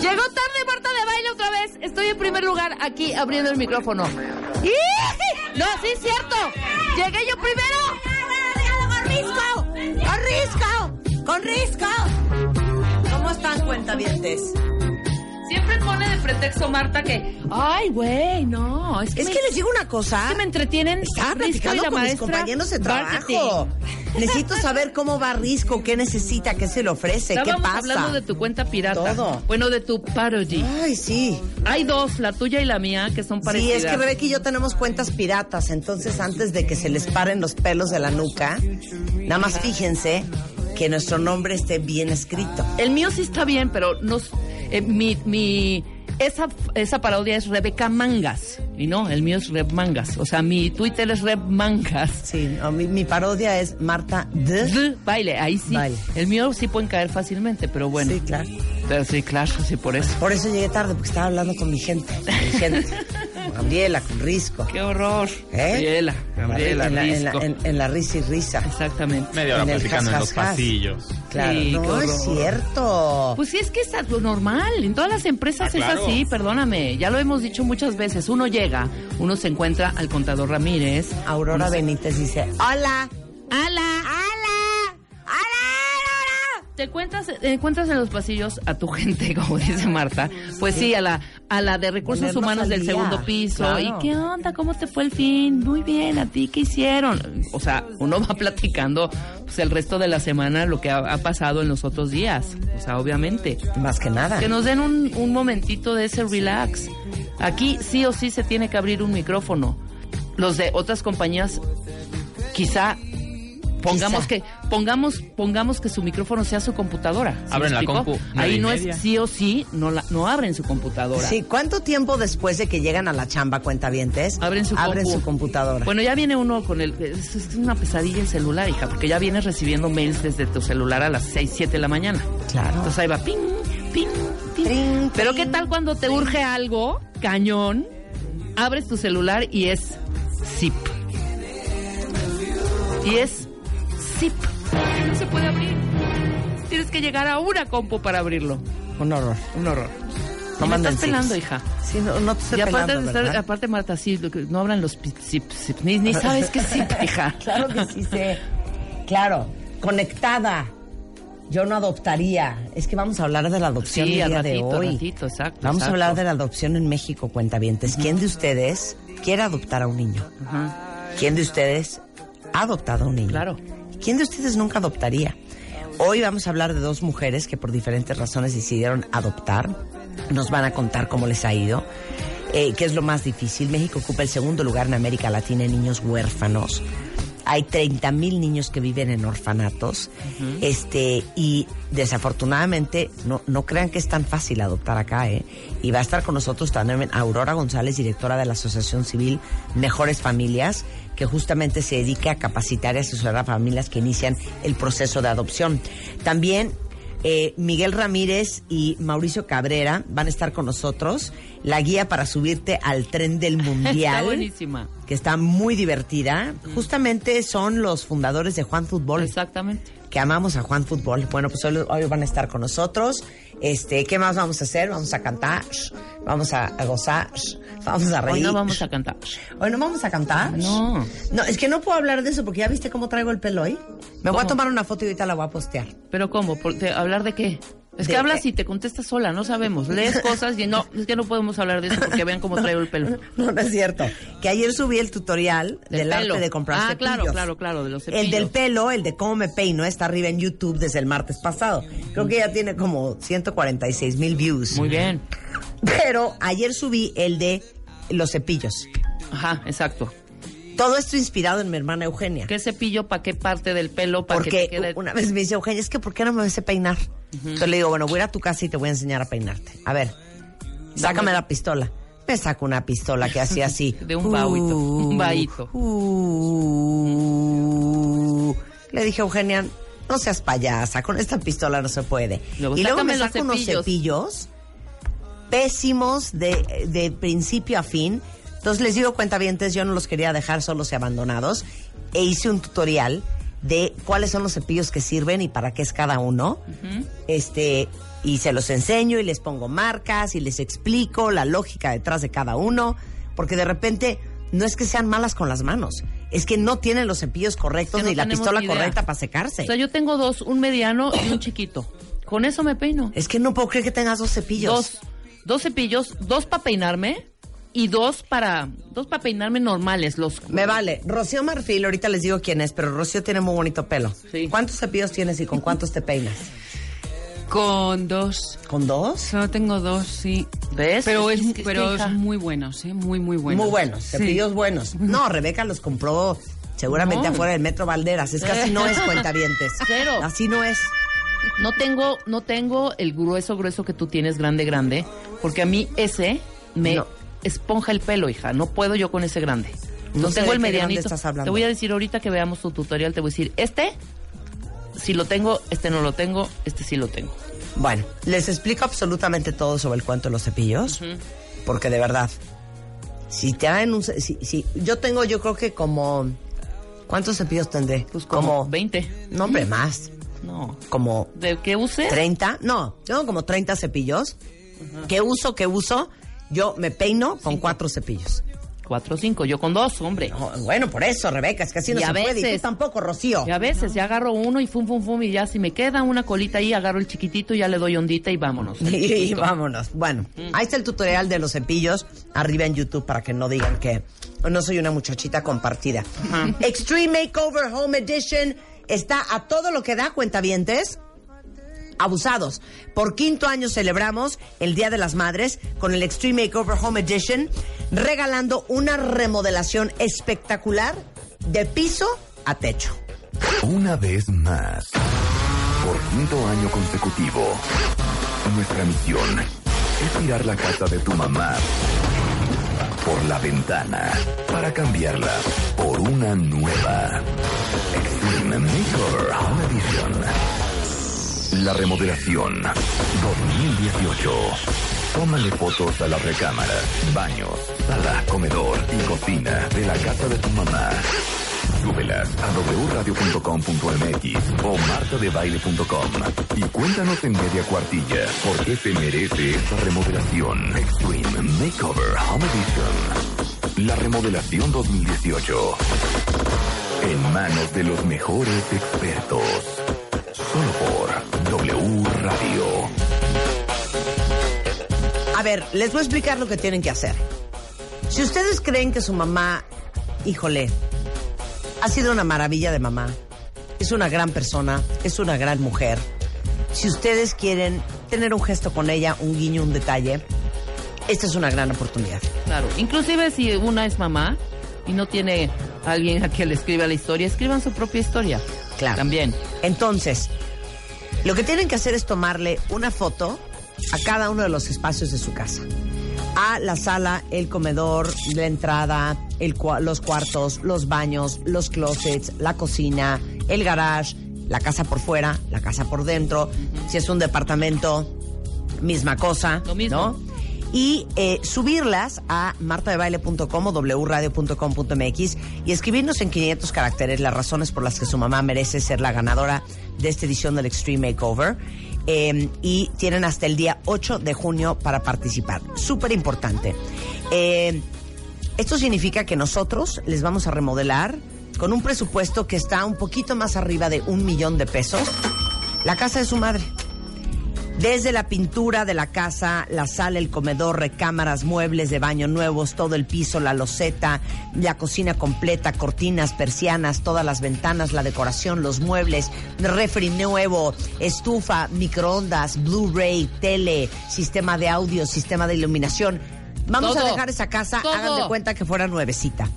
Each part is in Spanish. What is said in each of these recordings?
Llegó tarde Marta de baile otra vez. Estoy en primer lugar aquí abriendo el micrófono. ¡Y! No, sí es cierto. Llegué yo primero. ¡Con risco! ¡Con risco! ¿Cómo están, cuentavientes? Siempre pone de pretexto Marta que, ay, güey, no, es que, Es me, que les digo una cosa. es que me entretienen. Estaba Risco platicando la con mis compañeros de marketing. Necesito saber cómo va Risco, qué necesita, qué se le ofrece, qué pasa. hablando de tu cuenta pirata. Todo. Bueno, de tu parody. Ay, sí. Hay dos, la tuya y la mía, que son Sí, parecidas. es que Rebeca y yo tenemos cuentas piratas, entonces antes de que se les paren los pelos de la nuca, nada más fíjense que nuestro nombre esté bien escrito. El mío sí está bien, pero nos, eh, mi, mi, esa, esa parodia es Rebeca Mangas. Y no, el mío es Reb Mangas. O sea, mi Twitter es Reb Mangas. Sí, no, mi, mi parodia es Marta de... Z, Baile, ahí sí. Baile. El mío sí pueden caer fácilmente, pero bueno. Sí, claro. Pero sí, claro, sí, por eso. Por eso llegué tarde, porque estaba hablando con mi gente. con mi gente. Gabriela, con Risco. Qué horror. ¿Eh? Gabriela, Gabriela, en, la, en, la, Risco. en- en la risa y risa. Exactamente. Media hora En platicando en los pasillos. Claro, Sí, no es cierto. Pues sí, es que es algo normal. En todas las empresas Ah, es claro. así, perdóname. Ya lo hemos dicho muchas veces. Uno llega, uno se encuentra al contador Ramírez. Aurora se- Benítez dice, hola, ¡Hala! hola, hola, Te encuentras, te encuentras en los pasillos a tu gente, como dice Marta. Pues sí, a la, a la de recursos Ponernos humanos del día, segundo piso. claro. ¿Y qué onda? ¿Cómo te fue el fin? Muy bien, ¿a ti qué hicieron? O sea, uno va platicando pues, el resto de la semana lo que ha, ha pasado en los otros días. O sea, obviamente. Más que nada. Que nos den un, un momentito de ese relax. Aquí sí o sí se tiene que abrir un micrófono. Los de otras compañías, quizá pongamos Quizá. que pongamos pongamos que su micrófono sea su computadora. ¿sí Abren la compu, Ahí no media. es sí o sí, no la, no abren su computadora. Sí, ¿cuánto tiempo después de que llegan a la chamba cuentavientes Abren su, abren compu. su computadora? Bueno, ya viene uno con el... Es, es una pesadilla el celular, hija, porque ya vienes recibiendo mails desde tu celular a las 6, 7 de la mañana. Claro. Entonces ahí va, ping, ping, ping. Trin, Pero ¿qué tal cuando te urge algo, cañón, abres tu celular y es zip? Y es zip. No se puede abrir. Tienes que llegar a una compu para abrirlo. Un horror. Un horror. No me estás pelando, hija. Sí, no, no te estoy Y aparte, pelando, estar- aparte Marta, sí, no abran los zip, zip. Ni, ni sabes qué es zip, hija. Claro que sí sé. Claro, conectada. Yo no adoptaría. Es que vamos a hablar de la adopción Sí, el día de hoy. al ratito, exacto. Vamos a hablar de la adopción en México, cuentavientes. ¿Quién de ustedes quiere adoptar a un niño? ¿Quién de ustedes ha adoptado a un niño? Claro. ¿Quién de ustedes nunca adoptaría? Hoy vamos a hablar de dos mujeres que por diferentes razones decidieron adoptar. Nos van a contar cómo les ha ido. Eh, ¿Qué es lo más difícil? México ocupa el segundo lugar en América Latina en niños huérfanos. Hay 30 mil niños que viven en orfanatos. este Y desafortunadamente, no, no crean que es tan fácil adoptar acá. ¿eh? Y va a estar con nosotros también Aurora González, directora de la Asociación Civil Mejores Familias, que justamente se dedica a capacitar y asesorar a familias que inician el proceso de adopción. También eh, Miguel Ramírez y Mauricio Cabrera van a estar con nosotros. La guía para subirte al tren del mundial. Está buenísima. Que está muy divertida. Justamente son los fundadores de Juan Fútbol Exactamente. que amamos a Juan Fútbol. Bueno, pues hoy, hoy van a estar con nosotros. Este, ¿qué más vamos a hacer? Vamos a cantar, vamos a, a gozar, vamos a reír. Hoy no vamos a cantar. ¿Hoy no vamos a cantar? No. No, es que no puedo hablar de eso porque ya viste cómo traigo el pelo hoy. Me voy a tomar una foto y ahorita la voy a postear. ¿Pero cómo? ¿Por- ¿Hablar de qué? Es De- que hablas y te contestas sola, no sabemos. Lees cosas y no, es que no podemos hablar de eso porque vean cómo traigo el pelo. No, no es cierto. Que ayer subí el tutorial del, arte de comprar Ah, cepillos. claro, claro, claro, de los cepillos. El del pelo, el de cómo me peino, está arriba en YouTube desde el martes pasado. Creo que ya tiene como 146 mil views. Muy bien. Pero ayer subí el de los cepillos. Ajá, exacto. Todo esto inspirado en mi hermana Eugenia. ¿Qué cepillo para qué parte del pelo? Para que Porque te quede... una vez me dice Eugenia, es que ¿por qué no me sé peinar? Entonces le digo, bueno, voy a ir a tu casa y te voy a enseñar a peinarte. A ver, sácame la pistola. Me saco una pistola que hacía así. De un baúito, un baíto. uh. Le dije a Eugenia, no seas payasa, con esta pistola no se puede. Luego, y luego me saco unos cepillos pésimos de, de principio a fin. Entonces les digo cuentavientes, yo no los quería dejar solos y abandonados. E hice un tutorial de cuáles son los cepillos que sirven y para qué es cada uno. Este, y se los enseño y les pongo marcas y les explico la lógica detrás de cada uno. Porque de repente no es que sean malas con las manos, es que no tienen los cepillos correctos Es que no ni la pistola ni correcta para secarse. O sea, yo tengo dos, un mediano y un chiquito. Con eso me peino. es que no puedo creer que tengas dos cepillos. Dos, dos cepillos, dos para peinarme y dos para, dos para peinarme normales. Los Me vale. Rocío Marfil, ahorita les digo quién es, pero Rocío tiene muy bonito pelo. Sí. ¿Cuántos cepillos tienes y con cuántos te peinas? Con dos. ¿Con dos? Solo tengo dos, sí. ¿Ves? Pero es, pero es muy buenos, ¿eh? Muy, muy buenos. Muy buenos, Sí. cepillos buenos. No, Rebeca los compró seguramente No. afuera del Metro Valderas. Es que así no es cuentavientes. Cero. Así no es. No tengo, no tengo el grueso, grueso que tú tienes, grande, grande, porque a mí ese me No. Esponja el pelo, hija. No puedo yo con ese grande. No No sé tengo el medianito. estás hablando. Te voy a decir ahorita que veamos tu tutorial, te voy a decir, este sí lo tengo, este no lo tengo, este sí lo tengo. Bueno, les explico absolutamente todo sobre el cuento de los cepillos. Porque de verdad, si te dan un... Si, si- yo tengo, yo creo que como... ¿Cuántos cepillos tendré? Pues como 20. No, hombre, más. No. Como ¿De qué use? 30, no, tengo como 30 cepillos. ¿Qué uso? ¿Qué uso? Yo me peino con cuatro cepillos. Cuatro o cinco, yo con dos, hombre. No, bueno, por eso, Rebeca, es que así no Y se a puede. Y tú veces- tampoco, Rocío. Y a veces ya agarro uno y fum, fum, fum, y ya si me queda una colita ahí, agarro el chiquitito y ya le doy ondita y vámonos. Y, vámonos. Bueno, ahí está el tutorial de los cepillos arriba en YouTube para que no digan que no soy una muchachita compartida. Extreme Makeover Home Edition está a todo lo que da cuentavientes. Abusados. Por quinto año celebramos el Día de las Madres con el Extreme Makeover Home Edition, regalando una remodelación espectacular de piso a techo. Una vez más, por quinto año consecutivo, nuestra misión es tirar la casa de tu mamá por la ventana para cambiarla por una nueva Extreme Makeover Home Edition. La remodelación 2018. Tómale fotos a las recámaras, baños, sala, comedor y cocina de la casa de tu mamá. Súbelas a wradio.com.mx o martadebaile.com y cuéntanos en media cuartilla por qué te merece esta remodelación. Extreme Makeover Home Edition. La remodelación 2018. En manos de los mejores expertos. Solo por W Radio. A ver, les voy a explicar lo que tienen que hacer. Si ustedes creen que su mamá, híjole, ha sido una maravilla de mamá, es una gran persona, es una gran mujer, si ustedes quieren tener un gesto con ella, un guiño, un detalle, esta es una gran oportunidad. Claro, inclusive si una es mamá y no tiene alguien a quien le escriba la historia, escriban su propia historia. Claro. También. Entonces, lo que tienen que hacer es tomarle una foto a cada uno de los espacios de su casa. A la sala, el comedor, la entrada, el los cuartos, los baños, los closets, la cocina, el garage, la casa por fuera, la casa por dentro. Si es un departamento, misma cosa. Lo mismo. ¿no? y eh, subirlas a martadebaile.com o wradio.com.mx y escribirnos en 500 caracteres las razones por las que su mamá merece ser la ganadora de esta edición del Extreme Makeover. Eh, y tienen hasta el día 8 de junio para participar. Súper importante. Eh, esto significa que nosotros les vamos a remodelar con un presupuesto que está un poquito más arriba de un millón de pesos la casa de su madre. Desde la pintura de la casa, la sala, el comedor, recámaras, muebles de baño nuevos, todo el piso, la loseta, la cocina completa, cortinas, persianas, todas las ventanas, la decoración, los muebles, refri nuevo, estufa, microondas, Blu-ray, tele, sistema de audio, sistema de iluminación. Vamos a dejar esa casa, Todo. hagan de cuenta que fuera nuevecita.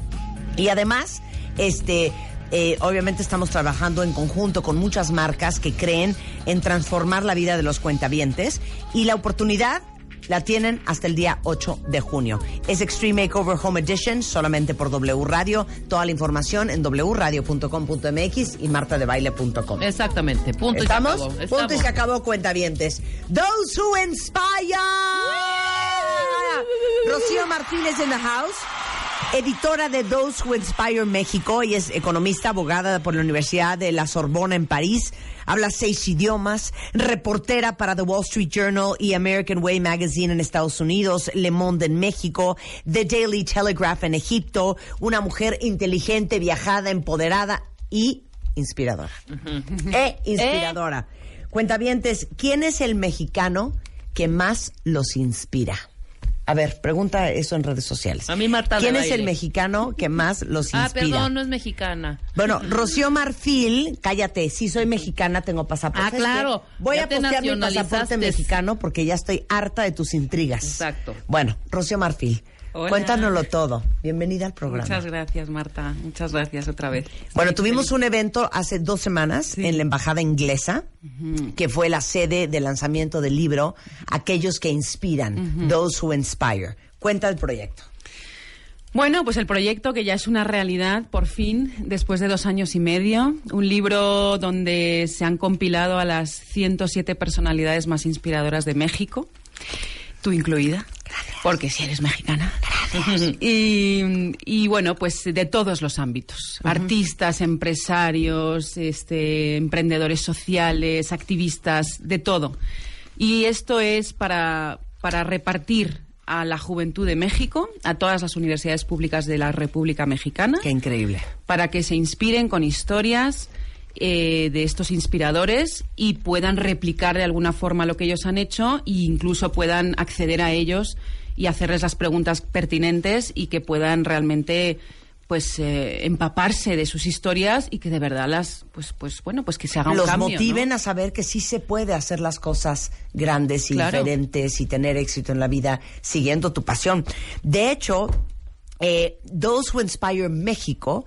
Y además, este, eh, obviamente estamos trabajando en conjunto con muchas marcas que creen en transformar la vida de los cuentavientes y la oportunidad la tienen hasta el día 8 de junio. Es Extreme Makeover Home Edition solamente por W Radio. Toda la información en wradio.com.mx y martadebaile.com. Exactamente. Punto ¿Estamos? y se acabó. Punto y se Estamos. acabó, cuentavientes. Those who inspire. Rocío Martínez in the house. Editora de Those Who Inspire México y es economista, abogada por la Universidad de la Sorbona en París. Habla seis idiomas, reportera para The Wall Street Journal y American Way Magazine en Estados Unidos, Le Monde en México, The Daily Telegraph en Egipto. Una mujer inteligente, viajada, empoderada y inspiradora. E inspiradora. Cuentavientes, ¿quién es el mexicano que más los inspira? A ver, pregunta eso en redes sociales. A mí, Marta ¿Quién es el mexicano que más los Ah, inspira? perdón, no es mexicana. Bueno, Rocío Marfil, cállate, sí soy mexicana, tengo pasaporte. Ah, ¿Sabes claro? Voy a te postear mi pasaporte mexicano porque ya estoy harta de tus intrigas. Exacto. Bueno, Rocío Marfil, Hola. cuéntanoslo todo. Bienvenida al programa. Muchas gracias, Marta. Muchas gracias otra vez. Bueno, Estoy tuvimos feliz. un evento hace dos semanas en la Embajada Inglesa, que fue la sede del lanzamiento del libro Aquellos que Inspiran, Those Who Inspire. Cuenta el proyecto. Bueno, pues el proyecto que ya es una realidad, por fin, después de dos años y medio. Un libro donde se han compilado a las 107 personalidades más inspiradoras de México, tú incluida. Porque si eres mexicana. Y, y bueno, pues de todos los ámbitos. Artistas, empresarios, este, emprendedores sociales, activistas, de todo. Y esto es para, para repartir a la juventud de México, a todas las universidades públicas de la República Mexicana, Qué increíble. para que se inspiren con historias eh, de estos inspiradores y puedan replicar de alguna forma lo que ellos han hecho e incluso puedan acceder a ellos y hacerles las preguntas pertinentes y que puedan realmente pues eh, empaparse de sus historias y que de verdad las pues pues bueno pues que se haga un Los motiven a saber que sí se puede hacer las cosas grandes y Claro. diferentes y tener éxito en la vida siguiendo tu pasión. De hecho, eh, Those Who Inspire México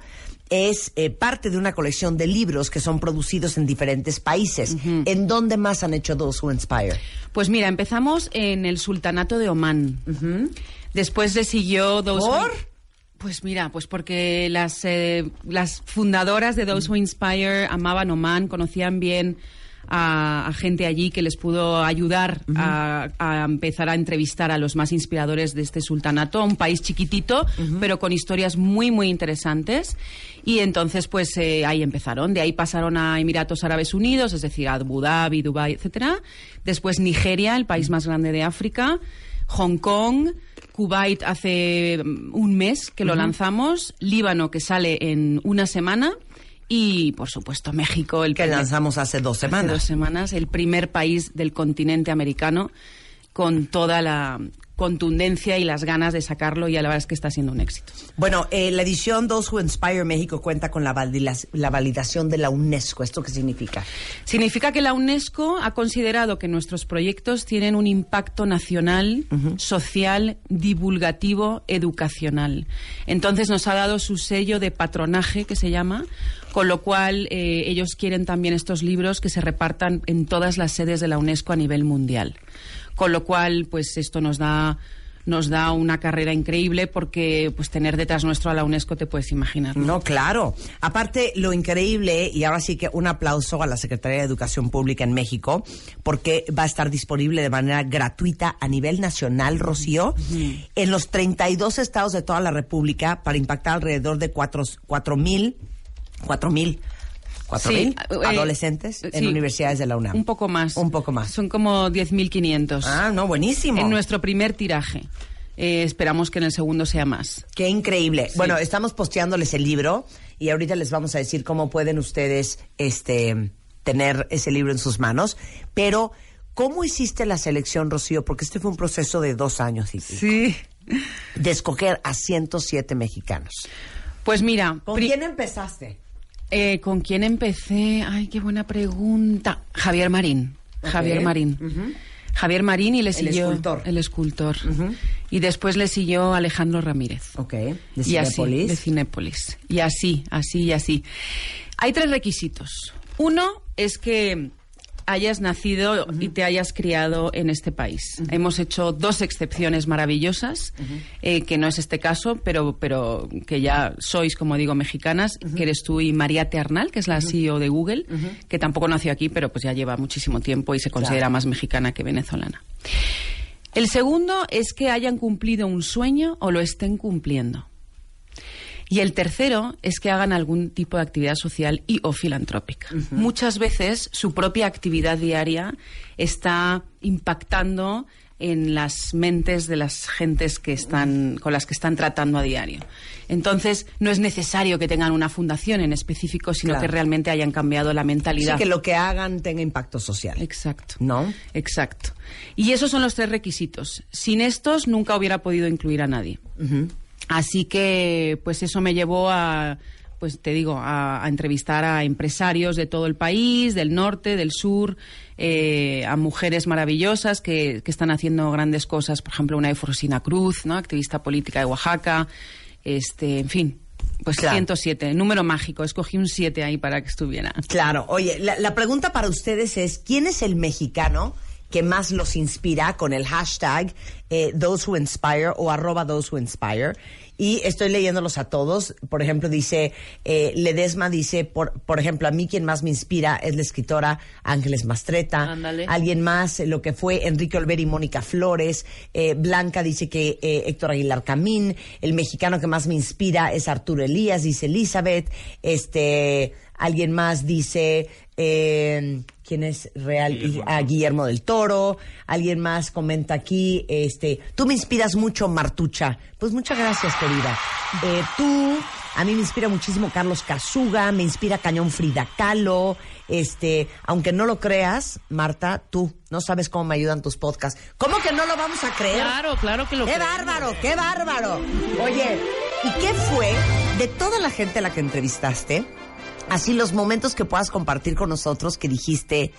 es eh, parte de una colección de libros que son producidos en diferentes países. ¿En dónde más han hecho Those Who Inspire? Pues mira, empezamos en el Sultanato de Omán. Después le siguió Those Who- ¿Por? Pues mira, pues porque las, eh, las fundadoras de Those Who Inspire amaban Omán, conocían bien a, a gente allí que les pudo ayudar a, a empezar a entrevistar a los más inspiradores de este sultanato, un país chiquitito, pero con historias muy, muy interesantes. Y entonces, pues eh, ahí empezaron. De ahí pasaron a Emiratos Árabes Unidos, es decir, a Abu Dhabi, Dubái, etcétera. Después Nigeria, el país más grande de África. Hong Kong, Kuwait hace mm, un mes que lo lanzamos, Líbano que sale en una semana y por supuesto México el Que primer- lanzamos hace dos hace semanas. dos semanas, el primer país del continente americano con toda la contundencia y las ganas de sacarlo y a la verdad es que está siendo un éxito. Bueno, eh, la edición Those Who Inspire México cuenta con la, la validación de la UNESCO. ¿Esto qué significa? Significa que la UNESCO ha considerado que nuestros proyectos tienen un impacto nacional, social, divulgativo, educacional. Entonces nos ha dado su sello de patronaje, que se llama, con lo cual eh, ellos quieren también estos libros que se repartan en todas las sedes de la UNESCO a nivel mundial. Con lo cual, pues esto nos da nos da una carrera increíble porque pues tener detrás nuestro a la UNESCO te puedes imaginar. ¿no? No, claro. Aparte, lo increíble, y ahora sí que un aplauso a la Secretaría de Educación Pública en México, porque va a estar disponible de manera gratuita a nivel nacional, Rocío, en los 32 estados de toda la República para impactar alrededor de 4 mil, 4 mil, 4 Sí, mil eh, adolescentes en sí, universidades de la UNAM. Un poco más. Un poco más. Son como 10.500. Ah, no, buenísimo. En nuestro primer tiraje. Eh, esperamos que en el segundo sea más. Qué increíble. Bueno, estamos posteándoles el libro y ahorita les vamos a decir cómo pueden ustedes este tener ese libro en sus manos. Pero, ¿cómo hiciste la selección, Rocío? Porque este fue un proceso de dos años y pico, Sí. de escoger a 107 mexicanos. Pues mira, ¿Con quién empezaste? Eh, ¿con quién empecé? Ay, qué buena pregunta. Javier Marín. Javier Marín. Javier Marín y le siguió escultor. el escultor. Y después le siguió Alejandro Ramírez. Ok. ¿De Y así, de Cinépolis. Y así, así y así. Hay tres requisitos. Uno es que hayas nacido y te hayas criado en este país. Hemos hecho dos excepciones maravillosas, eh, que no es este caso, pero, pero que ya sois, como digo, mexicanas, que eres tú y María Ternal, que es la CEO de Google, que tampoco nació aquí, pero pues ya lleva muchísimo tiempo y se considera Claro. más mexicana que venezolana. El segundo es que hayan cumplido un sueño o lo estén cumpliendo. Y el tercero es que hagan algún tipo de actividad social y o filantrópica. Muchas veces su propia actividad diaria está impactando en las mentes de las gentes que están con las que están tratando a diario. Entonces, no es necesario que tengan una fundación en específico, sino Claro. que realmente hayan cambiado la Sí, mentalidad. que lo que hagan tenga impacto social. Exacto. ¿No? Exacto. Y esos son los tres requisitos. Sin estos nunca hubiera podido incluir a nadie. Así que, pues eso me llevó a, pues te digo, a, a entrevistar a empresarios de todo el país, del norte, del sur, eh, a mujeres maravillosas que, que están haciendo grandes cosas. Por ejemplo, una Efrosina Cruz, ¿no? Activista política de Oaxaca. Este, en fin. Pues Claro. 107, número mágico. Escogí un 7 ahí para que estuviera. Claro. Oye, la, la pregunta para ustedes es, ¿quién es el mexicano que más los inspira con el hashtag eh, Those Who Inspire o arroba Those Who Inspire? Y estoy leyéndolos a todos. Por ejemplo, dice, eh, Ledesma dice, por, por ejemplo, a mí quien más me inspira es la escritora Ángeles Mastreta. Ándale. Alguien más, eh, lo que fue Enrique Olvera y Mónica Flores. Eh, Blanca dice que eh, Héctor Aguilar Camín. El mexicano que más me inspira es Arturo Elías, dice Elizabeth. Este, alguien más dice, eh, ¿quién es real? Ah, Guillermo del Toro. Alguien más comenta aquí, este, tú me inspiras mucho, Martucha. Pues muchas gracias, querida. Eh, tú, a mí me inspira muchísimo Carlos Casuga, me inspira Cañón Frida Kahlo. Este, aunque no lo creas, Marta, tú no sabes cómo me ayudan tus podcasts. ¿Cómo que no lo vamos a creer? Claro, claro que lo ¡Qué creemos. bárbaro! ¡Qué bárbaro! Oye, ¿y qué fue de toda la gente a la que entrevistaste? Así los momentos que puedas compartir con nosotros que dijiste,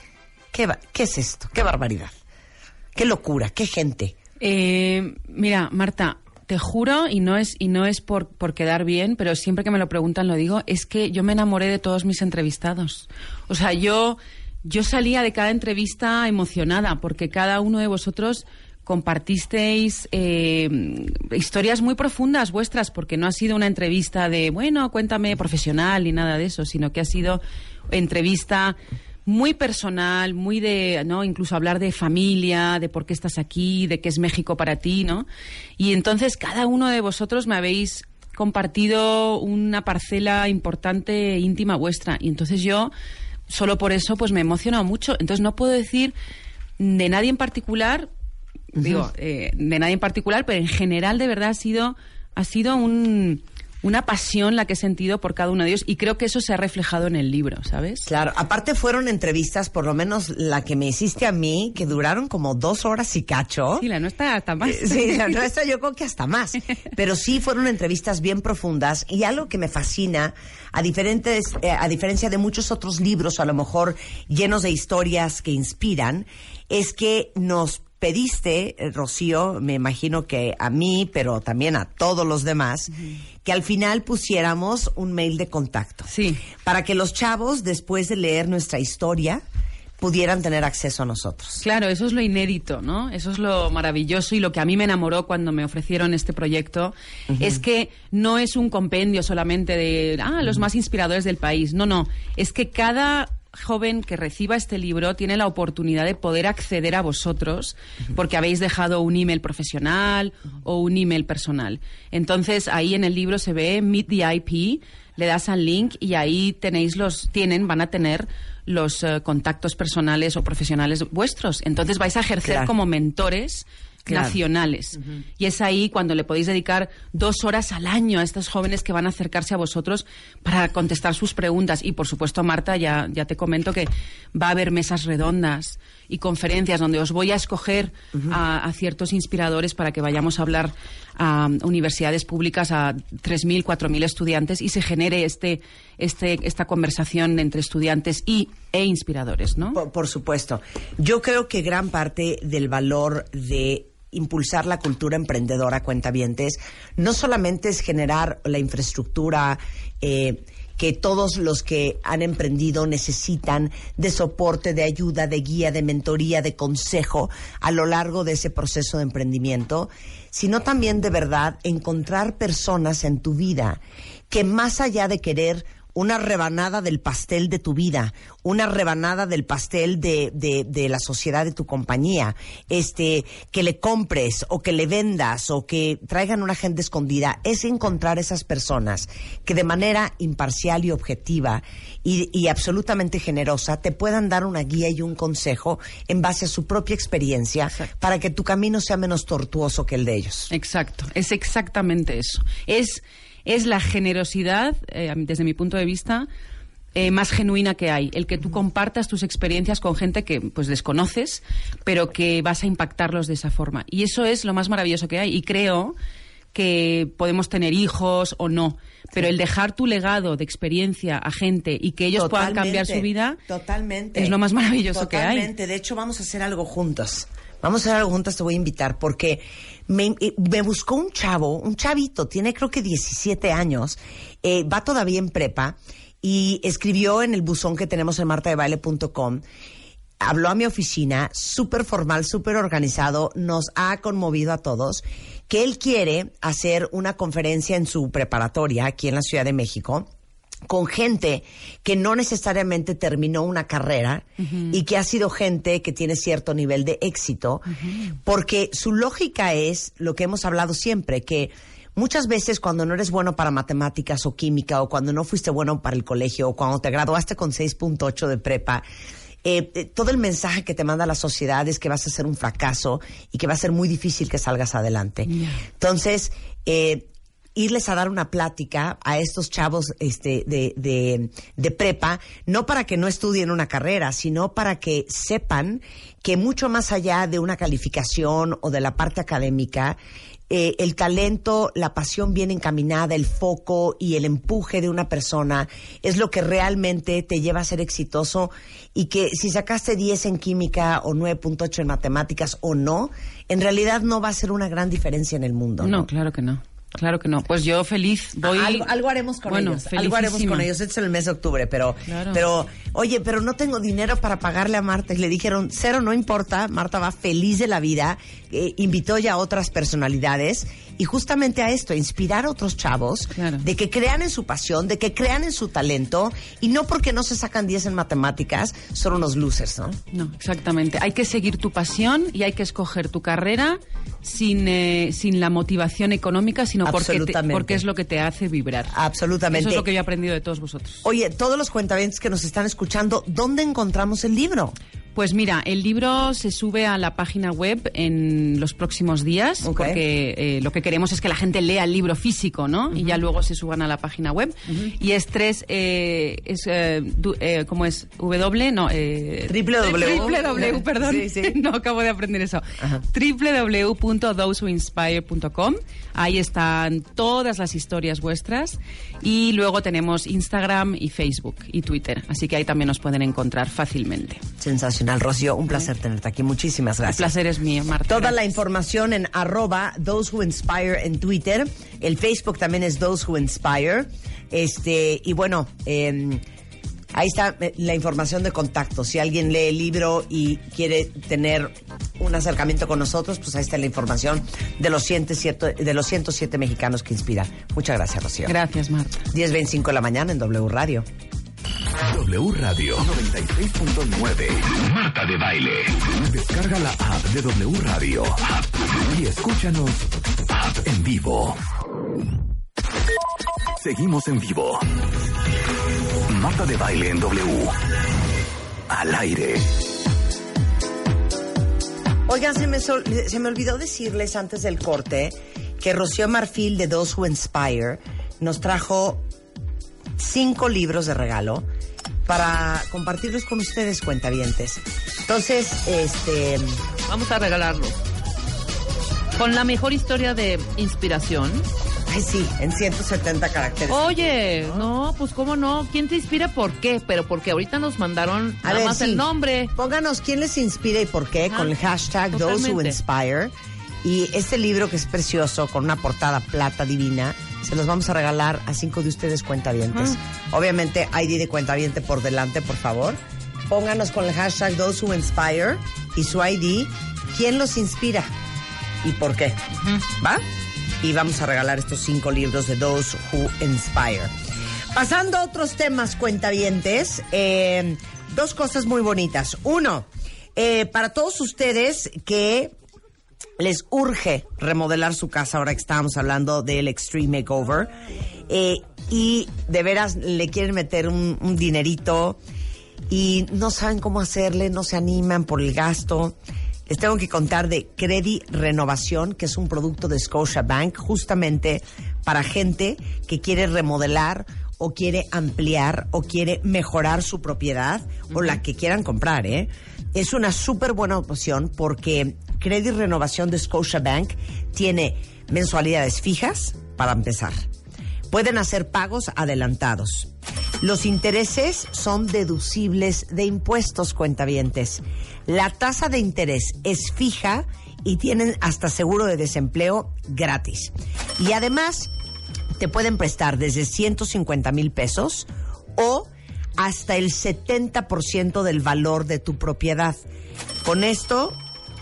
¿qué, qué es esto? ¡Qué barbaridad! ¡Qué locura! ¡Qué gente! Eh, mira, Marta, te juro, y no es, y no es por, por quedar bien, pero siempre que me lo preguntan lo digo, es que yo me enamoré de todos mis entrevistados. O sea, yo, yo salía de cada entrevista emocionada, porque cada uno de vosotros compartisteis eh, historias muy profundas vuestras, porque no ha sido una entrevista de, bueno, cuéntame profesional ni nada de eso, sino que ha sido entrevista muy personal, muy de, ¿no? Incluso hablar de familia, de por qué estás aquí, de qué es México para ti, ¿no? Y entonces cada uno de vosotros me habéis compartido una parcela importante e íntima vuestra. Y entonces yo, solo por eso, pues me he emocionado mucho. Entonces no puedo decir de nadie en particular, digo, eh, de nadie en particular, pero en general de verdad ha sido, ha sido un, una pasión la que he sentido por cada uno de ellos y creo que eso se ha reflejado en el libro, ¿sabes? Claro, aparte fueron entrevistas, por lo menos la que me hiciste a mí, que duraron como dos horas y cacho. Sí, la nuestra hasta más. Eh, Sí, la nuestra yo creo que hasta más. Pero sí fueron entrevistas bien profundas y algo que me fascina, a, diferentes, eh, a diferencia de muchos otros libros, a lo mejor llenos de historias que inspiran, es que nos pediste, eh, Rocío, me imagino que a mí, pero también a todos los demás, que al final pusiéramos un mail de contacto. Sí. Para que los chavos, después de leer nuestra historia, pudieran tener acceso a nosotros. Claro, eso es lo inédito, ¿no? Eso es lo maravilloso y lo que a mí me enamoró cuando me ofrecieron este proyecto es que no es un compendio solamente de ah, los más inspiradores del país. No, no, es que cada joven que reciba este libro tiene la oportunidad de poder acceder a vosotros porque habéis dejado un email profesional o un email personal. Entonces, ahí en el libro se ve Meet the IP, le das al link y ahí tenéis los tienen van a tener los eh, contactos personales o profesionales vuestros. Entonces vais a ejercer Claro. como mentores Claro. nacionales. Y es ahí cuando le podéis dedicar dos horas al año a estos jóvenes que van a acercarse a vosotros para contestar sus preguntas. Y por supuesto, Marta, ya, ya te comento que va a haber mesas redondas y conferencias donde os voy a escoger a, a ciertos inspiradores para que vayamos a hablar a um, universidades públicas a 3.000, 4.000 estudiantes y se genere este, este, esta conversación entre estudiantes y, e inspiradores, ¿no? Por, por supuesto. Yo creo que gran parte del valor de impulsar la cultura emprendedora, cuentavientes, no solamente es generar la infraestructura eh, que todos los que han emprendido necesitan de soporte, de ayuda, de guía, de mentoría, de consejo a lo largo de ese proceso de emprendimiento, sino también de verdad encontrar personas en tu vida que más allá de querer una rebanada del pastel de tu vida, una rebanada del pastel de, de, la sociedad de tu compañía, este, que le compres o que le vendas o que traigan una gente escondida, es encontrar esas personas que de manera imparcial y objetiva y, y absolutamente generosa te puedan dar una guía y un consejo en base a su propia experiencia para que tu camino sea menos tortuoso que el de ellos. Exacto, es exactamente eso. Es es la generosidad, eh, desde mi punto de vista, eh, más genuina que hay. El que tú compartas tus experiencias con gente que pues desconoces, pero que vas a impactarlos de esa forma. Y eso es lo más maravilloso que hay. Y creo que podemos tener hijos o no, pero el dejar tu legado de experiencia a gente y que ellos puedan cambiar su vida totalmente es lo más maravilloso que hay. Totalmente. De hecho, vamos a hacer algo juntos. Vamos a hacer algo juntas, te voy a invitar, porque me, eh, buscó un chavo, un chavito, tiene creo que 17 años, eh, va todavía en prepa, y escribió en el buzón que tenemos en martadebaile.com habló a mi oficina, súper formal, súper organizado, nos ha conmovido a todos, que él quiere hacer una conferencia en su preparatoria aquí en la Ciudad de México con gente que no necesariamente terminó una carrera y que ha sido gente que tiene cierto nivel de éxito, porque su lógica es lo que hemos hablado siempre, que muchas veces cuando no eres bueno para matemáticas o química o cuando no fuiste bueno para el colegio o cuando te graduaste con 6.8 de prepa, eh, eh, todo el mensaje que te manda la sociedad es que vas a ser un fracaso y que va a ser muy difícil que salgas adelante. Entonces, eh, irles a dar una plática a estos chavos este, de, de, de, prepa, no para que no estudien una carrera, sino para que sepan que mucho más allá de una calificación o de la parte académica, eh, el talento, la pasión bien encaminada, el foco y el empuje de una persona es lo que realmente te lleva a ser exitoso y que si sacaste 10 en química o 9.8 en matemáticas o no, en realidad no va a ser una gran diferencia en el mundo. no claro que no. Claro que no. Pues yo feliz voy. algo, haremos con ellos. Algo haremos con ellos. Este es el mes de octubre, pero, pero, oye, pero no tengo dinero para pagarle a Marta. Y le dijeron, cero, no importa. Marta va feliz de la vida. Eh, invitó ya a otras personalidades y justamente a esto, inspirar a otros chavos de que crean en su pasión, de que crean en su talento y no porque no se sacan 10 en matemáticas, son unos losers, ¿no? No, exactamente. Hay que seguir tu pasión y hay que escoger tu carrera sin, eh, sin la motivación económica, sino porque, porque es lo que te hace vibrar. Absolutamente. Eso es lo que yo he aprendido de todos vosotros. Oye, todos los cuentavientes que nos están escuchando, ¿dónde encontramos el libro? Pues mira, el libro se sube a la página web en los próximos días, porque eh, lo que queremos es que la gente lea el libro físico, ¿no? Y ya luego se suban a la página web. Y es tres, eh, es, eh, eh ¿cómo es? W, no, eh, triple W. perdón. Sí, sí. no acabo de aprender eso. www.thosewhoinspire.com. Ahí están todas las historias vuestras. Y luego tenemos Instagram y Facebook y Twitter. Así que ahí también nos pueden encontrar fácilmente. Sensacional. Rocío, un placer tenerte aquí. Muchísimas gracias. El placer es mío, Marta. Toda la información en arroba Those Who Inspire en Twitter. El Facebook también es Those Who Inspire. Este, y bueno, em, ahí está eh, la información de contacto. Si alguien lee el libro y quiere tener un acercamiento con nosotros, pues ahí está la información de los 107, de los 107 mexicanos que inspiran. Muchas gracias, Rocío. Gracias, Marta. 10.25 de la mañana en W Radio. W Radio 96.9. Marta de Baile. Descarga la app de W Radio y escúchanos en vivo. Seguimos en vivo. Marta de Baile en W. Al aire. Oigan, se me, se me olvidó decirles antes del corte que Rocío Marfil de Those Who Inspire nos trajo cinco libros de regalo para compartirlos con ustedes, cuentavientes. Entonces, este... Vamos a regalarlo. Con la mejor historia de inspiración. Ay, sí, en 170 caracteres. Oye, no, pues cómo no. ¿Quién te inspira? ¿Por qué? Pero porque ahorita nos mandaron a nada más el nombre. Pónganos quién les inspira y por qué con el hashtag Those Who Inspire. Y este libro que es precioso, con una portada plata divina, se los vamos a regalar a cinco de ustedes cuentavientes. Obviamente, ID de cuentaviente por delante, por favor. Pónganos con el hashtag Those Who Inspire y su ID. ¿Quién los inspira? ¿Y por qué? ¿Va? Y vamos a regalar estos cinco libros de Those Who Inspire. Pasando a otros temas, cuentavientes, eh, dos cosas muy bonitas. Uno, eh, para todos ustedes que les urge remodelar su casa ahora que estábamos hablando del Extreme Makeover eh, y de veras le quieren meter un, un dinerito y no saben cómo hacerle, no se animan por el gasto. Les tengo que contar de Credit Renovación, que es un producto de Scotia Bank, justamente para gente que quiere remodelar o quiere ampliar o quiere mejorar su propiedad o la que quieran comprar, ¿eh? Es una súper buena opción porque Credit Renovación de Scotia Bank tiene mensualidades fijas para empezar. Pueden hacer pagos adelantados. Los intereses son deducibles de impuestos, cuentavientes. La tasa de interés es fija y tienen hasta seguro de desempleo gratis. Y además, te pueden prestar desde 150 mil pesos o hasta el 70% del valor de tu propiedad. Con esto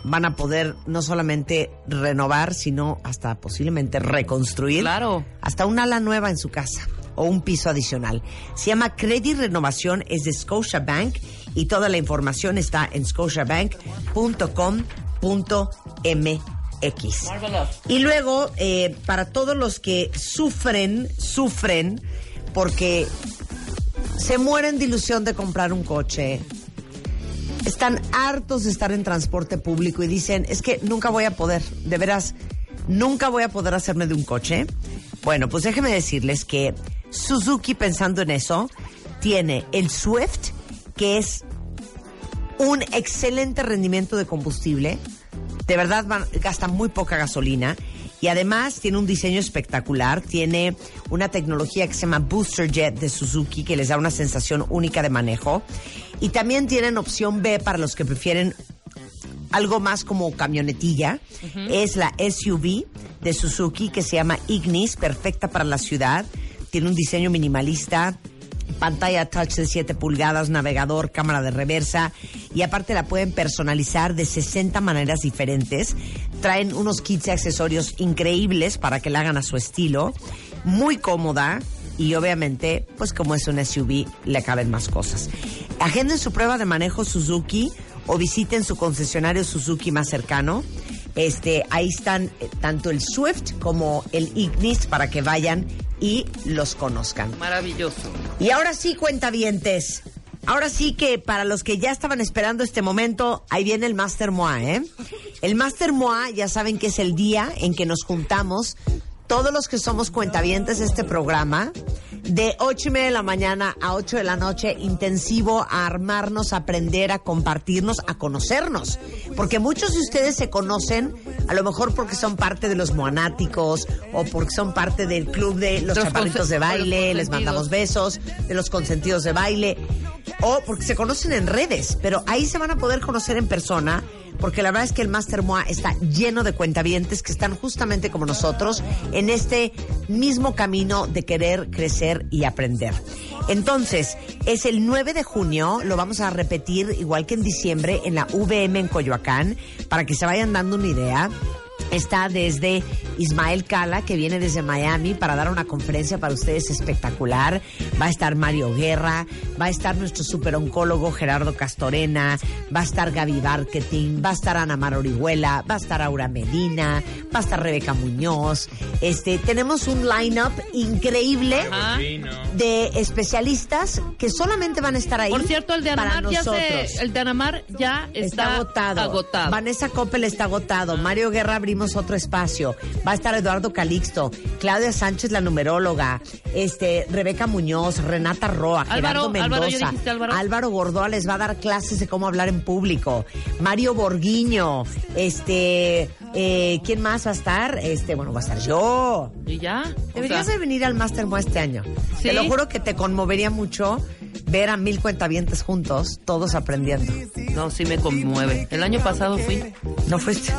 van a poder no solamente renovar, sino hasta posiblemente reconstruir. Claro. Hasta una ala nueva en su casa o un piso adicional. Se llama Credit Renovación, es de Scotia Bank y toda la información está en scotiabank.com.mx. Y luego, eh, para todos los que sufren, sufren porque se mueren de ilusión de comprar un coche, están hartos de estar en transporte público y dicen, es que nunca voy a poder, de veras, nunca voy a poder hacerme de un coche. Bueno, pues déjenme decirles que Suzuki, pensando en eso, tiene el Swift, que es un excelente rendimiento de combustible. De verdad gasta muy poca gasolina. Y además tiene un diseño espectacular, tiene una tecnología que se llama Booster Jet de Suzuki que les da una sensación única de manejo. Y también tienen opción B para los que prefieren algo más como camionetilla. Es la SUV de Suzuki que se llama Ignis, perfecta para la ciudad. Tiene un diseño minimalista, pantalla touch de 7 pulgadas, navegador, cámara de reversa y aparte la pueden personalizar de 60 maneras diferentes. Traen unos kits de accesorios increíbles para que la hagan a su estilo. Muy cómoda y obviamente, pues como es un SUV, le caben más cosas. Agenden su prueba de manejo Suzuki o visiten su concesionario Suzuki más cercano. Este, ahí están eh, tanto el Swift como el Ignis para que vayan y los conozcan. Maravilloso. Y ahora sí, cuentavientes. Ahora sí que para los que ya estaban esperando este momento, ahí viene el Master Moa, ¿eh? El Master Moa, ya saben que es el día en que nos juntamos todos los que somos cuentavientes de este programa, de ocho y media de la mañana a 8 de la noche, intensivo a armarnos, a aprender, a compartirnos, a conocernos. Porque muchos de ustedes se conocen, a lo mejor porque son parte de los moanáticos o porque son parte del club de los Los chaparritos de baile, les mandamos besos, de los consentidos de baile, o porque se conocen en redes, pero ahí se van a poder conocer en persona, porque la verdad es que el Master Moa está lleno de cuentavientes que están justamente como nosotros en este mismo camino de querer crecer y aprender. Entonces, es el 9 de junio, lo vamos a repetir igual que en diciembre en la VM en Coyoacán, para que se vayan dando una idea. Está desde Ismael Cala, que viene desde Miami para dar una conferencia para ustedes espectacular. Va a estar Mario Guerra, va a estar nuestro superoncólogo Gerardo Castorena, va a estar Gaby Marketing, va a estar Ana Mar Orihuela, va a estar Aura Medina, va a estar Rebeca Muñoz. Este, tenemos un line-up increíble Ajá. de especialistas que solamente van a estar ahí Por cierto, el de Anamar ya se, el de Anamar ya está, Está agotado. agotado. Vanessa Coppel está agotado. Mario Guerra abrimos otro espacio. Va a estar Eduardo Calixto, Claudia Sánchez, la numeróloga, este, Rebeca Muñoz, Renata Roa, Álvaro, Gerardo Álvaro, ¿ya Mendoza. dijiste Álvaro? Gordoa les va a dar clases de cómo hablar en público. Mario Borguiño, este, eh, ¿quién más va a estar? Este, bueno, va a estar yo. Y ya. Deberías sea, de venir al Master Mo este año. ¿Sí? Te lo juro que te conmovería mucho ver a mil cuentavientes juntos, todos aprendiendo. No, sí me conmueve. El año pasado fui. ¿No fuiste?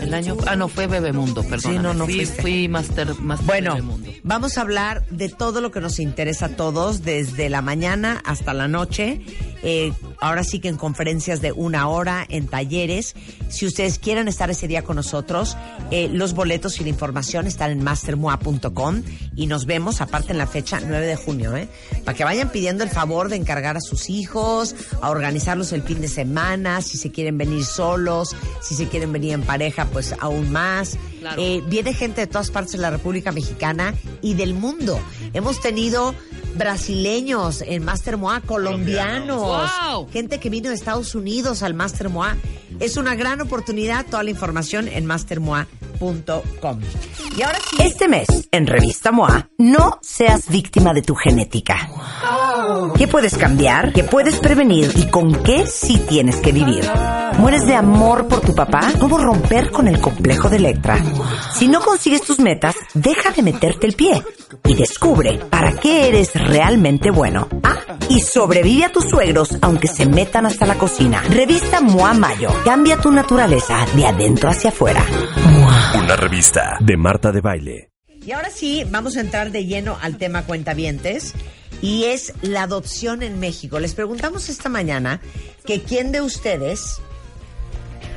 El año. Ah, no, fue Bebemundo, perdón. Sí, no, no fui, fui Master, master Bueno, Bebemundo. vamos a hablar de todo lo que nos interesa a todos, desde la mañana hasta la noche. Eh, ahora sí que en conferencias de una hora, en talleres. Si ustedes quieren estar ese día con nosotros, eh, los boletos y la información están en mastermoa.com y nos vemos, aparte en la fecha 9 de junio, ¿eh? Para que vayan pidiendo el favor de encargar a sus hijos, a organizarlos el fin de semana, si se quieren venir solos, si se quieren venir en pareja, pues aún más. Claro. Eh, viene gente de todas partes de la República Mexicana y del mundo. Hemos tenido brasileños en Master Moa, colombianos, Wow. gente que vino de Estados Unidos al Master Moa. Es una gran oportunidad, toda la información en mastermoa.com. Y. Este mes, en Revista MOA, no seas víctima de tu genética. ¿Qué puedes cambiar? ¿Qué puedes prevenir? ¿Y con qué sí tienes que vivir? ¿Mueres de amor por tu papá? ¿Cómo romper con el complejo de Electra? Si no consigues tus metas, deja de meterte el pie y descubre para qué eres realmente bueno. Ah, y sobrevive a tus suegros aunque se metan hasta la cocina. Revista MOA Mayo. Cambia tu naturaleza de adentro hacia afuera. Una revista de Marta de Baile. Y ahora sí, vamos a entrar de lleno al tema cuentavientes y es la adopción en México. Les preguntamos esta mañana que quién de ustedes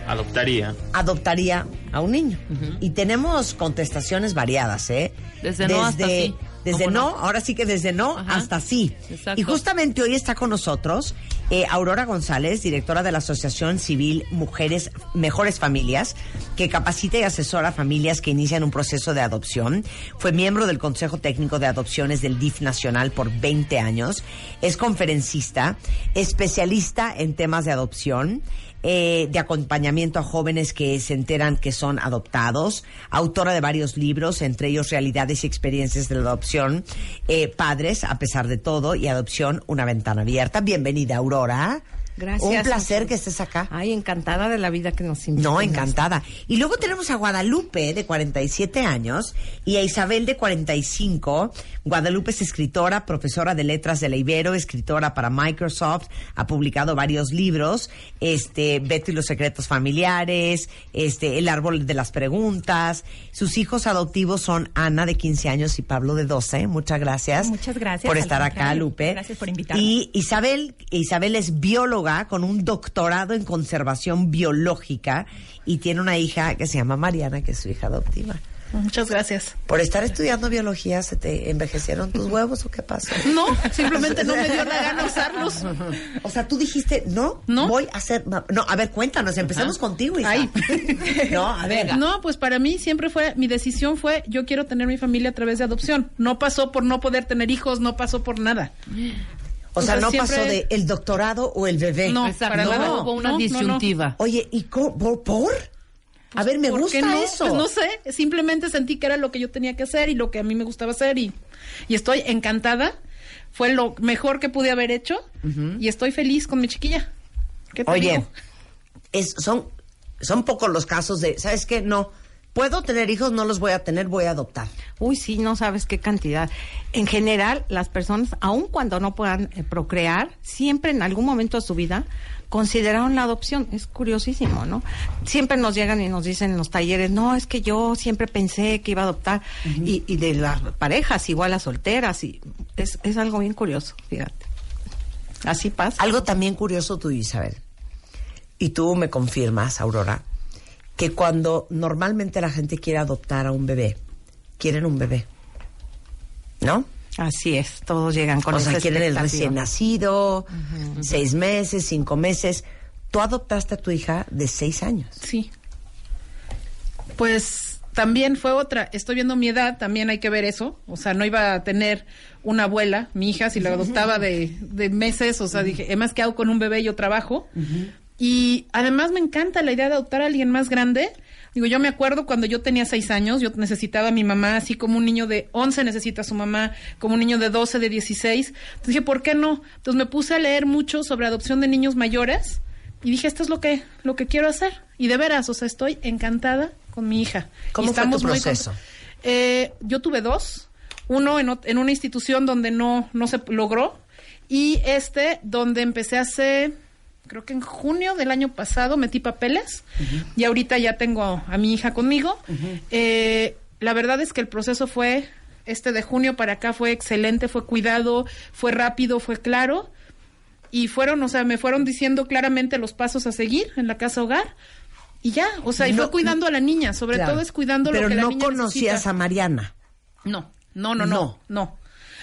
Adoptaría. adoptaría a un niño. Y tenemos contestaciones variadas, ¿eh? Desde no hasta sí. Desde ¿Cómo no, no? ahora sí que desde no Ajá. hasta sí. Exacto. Y justamente hoy está con nosotros eh, Aurora González, directora de la Asociación Civil Mujeres Mejores Familias, que capacita y asesora a familias que inician un proceso de adopción. Fue miembro del Consejo Técnico de Adopciones del DIF Nacional por 20 años. Es conferencista, especialista en temas de adopción eh, de acompañamiento a jóvenes que se enteran que son adoptados, autora de varios libros, entre ellos Realidades y Experiencias de la Adopción, eh, Padres, a pesar de todo, y Adopción, una ventana abierta. Bienvenida, Aurora. Gracias. Un placer que estés acá. Ay, encantada de la vida que nos invitan. No, encantada. Y luego tenemos a Guadalupe, de 47 años, y a Isabel, de 45. Guadalupe es escritora, profesora de letras de la Ibero, escritora para Microsoft, ha publicado varios libros, este, Beto y los secretos familiares, este, El árbol de las preguntas. Sus hijos adoptivos son Ana, de 15 años, y Pablo, de 12. Muchas gracias. Muchas gracias, Por estar acá. Lupe. Gracias por invitarme. Y Isabel, Isabel es bióloga con un doctorado en conservación biológica y tiene una hija que se llama Mariana, que es su hija adoptiva. Muchas gracias. Por estar estudiando biología, ¿se te envejecieron tus huevos o qué pasó? No, simplemente no me dio la gana usarlos. O sea, tú dijiste, no, No. voy a hacer... No, a ver, cuéntanos, empecemos contigo, hija. Ay. No, a ver. No, pues para mí siempre fue, mi decisión fue, yo quiero tener mi familia a través de adopción. No pasó por no poder tener hijos, no pasó por nada. O sea, o sea, no siempre- pasó de el doctorado o el bebé. No, Exacto, para no, nada. hubo una No, no, no. disyuntiva. Oye, ¿y co- por? por? A ver, me ¿Por gusta no? eso. Pues no sé, simplemente sentí que era lo que yo tenía que hacer y lo que a mí me gustaba hacer y, y estoy encantada. Fue lo mejor que pude haber hecho y estoy feliz con mi chiquilla. ¿Qué te Oye, digo? es, son, son pocos los casos de, ¿sabes qué? No, puedo tener hijos, no los voy a tener, voy a adoptar. Uy, sí, no sabes qué cantidad. En general, las personas, aun cuando no puedan eh, procrear, siempre en algún momento de su vida consideraron la adopción. Es curiosísimo, ¿no? Siempre nos llegan y nos dicen en los talleres, no, es que yo siempre pensé que iba a adoptar. y, y de las parejas, igual las solteras, y es, es algo bien curioso, fíjate. Así pasa. Algo también curioso tú, Isabel, y tú me confirmas, Aurora, que cuando normalmente la gente quiere adoptar a un bebé, quieren un bebé, ¿no? Así es, todos llegan con o esa sea, quieren el recién nacido, seis meses, cinco meses. Tú adoptaste a tu hija de seis años. Sí. Pues también fue otra. Estoy viendo mi edad, también hay que ver eso. O sea, no iba a tener una abuela, mi hija, si la adoptaba de, de meses. O sea, dije, además que hago con un bebé, yo trabajo. Y además me encanta la idea de adoptar a alguien más grande. Digo, yo me acuerdo cuando yo tenía seis años, yo necesitaba a mi mamá, así como un niño de 11 necesita a su mamá, como un niño de 12, de 16. Entonces dije, ¿por qué no? Entonces me puse a leer mucho sobre adopción de niños mayores y dije, esto es lo que, lo que quiero hacer. Y de veras, o sea, estoy encantada con mi hija. ¿Cómo Y fue tu estamos muy proceso? cont- Eh, yo tuve dos. Uno en, en una institución donde no, no se logró. Y este donde empecé hace creo que en junio del año pasado metí papeles y ahorita ya tengo a mi hija conmigo. Eh, la verdad es que el proceso fue, este de junio para acá fue excelente, fue cuidado, fue rápido, fue claro. Y fueron, o sea, me fueron diciendo claramente los pasos a seguir en la casa hogar. Y ya, o sea, y No, fue cuidando a la niña, sobre Claro. todo es cuidando Pero lo que la no niña conocías necesita. a Mariana. No, no, no, No. no, no.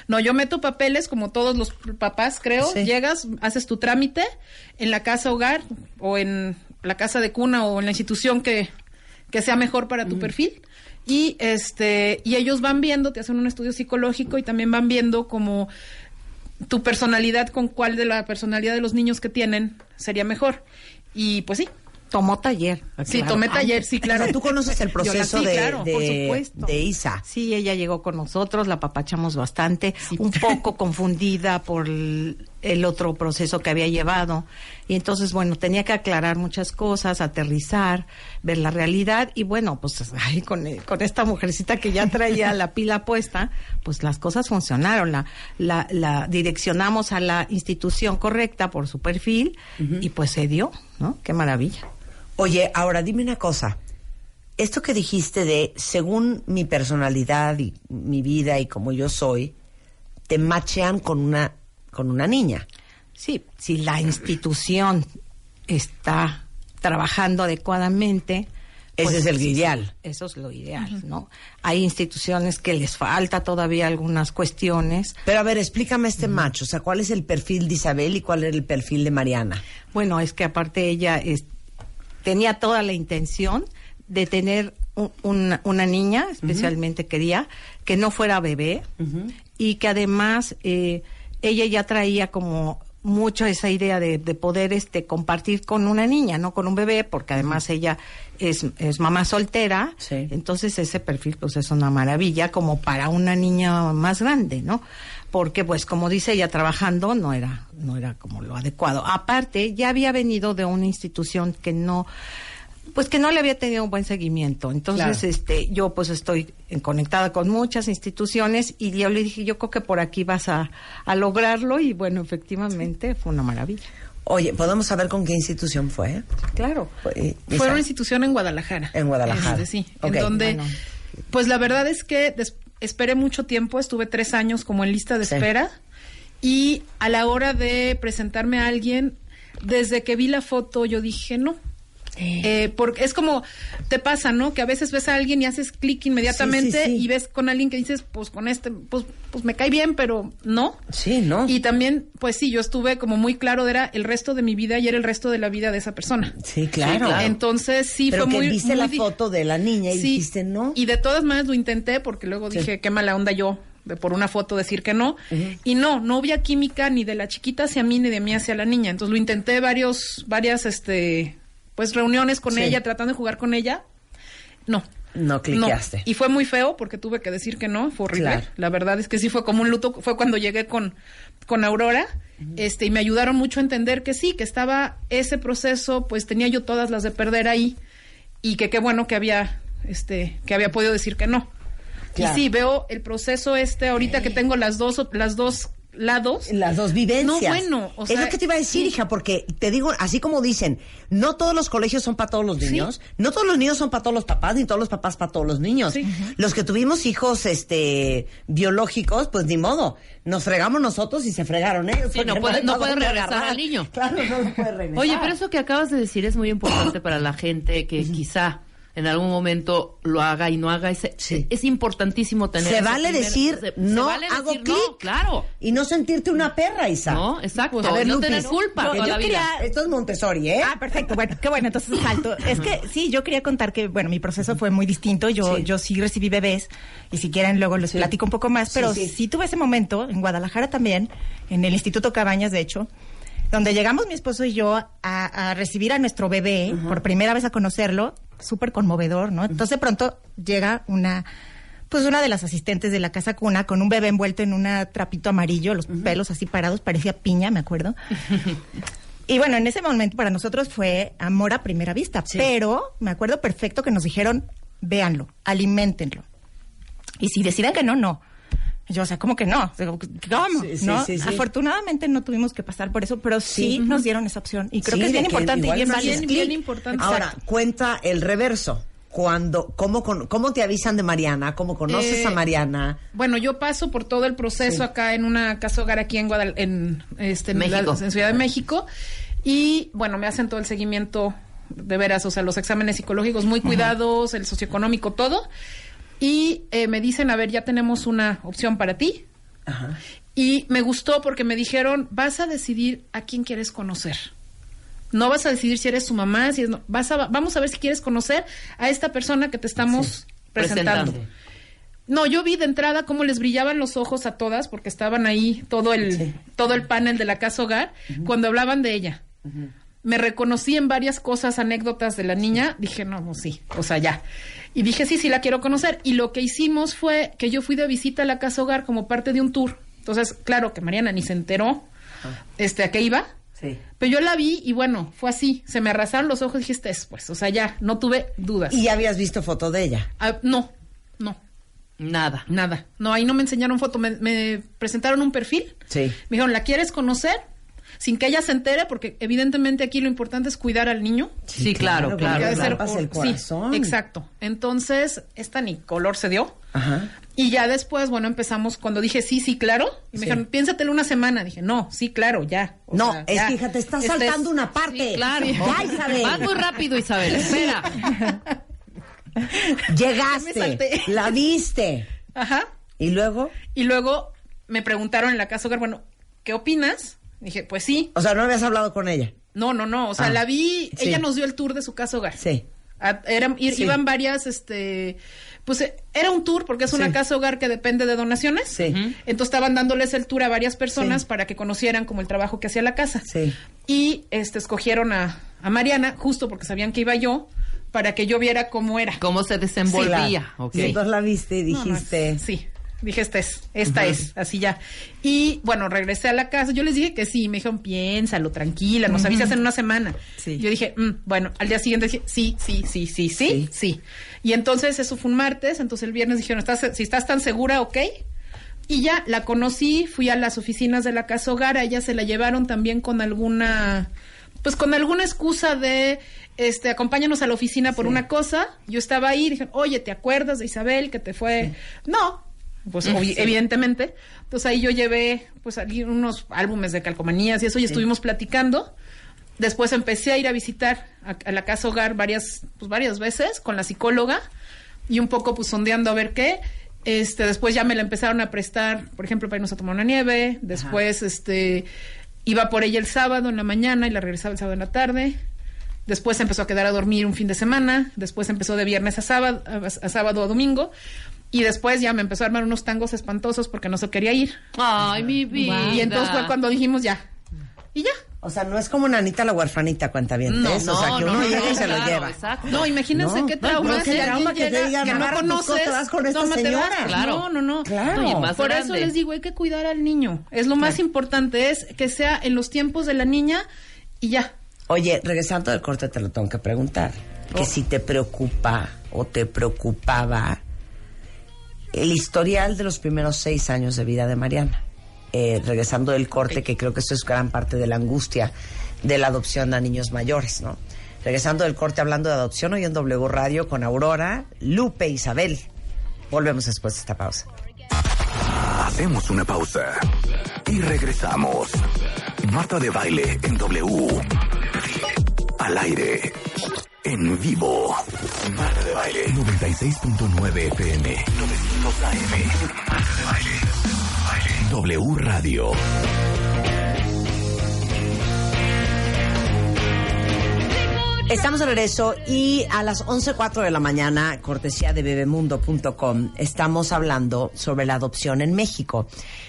No, yo meto papeles como todos los papás, creo. Sí. Llegas, haces tu trámite en la casa hogar o en la casa de cuna o en la institución que, que sea mejor para tu perfil. Y este, y ellos van viendo, te hacen un estudio psicológico y también van viendo como tu personalidad con cuál de la personalidad de los niños que tienen sería mejor. Y pues sí. Tomó taller. Sí, claro, tomé taller, sí, claro. Tú conoces el Yo la- proceso sí, de, claro, de, por supuesto. de Isa. Sí, ella llegó con nosotros, la papachamos bastante, un poco confundida por el, el otro proceso que había llevado. Y entonces, bueno, tenía que aclarar muchas cosas, aterrizar, ver la realidad. Y bueno, pues ay, con, con esta mujercita que ya traía la pila puesta, pues las cosas funcionaron. La, la, la direccionamos a la institución correcta por su perfil y pues se dio, ¿no? Qué maravilla. Oye, ahora dime una cosa. Esto que dijiste de, según mi personalidad y mi vida y como yo soy, te machean con una, con una niña. Sí, si la institución está trabajando adecuadamente. pues, Ese es el sí, ideal. eso es lo ideal, ¿no? Hay instituciones que les falta todavía algunas cuestiones. Pero a ver, explícame este macho. O sea, ¿cuál es el perfil de Isabel y cuál era el perfil de Mariana? Bueno, es que aparte ella es- tenía toda la intención de tener un- una, una niña, especialmente quería, que no fuera bebé y que además eh, ella ya traía como mucho esa idea de, de poder este compartir con una niña, no con un bebé, porque además ella es, es mamá soltera, Sí. entonces ese perfil pues es una maravilla como para una niña más grande, ¿no? Porque pues como dice ella trabajando no era no era como lo adecuado. Aparte ya había venido de una institución que no pues que no le había tenido un buen seguimiento. Entonces, Claro. este, yo pues estoy en- conectada con muchas instituciones y yo le dije, yo creo que por aquí vas a, a lograrlo y bueno, efectivamente fue una maravilla. Oye, ¿podemos saber con qué institución fue? Claro. Eh, Isa. Fue una institución en Guadalajara. En Guadalajara. Este, sí, Ok. en donde, Bueno. pues la verdad es que des- esperé mucho tiempo, estuve tres años como en lista de Sí. espera y a la hora de presentarme a alguien, desde que vi la foto yo dije no. Eh, porque es como te pasa, ¿no? Que a veces ves a alguien y haces clic inmediatamente Sí, sí, sí. y ves con alguien que dices, pues con este, pues, pues me cae bien, pero no. Sí, ¿no? Y también, pues sí, yo estuve como muy claro, era el resto de mi vida y era el resto de la vida de esa persona. Sí, claro. claro. Entonces sí Pero fue que muy viste muy la foto de la niña y Sí, dijiste no. Y de todas maneras lo intenté porque luego Sí. dije qué mala onda yo de por una foto decir que no. Y no, no había química ni de la chiquita hacia mí ni de mí hacia la niña. Entonces lo intenté varios, varias, este, pues reuniones con Sí. ella, tratando de jugar con ella. No. No cliqueaste. Y fue muy feo porque tuve que decir que no, fue horrible. Claro. La verdad es que sí fue como un luto, fue cuando llegué con, con Aurora, este, y me ayudaron mucho a entender que sí, que estaba ese proceso, pues tenía yo todas las de perder ahí, y que qué bueno que había, este, que había podido decir que no. Claro. Y sí, veo el proceso este, ahorita que tengo las dos, las dos lados. Las dos vivencias. No, bueno, o es sea, lo que te iba a decir, sí. hija, porque te digo, así como dicen, no todos los colegios son para todos los niños, no todos los niños son para todos los papás, ni todos los papás para todos los niños. Sí. Los que tuvimos hijos este biológicos, pues ni modo, nos fregamos nosotros y se fregaron ellos. Sí, porque no puede- no para puede dónde regresar agarrar. al niño. Claro, no lo puede regresar. Oye, pero eso que acabas de decir es muy importante para la gente que quizá en algún momento lo haga y no haga ese Sí. es importantísimo tener se vale primer- decir, se- se no vale hago clic. no, claro. Y no sentirte una perra, Isa. No, exacto. Pues, a ver, no Lupis. tener culpa Yo- toda yo la vida. quería- Esto es Montessori, ¿eh? Ah, perfecto. Bueno, qué bueno, entonces salto. Es que sí, yo quería contar que, bueno, mi proceso fue muy distinto. Yo Sí. yo sí recibí bebés y si quieren luego les platico un poco más, pero sí. sí. tuve ese momento en Guadalajara también, en el Instituto Cabañas, de hecho, donde llegamos mi esposo y yo a, a recibir a nuestro bebé, por primera vez a conocerlo, súper conmovedor, ¿no? Entonces de pronto llega una pues una de las asistentes de la casa cuna con un bebé envuelto en un trapito amarillo, los pelos así parados, parecía piña, me acuerdo. Y bueno, en ese momento para nosotros fue amor a primera vista, pero me acuerdo perfecto que nos dijeron, véanlo, alimentenlo. Y si deciden que no, no. Yo, o sea, ¿cómo que no? ¿Cómo? Sí, sí, ¿No? sí, sí. Afortunadamente no tuvimos que pasar por eso, pero sí, nos dieron esa opción. Y creo Sí, que es bien importante y bien bien clic. importante. Ahora, Exacto. cuenta el reverso. Cuando, ¿cómo, con- ¿Cómo te avisan de Mariana? ¿Cómo conoces Eh, a Mariana? Bueno, yo paso por todo el proceso acá en una casa hogar aquí en Guadal en, este, en, México. la- en Ciudad de México. Y bueno, me hacen todo el seguimiento de veras, o sea, los exámenes psicológicos muy cuidados, el socioeconómico, todo. Y eh, me dicen, a ver, ya tenemos una opción para ti. Ajá. Y me gustó porque me dijeron, vas a decidir a quién quieres conocer. No vas a decidir si eres su mamá, si es, no, vas a, vamos a ver si quieres conocer a esta persona que te estamos presentando. Presentando. No, yo vi de entrada cómo les brillaban los ojos a todas porque estaban ahí todo el Sí. todo el panel de la casa hogar cuando hablaban de ella. Me reconocí en varias cosas, anécdotas de la niña, dije, no, pues sí, o sea, ya. Y dije, sí, sí la quiero conocer y lo que hicimos fue que yo fui de visita a la casa hogar como parte de un tour. Entonces, claro que Mariana ni se enteró este a qué iba. Sí. Pero yo la vi y bueno, fue así. Se me arrasaron los ojos y dije, este es, pues, o sea, ya, no tuve dudas. Y ya habías visto foto de ella. Ah, no, no, Nada. nada. No, ahí no me enseñaron foto, me, me presentaron un perfil. Sí. Me dijeron, ¿la quieres conocer? Sin que ella se entere, porque evidentemente aquí lo importante es cuidar al niño. Sí, claro, claro, ser el por- sí, corazón. exacto. Entonces, esta ni color se dio. Ajá. Y ya después, bueno, empezamos cuando dije sí, sí, claro. Y me Sí. dijeron, piénsatelo una semana. Dije, no, sí, claro, ya. O No, sea, es ya. que hija, te estás Este es- saltando una parte. Sí, claro. Ya, Isabel. Vas muy rápido, Isabel. Espera. Llegaste, la viste. Ajá. Y luego, Y luego me preguntaron en la casa hogar, bueno, ¿qué opinas? Dije, pues sí. o sea, no habías hablado con ella. No, no, no. O sea, Ah, la vi, sí. ella nos dio el tour de su casa hogar. Sí. A- eran, ir- Sí. Iban varias, este, pues eh, era un tour porque es una Sí. casa hogar que depende de donaciones. Sí. Entonces estaban dándoles el tour a varias personas Sí. para que conocieran como el trabajo que hacía la casa. Sí. Y este escogieron a, a Mariana justo porque sabían que iba yo para que yo viera cómo era. ¿Cómo se desenvolvía? Claro. Ok. Y entonces la viste y No, no, dijiste. sí. Dije, esta es, esta es, así ya. Y bueno, regresé a la casa. Yo les dije que sí. Me dijeron, piénsalo, tranquila, nos avisas en una semana. Sí. Yo dije, "Mm", bueno, al día siguiente dije, sí, sí, sí, sí, sí, Sí. sí, Y entonces eso fue un martes. Entonces el viernes dijeron, ¿estás, si estás tan segura, ok. Y ya la conocí, fui a las oficinas de la casa hogar. A ella se la llevaron también con alguna, pues con alguna excusa de, este, acompáñanos a la oficina por una cosa. Yo estaba ahí, dije, oye, ¿te acuerdas de Isabel que te fue? No, pues evidentemente. Entonces ahí yo llevé, pues allí unos álbumes de calcomanías y eso y estuvimos platicando. Después empecé a ir a visitar a, a la casa hogar varias, pues varias veces con la psicóloga y un poco pues sondeando a ver qué. Este, después ya me la empezaron a prestar, por ejemplo, para irnos a tomar una nieve. Después, este, iba por ella el sábado en la mañana y la regresaba el sábado en la tarde. Después empezó a quedar a dormir un fin de semana. Después empezó de viernes a sábado, a, a sábado a domingo. Y después ya me empezó a armar unos tangos espantosos porque no se quería ir. Ay, mi vida. Y entonces fue cuando dijimos ya. Y ya. O sea, no es como Nanita la huerfanita, cuenta bien. No, o sea, que no, uno no, llega y no, se lo lleva. exacto. No, imagínense No, qué no, trauma qué si trauma que te digan, que no conoces. cosas, te vas con esta tómate, señora. vas. Claro. No, no, no. Claro. Más Por eso les digo, hay que cuidar al niño. Es lo más importante, es que sea en los tiempos de la niña y ya. Oye, regresando del corte te lo tengo que preguntar. Que si te preocupa o te preocupaba el historial de los primeros seis años de vida de Mariana. Eh, regresando del corte, que creo que eso es gran parte de la angustia de la adopción a niños mayores, ¿no? Regresando del corte hablando de adopción, hoy en W Radio con Aurora, Lupe, Isabel. Volvemos después de esta pausa. Hacemos una pausa y regresamos. Marta de baile en W. Al aire. En vivo. Marta de baile. 96.9 FM. 900 AM. Marta de baile. W Radio. Estamos de regreso y a las 11.04 de la mañana, cortesía de bebemundo.com, estamos hablando sobre la adopción en México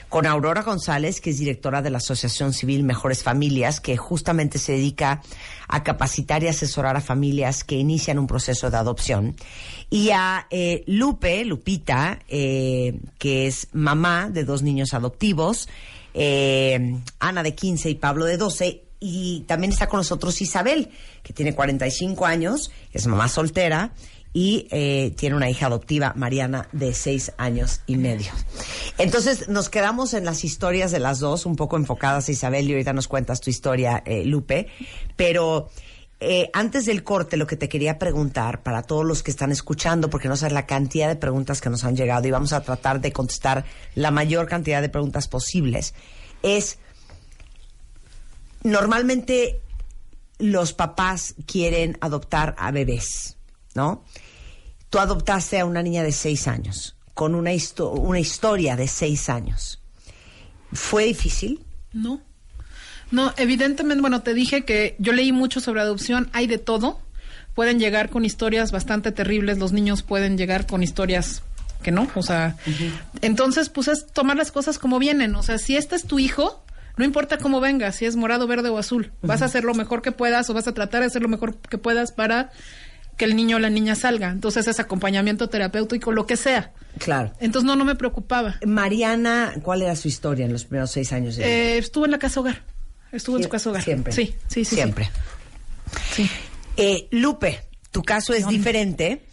con Aurora González, que es directora de la Asociación Civil Mejores Familias, que justamente se dedica a capacitar y asesorar a familias que inician un proceso de adopción. Y a eh, Lupe, Lupita, eh, que es mamá de dos niños adoptivos, eh, Ana de 15 y Pablo de 12, y también está con nosotros Isabel, que tiene 45 años, es mamá soltera y eh, tiene una hija adoptiva, Mariana, de seis años y medio. Entonces nos quedamos en las historias de las dos, un poco enfocadas, Isabel, y ahorita nos cuentas tu historia, eh, Lupe, pero... Eh, antes del corte, lo que te quería preguntar para todos los que están escuchando, porque no sabes la cantidad de preguntas que nos han llegado y vamos a tratar de contestar la mayor cantidad de preguntas posibles, es, normalmente los papás quieren adoptar a bebés, ¿no? Tú adoptaste a una niña de seis años, con una, histo- una historia de seis años. ¿Fue difícil? No. No, evidentemente, bueno, te dije que yo leí mucho sobre adopción, hay de todo. Pueden llegar con historias bastante terribles, los niños pueden llegar con historias que no, o sea, entonces pues es tomar las cosas como vienen, o sea, si este es tu hijo, no importa cómo venga, si es morado, verde o azul, vas a hacer lo mejor que puedas o vas a tratar de hacer lo mejor que puedas para que el niño o la niña salga. Entonces es acompañamiento terapéutico, lo que sea. Claro. Entonces no, no me preocupaba. Mariana, ¿cuál era su historia en los primeros seis años de? Eh, estuvo en la casa hogar. Estuvo en su casa hogar. Siempre. Sí, sí, sí. Siempre. Sí. Eh, Lupe, tu caso es diferente.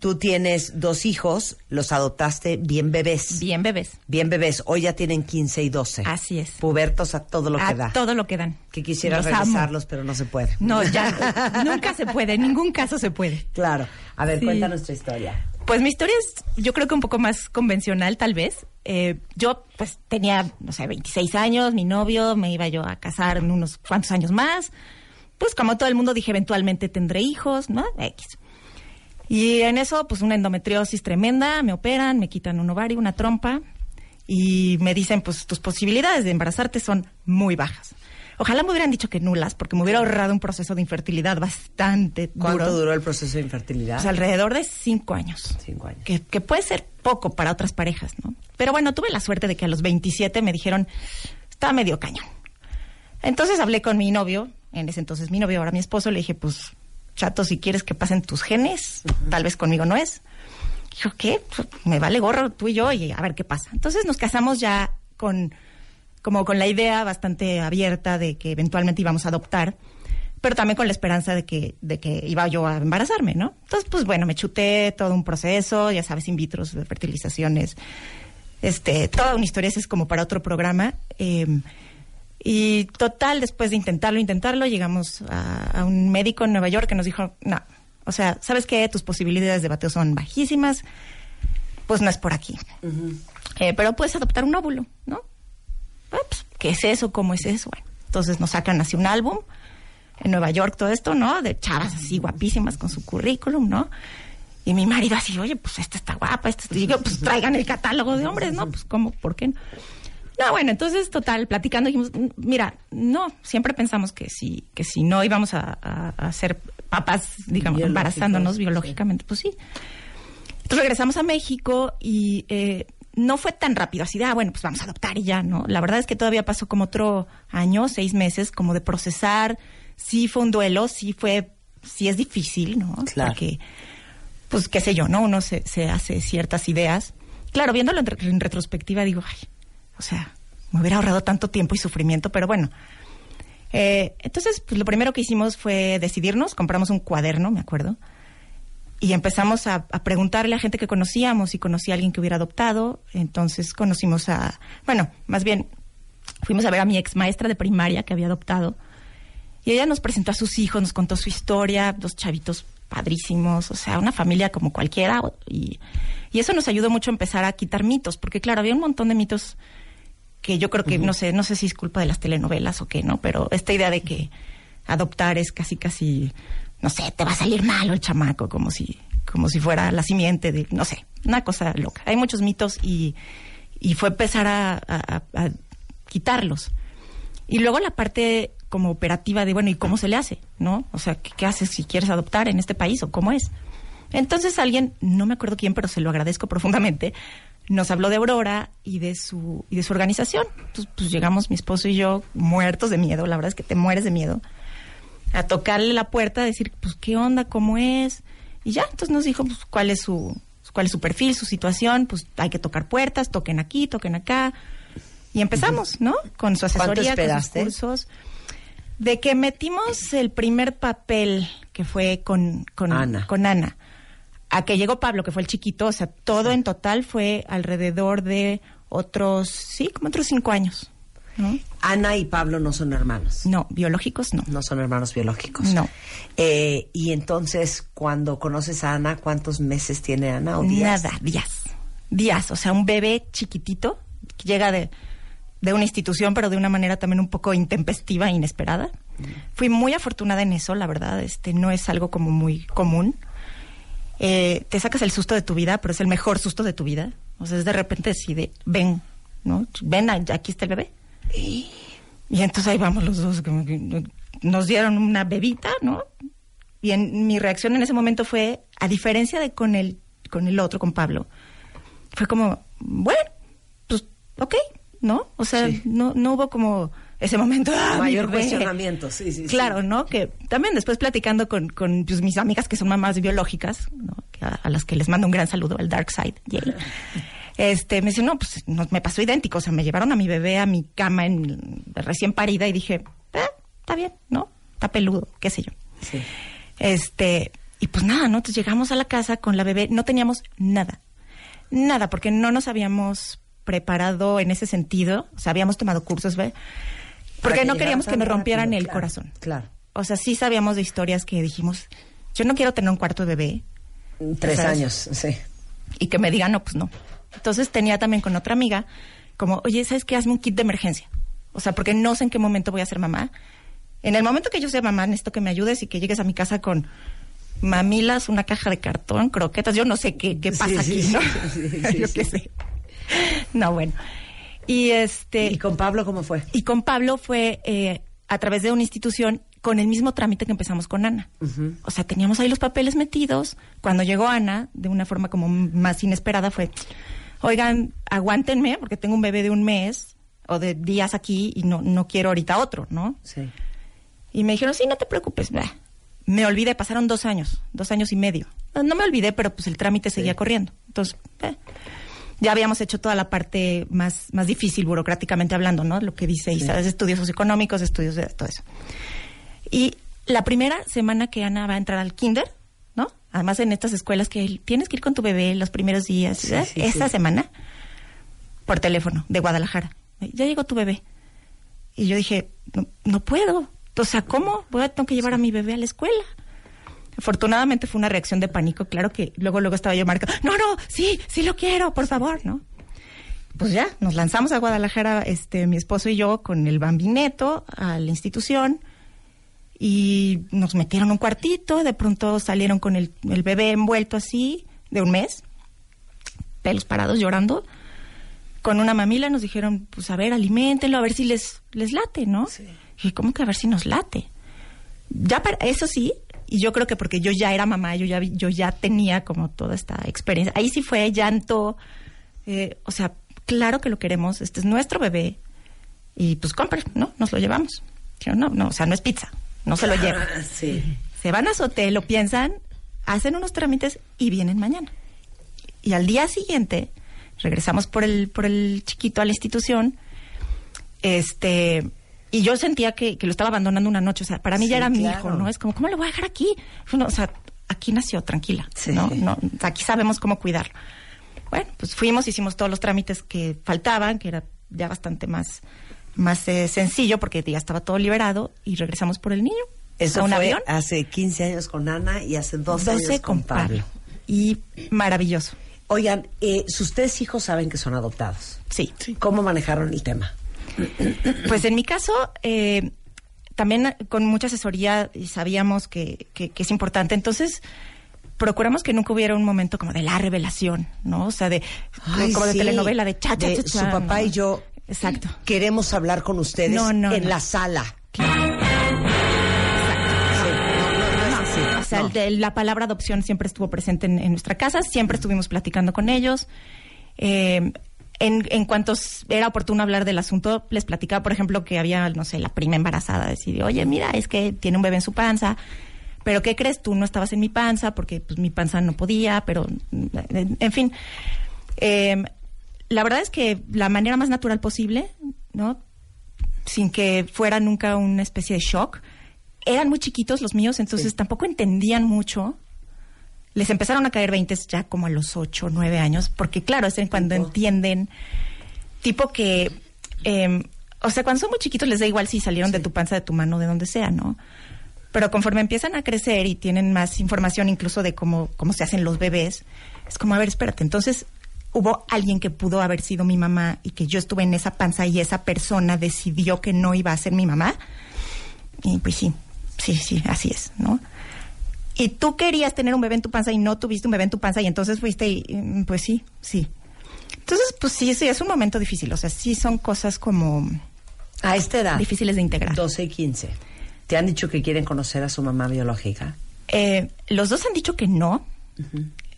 Tú tienes dos hijos, los adoptaste bien bebés. Bien bebés. Bien bebés. Hoy ya tienen 15 y 12. Así es. Pubertos a todo lo que a da. todo lo que dan. Que quisieras Los amo. regresarlos, pero no se puede. No, ya. nunca se puede. En ningún caso se puede. Claro. A ver, Sí. cuenta nuestra historia. Pues mi historia es, yo creo que un poco más convencional, tal vez. Eh, yo, pues, tenía, no sé, 26 años, mi novio, me iba yo a casar en unos cuantos años más. Pues, como todo el mundo, dije, eventualmente tendré hijos, ¿no? X. Y en eso, pues, una endometriosis tremenda, me operan, me quitan un ovario, una trompa, y me dicen, pues, tus posibilidades de embarazarte son muy bajas. Ojalá me hubieran dicho que nulas, porque me hubiera ahorrado un proceso de infertilidad bastante ¿Cuánto duro. duró el proceso de infertilidad? Pues alrededor de cinco años. Cinco años. Que, que puede ser poco para otras parejas, ¿no? Pero bueno, tuve la suerte de que a los 27 me dijeron, está medio cañón. Entonces hablé con mi novio, en ese entonces mi novio, ahora mi esposo, le dije, pues, chato, si quieres que pasen tus genes, tal vez conmigo no es. Dijo, ¿qué? Pues, Me vale gorro tú y yo y a ver qué pasa. Entonces nos casamos ya con, como con la idea bastante abierta de que eventualmente íbamos a adoptar, pero también con la esperanza de que, de que iba yo a embarazarme, ¿no? Entonces, pues bueno, me chuté todo un proceso, ya sabes, in vitro, fertilizaciones, este, toda una historia, ese es como para otro programa. eh, y total, después de intentarlo, intentarlo, llegamos a, a un médico en Nueva York que nos dijo, no, o sea, ¿sabes qué? Tus posibilidades de bateo son bajísimas, pues no es por aquí. Eh, pero puedes adoptar un óvulo, ¿no? ¿Qué es eso? ¿Cómo es eso? Bueno, entonces nos sacan así un álbum en Nueva York, todo esto, ¿no? De chavas así guapísimas con su currículum, ¿no? Y mi marido así, oye, pues esta está guapa, esta está... Y yo, pues traigan el catálogo de hombres, ¿no? Pues ¿cómo? ¿Por qué no? No, bueno, entonces, total, platicando, dijimos, "Mm, mira, no, siempre pensamos que si, que si no íbamos a, a- a ser papás, digamos, embarazándonos sí. biológicamente, pues sí. Entonces regresamos a México y eh, no fue tan rápido, así de, ah, bueno, pues vamos a adoptar y ya, ¿no? La verdad es que todavía pasó como otro año, seis meses, como de procesar. Sí fue un duelo, sí fue, sí es difícil, ¿no? Claro. Porque, pues, qué sé yo, ¿no? Uno se, se hace ciertas ideas. Claro, viéndolo en, re- en retrospectiva, digo, ay, o sea, me hubiera ahorrado tanto tiempo y sufrimiento, pero bueno. Eh, entonces, pues lo primero que hicimos fue decidirnos, compramos un cuaderno, me acuerdo, y empezamos a, preguntarle a gente que conocíamos si conocía a alguien que hubiera adoptado. Entonces conocimos a, bueno, más bien fuimos a ver a mi ex maestra de primaria que había adoptado. Y ella nos presentó a sus hijos, nos contó su historia, dos chavitos padrísimos, o sea, una familia como cualquiera. Y eso nos ayudó mucho a empezar a quitar mitos, porque claro, había un montón de mitos que yo creo que, no sé, no sé si es culpa de las telenovelas o qué, ¿no? Pero esta idea de que adoptar es casi, casi, no sé, te va a salir malo el chamaco, como si, como si fuera la simiente de, no sé, una cosa loca. Hay muchos mitos y, y fue empezar a, a- a- a quitarlos. Y luego la parte como operativa de, bueno, ¿y cómo se le hace? ¿No? O sea, ¿qué, qué haces si quieres adoptar en este país o cómo es? Entonces alguien, no me acuerdo quién, pero se lo agradezco profundamente, nos habló de Aurora y de su, y de su organización. Entonces, pues llegamos mi esposo y yo muertos de miedo, la verdad es que te mueres de miedo, a tocarle la puerta, a decir, pues, ¿qué onda? ¿Cómo es? Y ya, entonces nos dijo, pues, cuál es su, cuál es su perfil, su situación, pues hay que tocar puertas, toquen aquí, toquen acá. Y empezamos, ¿no? Con su ¿Cuánto asesoría, con sus cursos. De que metimos el primer papel, que fue con, con Ana. con Ana, a que llegó Pablo, que fue el chiquito, o sea, todo en total fue alrededor de otros, sí, como otros cinco años. ¿no? Ana y Pablo no son hermanos. No, biológicos no. No son hermanos biológicos. No. Eh, y entonces, cuando conoces a Ana, ¿cuántos meses tiene Ana o días? Nada, días. Días, o sea, un bebé chiquitito que llega de, de una institución, pero de una manera también un poco intempestiva e inesperada. Fui muy afortunada en eso, la verdad, este no es algo como muy común. Eh, te sacas el susto de tu vida, pero es el mejor susto de tu vida. O sea, es de repente decide, ven, ¿no? Ven, aquí está el bebé. Y entonces ahí vamos los dos, como que nos dieron una bebita, ¿no? Y en, mi reacción en ese momento fue, a diferencia de con el, con el otro, con Pablo, fue como, bueno, pues, ok, ¿no? O sea, Sí. no, no hubo como ese momento. ¡ah, Mayor cuestionamiento, sí, sí, sí. Claro, ¿no? Que también después platicando con, con pues, mis amigas que son mamás biológicas, ¿no? Que a, a las que les mando un gran saludo, al Dark Side, yay. Este, me dice, no, pues no, me pasó idéntico. O sea, me llevaron a mi bebé a mi cama en, recién parida y dije, eh, está bien, ¿no? Está peludo, qué sé yo. Sí. Este, y pues nada, ¿no? Entonces llegamos a la casa con la bebé, no teníamos nada. Nada, porque no nos habíamos preparado en ese sentido. O sea, habíamos tomado cursos, ¿ve? Porque que no queríamos que nos rompieran rápido, el claro, corazón. Claro. O sea, sí sabíamos de historias que dijimos, yo no quiero tener un cuarto de bebé Tres ¿Sabes? años, sí. y que me digan, no, pues no. Entonces tenía también con otra amiga, como, oye, ¿sabes qué? Hazme un kit de emergencia. O sea, porque no sé en qué momento voy a ser mamá. En el momento que yo sea mamá, necesito que me ayudes y que llegues a mi casa con mamilas, una caja de cartón, croquetas, yo no sé qué, qué pasa sí, aquí, sí, ¿no? sí, sí, yo qué sé. No, bueno. Y este... ¿Y con Pablo cómo fue? Y con Pablo fue eh, a través de una institución con el mismo trámite que empezamos con Ana. O sea, teníamos ahí los papeles metidos. Cuando llegó Ana, de una forma como más inesperada, fue, oigan, aguántenme porque tengo un bebé de un mes o de días aquí y no, no quiero ahorita otro, ¿no? Sí. Y me dijeron, sí, no te preocupes. Me olvidé, pasaron dos años, dos años y medio. No, no me olvidé, pero pues el trámite seguía corriendo. Entonces, eh, ya habíamos hecho toda la parte más, más difícil burocráticamente hablando, ¿no? Lo que dice Isa, es estudios socioeconómicos, estudios de todo eso. Y la primera semana que Ana va a entrar al kinder, ¿no? Además en estas escuelas que tienes que ir con tu bebé los primeros días, Sí, sí, esa sí. semana, por teléfono, de Guadalajara. Ya llegó tu bebé. Y yo dije, no, no puedo. O sea, ¿cómo? Voy a tengo que llevar a mi bebé a la escuela. Afortunadamente fue una reacción de pánico. Claro que luego, luego estaba yo marcando, no, no, sí, sí lo quiero, por favor, ¿no? Pues ya, nos lanzamos a Guadalajara, este, mi esposo y yo, con el bambineto a la institución y nos metieron un cuartito, de pronto salieron con el, el bebé envuelto así, de un mes, pelos parados llorando, con una mamila nos dijeron, pues a ver, aliméntenlo, a ver si les, les late, ¿no? Y dije, ¿cómo que a ver si nos late? Ya para, eso sí, y yo creo que porque yo ya era mamá, yo ya, yo ya tenía como toda esta experiencia. Ahí sí fue llanto, eh, o sea, claro que lo queremos, este es nuestro bebé, y pues compre, ¿no? Nos lo llevamos. No, no, o sea, no es pizza, no se lo llevan. Sí. Se van a Sotel, lo piensan, hacen unos trámites y vienen mañana. Y al día siguiente regresamos por el, por el chiquito a la institución, este, y yo sentía que, que lo estaba abandonando una noche. O sea, para mí Sí, ya era mi hijo, ¿no? Es como, ¿cómo lo voy a dejar aquí? O sea, aquí nació, tranquila, Sí. ¿no? no aquí sabemos cómo cuidarlo. Bueno, pues fuimos, hicimos todos los trámites que faltaban, que era ya bastante más, más eh, sencillo porque ya estaba todo liberado y regresamos por el niño. Eso a un fue avión. hace 15 años con Ana y hace 12, 12 años con con Pablo. Y maravilloso. Oigan, eh, sus tres hijos saben que son adoptados. Sí. ¿Cómo manejaron el tema? Pues en mi caso, eh, también con mucha asesoría y sabíamos que, que- que es importante. Entonces, procuramos que nunca hubiera un momento como de la revelación, ¿no? O sea, de Ay, como de telenovela, de cha, cha, De cha, Su papá ¿no? y yo Exacto. queremos hablar con ustedes No, no, en la sala. O sea, de- la palabra adopción siempre estuvo presente en, en nuestra casa, siempre estuvimos platicando con ellos. Eh, en, en cuanto era oportuno hablar del asunto, les platicaba, por ejemplo, que había, no sé, la prima embarazada, decidió, oye, mira, es que tiene un bebé en su panza, pero ¿qué crees? Tú no estabas en mi panza porque pues mi panza no podía, pero, mm, en, en fin. Eh, la verdad es que la manera más natural posible, ¿no? sin que fuera nunca una especie de shock. Eran muy chiquitos los míos, entonces Sí. tampoco entendían mucho les empezaron a caer 20 ya como a los 8 o 9 años, porque claro, es en cuando entienden, tipo que, eh, o sea, cuando son muy chiquitos les da igual si salieron de tu panza, de tu mano, de donde sea, ¿no? Pero conforme empiezan a crecer y tienen más información incluso de cómo, cómo se hacen los bebés, es como, a ver, espérate, entonces hubo alguien que pudo haber sido mi mamá y que yo estuve en esa panza y esa persona decidió que no iba a ser mi mamá. Y pues sí, sí, sí, así es, ¿no? Y tú querías tener un bebé en tu panza y no tuviste un bebé en tu panza y entonces fuiste y mm, pues sí, sí. Entonces, pues sí, sí, es un momento difícil. O sea, sí son cosas como A esta edad, difíciles de integrar. 12 y 15, ¿te han dicho que quieren conocer a su mamá biológica? Eh, los dos han dicho que no.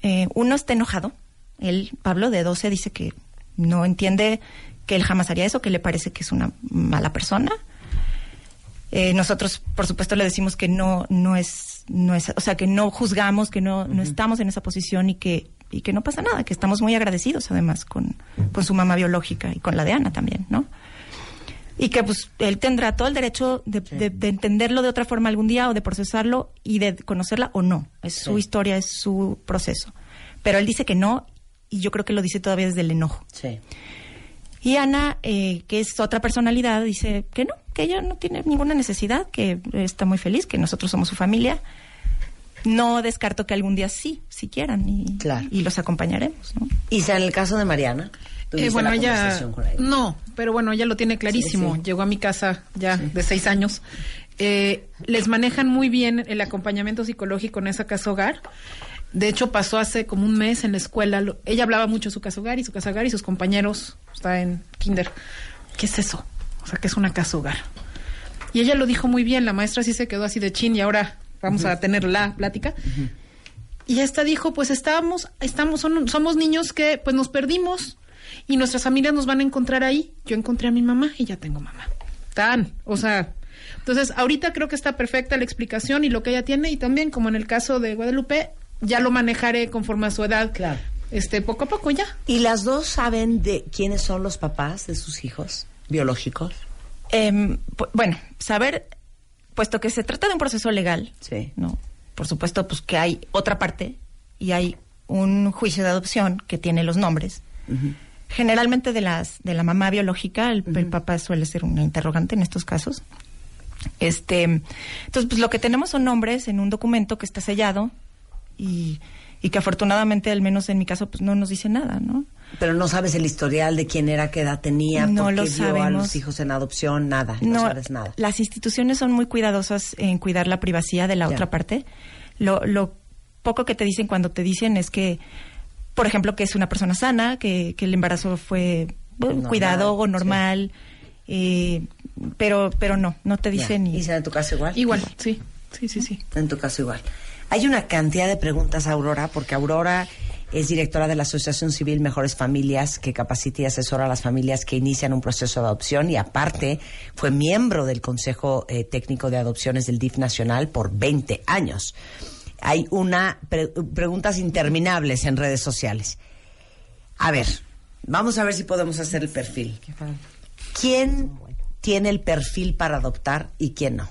Eh, uno está enojado. Él, Pablo, de 12, dice que no entiende que él jamás haría eso, que le parece que es una mala persona. Eh, nosotros, por supuesto, le decimos que no, no es, no es, o sea, que no juzgamos, que no, no estamos en esa posición y que, y que no pasa nada, que estamos muy agradecidos además con, con su mamá biológica y con la de Ana también, ¿no? Y que pues él tendrá todo el derecho de, de- de entenderlo de otra forma algún día o de procesarlo y de conocerla o no. Es su historia, es su proceso. Pero él dice que no y yo creo que lo dice todavía desde el enojo. Sí. Y Ana, eh, que es otra personalidad, dice que no, que ella no tiene ninguna necesidad, que está muy feliz, que nosotros somos su familia. No descarto que algún día sí, si quieran, y, Claro. y los acompañaremos, ¿no? Isa, en el caso de Mariana, Eh, bueno, la ella no, pero bueno, ella lo tiene clarísimo. Sí, sí. Llegó a mi casa ya de seis años. Eh, les manejan muy bien el acompañamiento psicológico en esa casa hogar. De hecho, pasó hace como un mes en la escuela. lo- ella hablaba mucho de su casa hogar y su casa hogar y sus compañeros. Está en kinder. ¿Qué es eso? O sea, ¿qué es una casa hogar? Y ella lo dijo muy bien. La maestra sí se quedó así de chin y ahora vamos a tener la plática. Y esta dijo, pues estábamos, estamos, son- somos niños que pues nos perdimos y nuestras familias nos van a encontrar ahí. Yo encontré a mi mamá y ya tengo mamá. Tan, o sea, entonces ahorita creo que está perfecta la explicación y lo que ella tiene y también como en el caso de Guadalupe, ya lo manejaré conforme a su edad. Claro. Este, poco a poco ya. ¿Y las dos saben de quiénes son los papás de sus hijos biológicos? Em, bueno, saber, puesto que se trata de un proceso legal, Sí. ¿no? Por supuesto, pues que hay otra parte y hay un juicio de adopción que tiene los nombres. Generalmente de las de la mamá biológica, el, el papá suele ser una interrogante en estos casos. Este, entonces, pues lo que tenemos son nombres en un documento que está sellado y, y que afortunadamente, al menos en mi caso, pues no nos dice nada, ¿no? Pero no sabes el historial de quién era, qué edad tenía, No por lo qué dio a los hijos en adopción, nada, no, sabes nada. Las instituciones son muy cuidadosas en cuidar la privacidad de la Ya. otra parte. Lo, lo poco que te dicen cuando te dicen es que, por ejemplo, que es una persona sana, que, que el embarazo fue bueno, Normal, cuidado o sí. normal, eh, pero, pero no, no te Ya. dicen ni. Isa, en tu caso igual. Igual, sí. Sí, sí, sí. En tu caso igual. Hay una cantidad de preguntas, Aurora, porque Aurora es directora de la Asociación Civil Mejores Familias, que capacita y asesora a las familias que inician un proceso de adopción y aparte fue miembro del Consejo eh, Técnico de Adopciones del DIF Nacional por 20 años. Hay una pre- preguntas interminables en redes sociales. A ver, vamos a ver si podemos hacer el perfil. ¿Quién tiene el perfil para adoptar y quién no?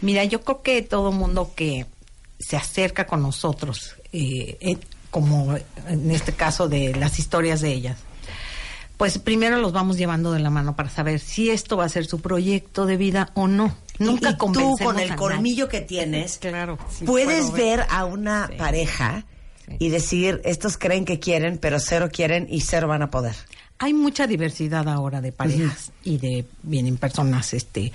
Mira, yo creo que todo mundo que se acerca con nosotros, eh, eh, como en este caso de las historias de ellas, pues primero los vamos llevando de la mano para saber si esto va a ser su proyecto de vida o no. Nunca y tú convencemos con el colmillo que tienes, Claro, sí puedes ver. ver a una Sí. pareja Sí. y decir, estos creen que quieren, pero cero quieren y cero van a poder. Hay mucha diversidad ahora de parejas y de vienen personas este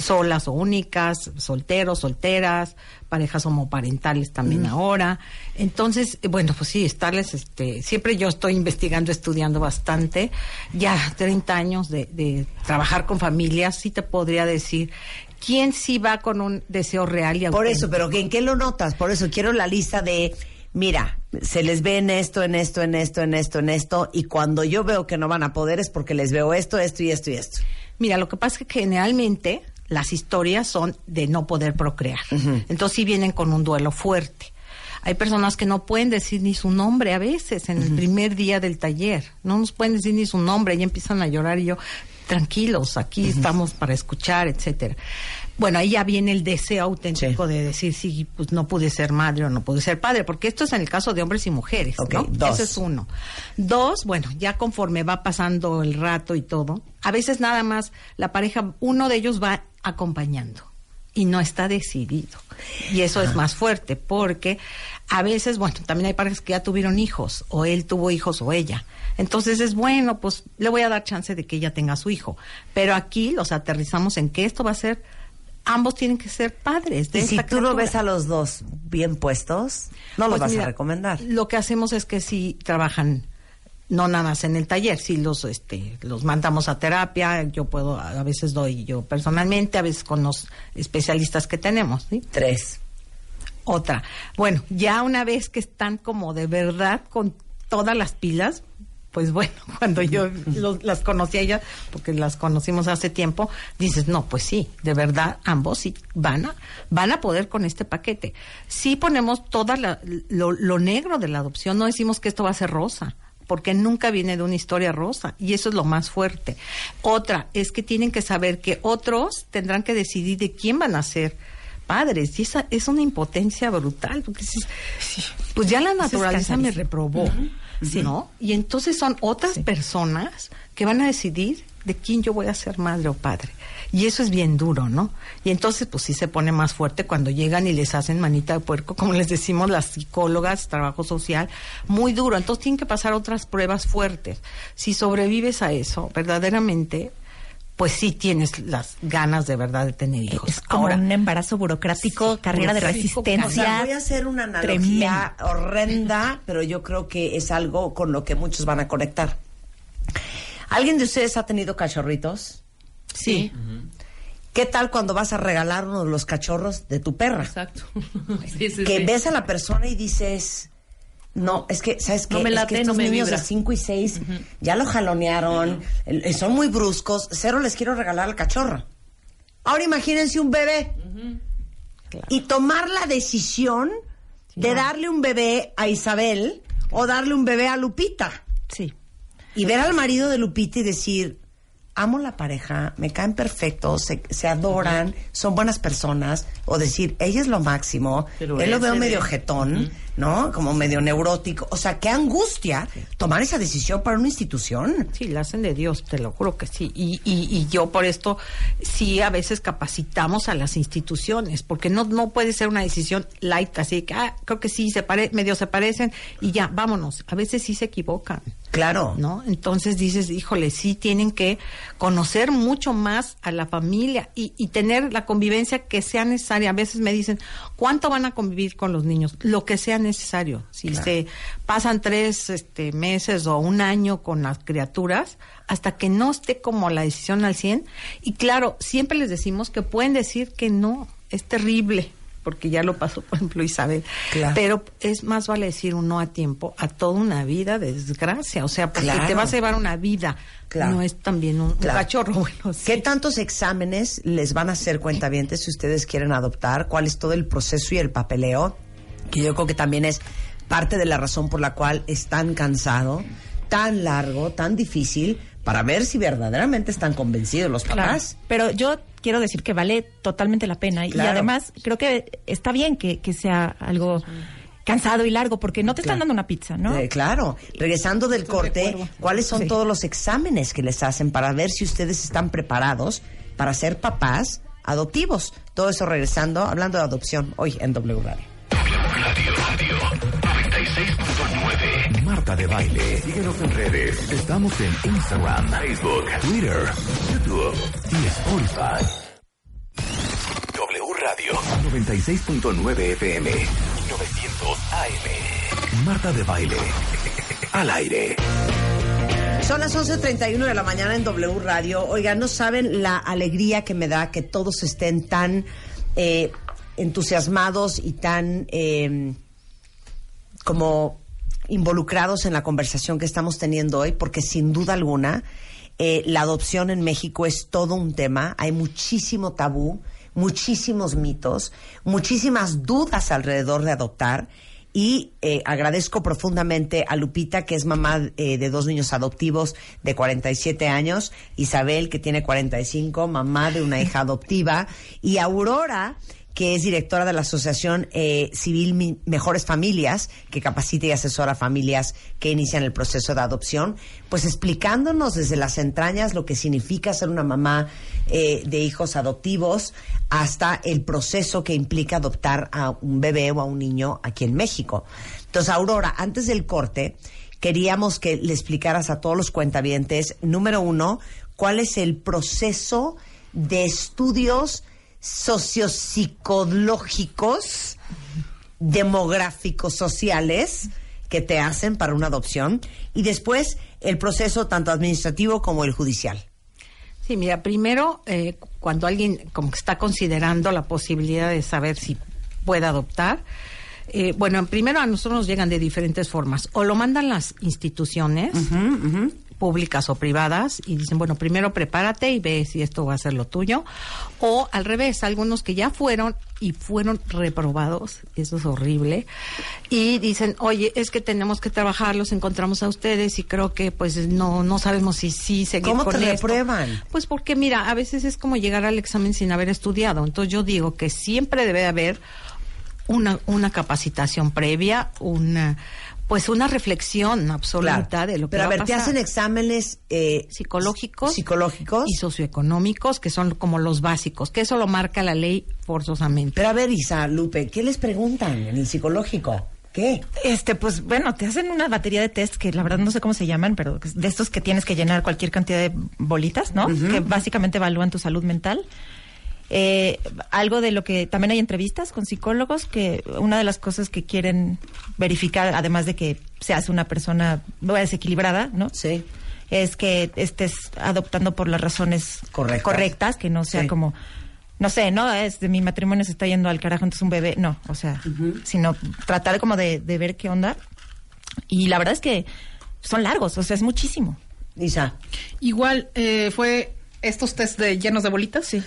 solas o únicas, solteros, solteras, parejas homoparentales también ahora. Entonces, eh, bueno, pues sí, estarles este siempre yo estoy investigando, estudiando bastante. Ya 30 años de, de trabajar con familias, sí te podría decir quién sí va con un deseo real y Por eso, auténtico. pero ¿en qué lo notas? Por eso quiero la lista de, mira, se les ve en esto, en esto, en esto, en esto, en esto, y cuando yo veo que no van a poder es porque les veo esto, esto y esto y esto. Mira, lo que pasa es que generalmente las historias son de no poder procrear. Entonces sí vienen con un duelo fuerte. Hay personas que no pueden decir ni su nombre a veces en el primer día del taller. No nos pueden decir ni su nombre y empiezan a llorar y yo tranquilos, aquí estamos para escuchar, etcétera. Bueno, ahí ya viene el deseo auténtico de decir, sí, pues no pude ser madre o no pude ser padre, porque esto es en el caso de hombres y mujeres, ¿no? dos. Ese es uno. Dos, bueno, ya conforme va pasando el rato y todo, a veces nada más la pareja, uno de ellos va acompañando y no está decidido. Y eso es más fuerte, porque a veces, bueno, también hay parejas que ya tuvieron hijos, o él tuvo hijos o ella. Entonces es bueno, pues le voy a dar chance de que ella tenga su hijo. Pero aquí los aterrizamos en que esto va a ser, ambos tienen que ser padres de Y si esta tú lo ves a los dos bien puestos, no los Pues vas mira, a recomendar. Lo que hacemos es que si trabajan no nada más en el taller, si los este los mandamos a terapia, yo puedo a veces doy yo personalmente, a veces con los especialistas que tenemos, ¿sí? Tres. Otra. Bueno, ya una vez que están como de verdad con todas las pilas, pues bueno, cuando yo los- las conocí a ellas, porque las conocimos hace tiempo, dices, no, pues sí, de verdad, ambos sí van a, van a poder con este paquete. Sí ponemos toda la- lo, lo negro de la adopción, no decimos que esto va a ser rosa porque nunca viene de una historia rosa y eso es lo más fuerte. Otra es que tienen que saber que otros tendrán que decidir de quién van a ser padres y esa es una impotencia brutal porque pues ya la naturaleza me reprobó, ¿no? Y entonces son otras personas que van a decidir de quién yo voy a ser madre o padre. Y eso es bien duro, ¿no? Y entonces, pues sí se pone más fuerte cuando llegan y les hacen manita de puerco, como les decimos las psicólogas, trabajo social, muy duro. Entonces tienen que pasar otras pruebas fuertes. Si sobrevives a eso, verdaderamente, pues sí tienes las ganas de verdad de tener hijos. Es como Ahora, un embarazo burocrático, carrera de burocrático, O sea, resistencia. voy a hacer una analogía horrenda, pero yo creo que es algo con lo que muchos van a conectar. ¿Alguien de ustedes ha tenido cachorritos? Sí, ¿Qué tal cuando vas a regalar uno de los cachorros de tu perra? exacto. Sí, sí, que sí. ves a la persona y dices, no, es que, ¿sabes qué? No me Es que estos no me niños vibra. de 5 y 6 ya lo jalonearon, eh, son muy bruscos, cero les quiero regalar al cachorro. Ahora imagínense un bebé. Y tomar la decisión de darle un bebé a Isabel o darle un bebé a Lupita. sí. Y ver al marido de Lupita y decir, amo la pareja, me caen perfectos, se, se adoran, son buenas personas. O decir, ella es lo máximo, Pero él lo veo de- medio jetón, ¿no? Como medio neurótico. O sea, qué angustia tomar esa decisión para una institución. Sí, la hacen de Dios, te lo juro que sí. Y, y, y yo por esto sí a veces capacitamos a las instituciones, porque no, no puede ser una decisión light, así que, ah, creo que sí, se pare, medio se parecen y ya, vámonos. A veces sí se equivocan. Claro. ¿no? Entonces dices, híjole, sí tienen que conocer mucho más a la familia y, y tener la convivencia que sea necesaria. A veces me dicen, ¿cuánto van a convivir con los niños? Lo que sea necesario. Si se pasan tres este, meses o un año con las criaturas, hasta que no esté como la decisión al 100. Y claro, siempre les decimos que pueden decir que no, es terrible. Porque ya lo pasó, por ejemplo, Isabel. Claro. Pero es más vale decir un no a tiempo a toda una vida de desgracia. O sea, porque Claro. te vas a llevar una vida. Claro. No es también un, cachorro. Bueno, sí. ¿Qué tantos exámenes les van a hacer cuentavientes si ustedes quieren adoptar? ¿Cuál es todo el proceso y el papeleo? Que yo creo que también es parte de la razón por la cual es tan cansado, tan largo, tan difícil, para ver si verdaderamente están convencidos los Claro. papás. Pero yo quiero decir que vale totalmente la pena. Y además, creo que está bien que, que sea algo cansado y largo, porque no te están Claro. dando una pizza, ¿no? Eh, claro. Regresando del corte, ¿cuáles son Sí. todos los exámenes que les hacen para ver si ustedes están preparados para ser papás adoptivos? Todo eso regresando, hablando de adopción, hoy en W Radio. Marta de Baile. Síguenos en redes. Estamos en Instagram, Facebook, Twitter, YouTube y Spotify. W Radio 96.9 FM 900 AM. Marta de Baile. Al aire. Son las 11.31 de la mañana en W Radio. Oigan, no saben la alegría que me da que todos estén tan eh, entusiasmados y tan eh, como involucrados en la conversación que estamos teniendo hoy, porque sin duda alguna eh, la adopción en México es todo un tema. Hay muchísimo tabú, muchísimos mitos, muchísimas dudas alrededor de adoptar. Y eh, agradezco profundamente a Lupita, que es mamá eh, de dos niños adoptivos de 47 años, Isabel, que tiene 45, mamá de una hija adoptiva, y Aurora, que es directora de la Asociación eh, Civil Mejores Familias, que capacita y asesora a familias que inician el proceso de adopción, pues explicándonos desde las entrañas lo que significa ser una mamá eh, de hijos adoptivos hasta el proceso que implica adoptar a un bebé o a un niño aquí en México. Entonces, Aurora, antes del corte, queríamos que le explicaras a todos los cuentavientes, número uno, cuál es el proceso de estudios sociopsicológicos, demográficos, sociales que te hacen para una adopción y después el proceso tanto administrativo como el judicial. Sí, mira, primero, eh, cuando alguien como que está considerando la posibilidad de saber si puede adoptar, eh, bueno, primero a nosotros nos llegan de diferentes formas. O lo mandan las instituciones públicas o privadas y dicen, bueno, primero prepárate y ve si esto va a ser lo tuyo. O al revés, algunos que ya fueron y fueron reprobados, eso es horrible, y dicen, oye, es que tenemos que trabajar, los encontramos a ustedes y creo que pues no, no sabemos si sí seguir ¿Cómo con te esto". reprueban? Pues porque mira, a veces es como llegar al examen sin haber estudiado. Entonces yo digo que siempre debe haber una, una capacitación previa, una pues una reflexión absoluta Claro. de lo que Pero a va ver, te pasar. hacen exámenes eh, psicológicos psicológicos. y socioeconómicos que son como los básicos, que eso lo marca la ley forzosamente. Pero a ver, Isa, Lupe, ¿qué les preguntan en el psicológico? ¿Qué? Este, pues bueno, te hacen una batería de test que la verdad no sé cómo se llaman, pero de estos que tienes que llenar cualquier cantidad de bolitas, ¿no? Que básicamente evalúan tu salud mental. Eh, algo de lo que también hay entrevistas con psicólogos que una de las cosas que quieren verificar, además de que seas una persona desequilibrada, ¿no? Sí. Es que estés adoptando por las razones Correctas. correctas, que no sea Sí. como no sé, no, es de mi matrimonio se está yendo al carajo, entonces un bebé, no, o sea, sino tratar como de, de ver qué onda. Y la verdad es que son largos, o sea, es muchísimo. Isa. Igual eh, fue estos test de llenos de bolitas. Sí.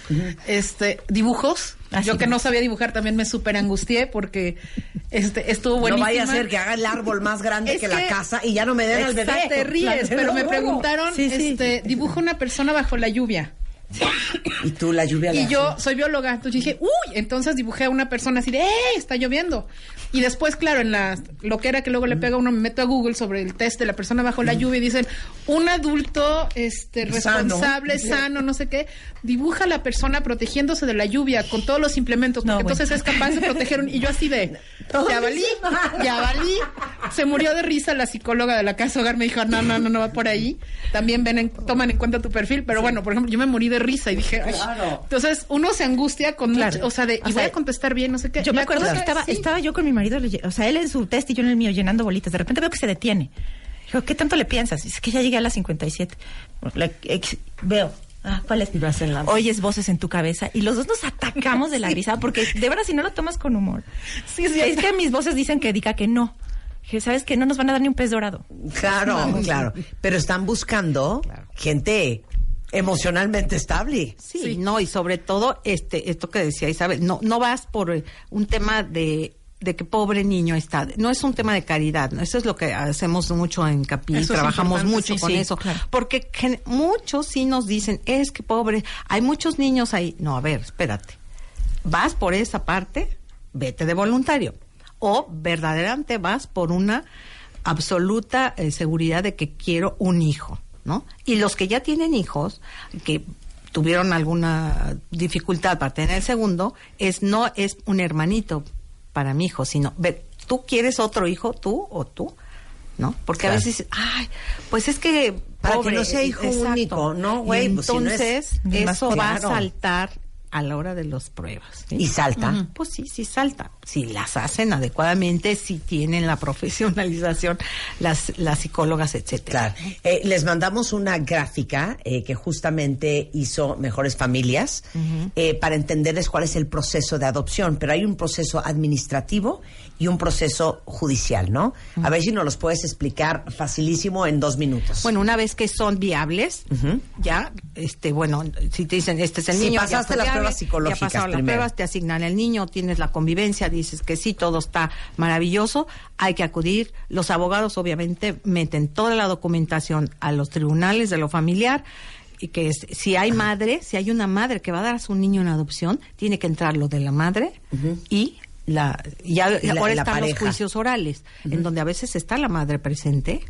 Este, dibujos. Ah, Yo que no sabía dibujar también me súper angustié porque este estuvo buenísima. No vaya a ser que haga el árbol más grande Es que, la casa y ya no me den al bebé. Te ríes, pero me preguntaron, Sí, sí. este, dibuja una persona bajo la lluvia. Y tú la lluvia Y la yo soy bióloga, entonces dije, uy, entonces dibujé a una persona así de, ¡eh! Está lloviendo. Y después, claro, en la lo que era que luego le pega uno, me meto a Google sobre el test de la persona bajo la lluvia y dicen, un adulto este responsable, sano, no sé qué, dibuja a la persona protegiéndose de la lluvia con todos los implementos, porque No, bueno. entonces es capaz de proteger un, y yo así de, ya valí, ya valí. Se murió de risa la psicóloga de la casa hogar, me dijo, no, no, no, no va por ahí. También ven en- toman en cuenta tu perfil, pero bueno, por ejemplo, yo me morí de risa y dije, "Ay". Claro. entonces uno se angustia con Claro. mucho, o sea, de, O y voy sea, a contestar bien, no sé qué. Yo me acuerdo que es- estaba, sí. estaba yo con mi marido, o sea, él en su test y yo en el mío llenando bolitas. De repente veo que se detiene. Digo, ¿qué tanto le piensas? Es que ya llegué a las 57. La- ex- veo. Ah, ¿cuál es? vas en la- Oyes voces en tu cabeza y los dos nos atacamos de la risa porque de verdad si no lo tomas con humor. Sí, sí, es que mis voces dicen que diga que no. Que sabes que no nos van a dar ni un pez dorado. Claro, claro. Pero están buscando gente emocionalmente estable. Sí, Sí. no, y sobre todo este esto que decía Isabel, no no vas por eh, un tema de de que pobre niño está, no es un tema de caridad, ¿no? eso es lo que hacemos mucho en Capi, Eso trabajamos mucho sí, con sí, eso, claro. porque muchos sí nos dicen, es que pobre, hay muchos niños ahí, no, a ver, espérate, vas por esa parte, vete de voluntario, o verdaderamente vas por una absoluta eh, seguridad de que quiero un hijo, ¿no? Y los que ya tienen hijos, que tuvieron alguna dificultad para tener el segundo, es no es un hermanito para mi hijo, sino, ver, ¿tú quieres otro hijo, tú o tú? ¿No? Porque Claro. a veces ay, pues es que... Para que no sea hijo exacto. único, ¿no, güey? Pues si no es- entonces, eso va a saltar a la hora de las pruebas. ¿sí? Y salta. Pues sí, sí salta. Si las hacen adecuadamente, si tienen la profesionalización, las, las psicólogas, etcétera. Claro. Eh, les mandamos una gráfica eh, que justamente hizo Mejores Familias eh, para entenderles cuál es el proceso de adopción, pero hay un proceso administrativo y un proceso judicial, ¿no? A ver si nos los puedes explicar facilísimo en dos minutos. Bueno, una vez que son viables, ya, este, bueno, si te dicen, este es el si niño. ya pasaste fue las pruebas psicológicas Ya pasaron las pruebas, te asignan el niño, tienes la convivencia, dices que sí, todo está maravilloso, hay que acudir. Los abogados obviamente meten toda la documentación a los tribunales de lo familiar y que es- si hay madre, si hay una madre que va a dar a su niño en adopción, tiene que entrar lo de la madre y la ya la- ahora la están los juicios orales, en donde a veces está la madre presente,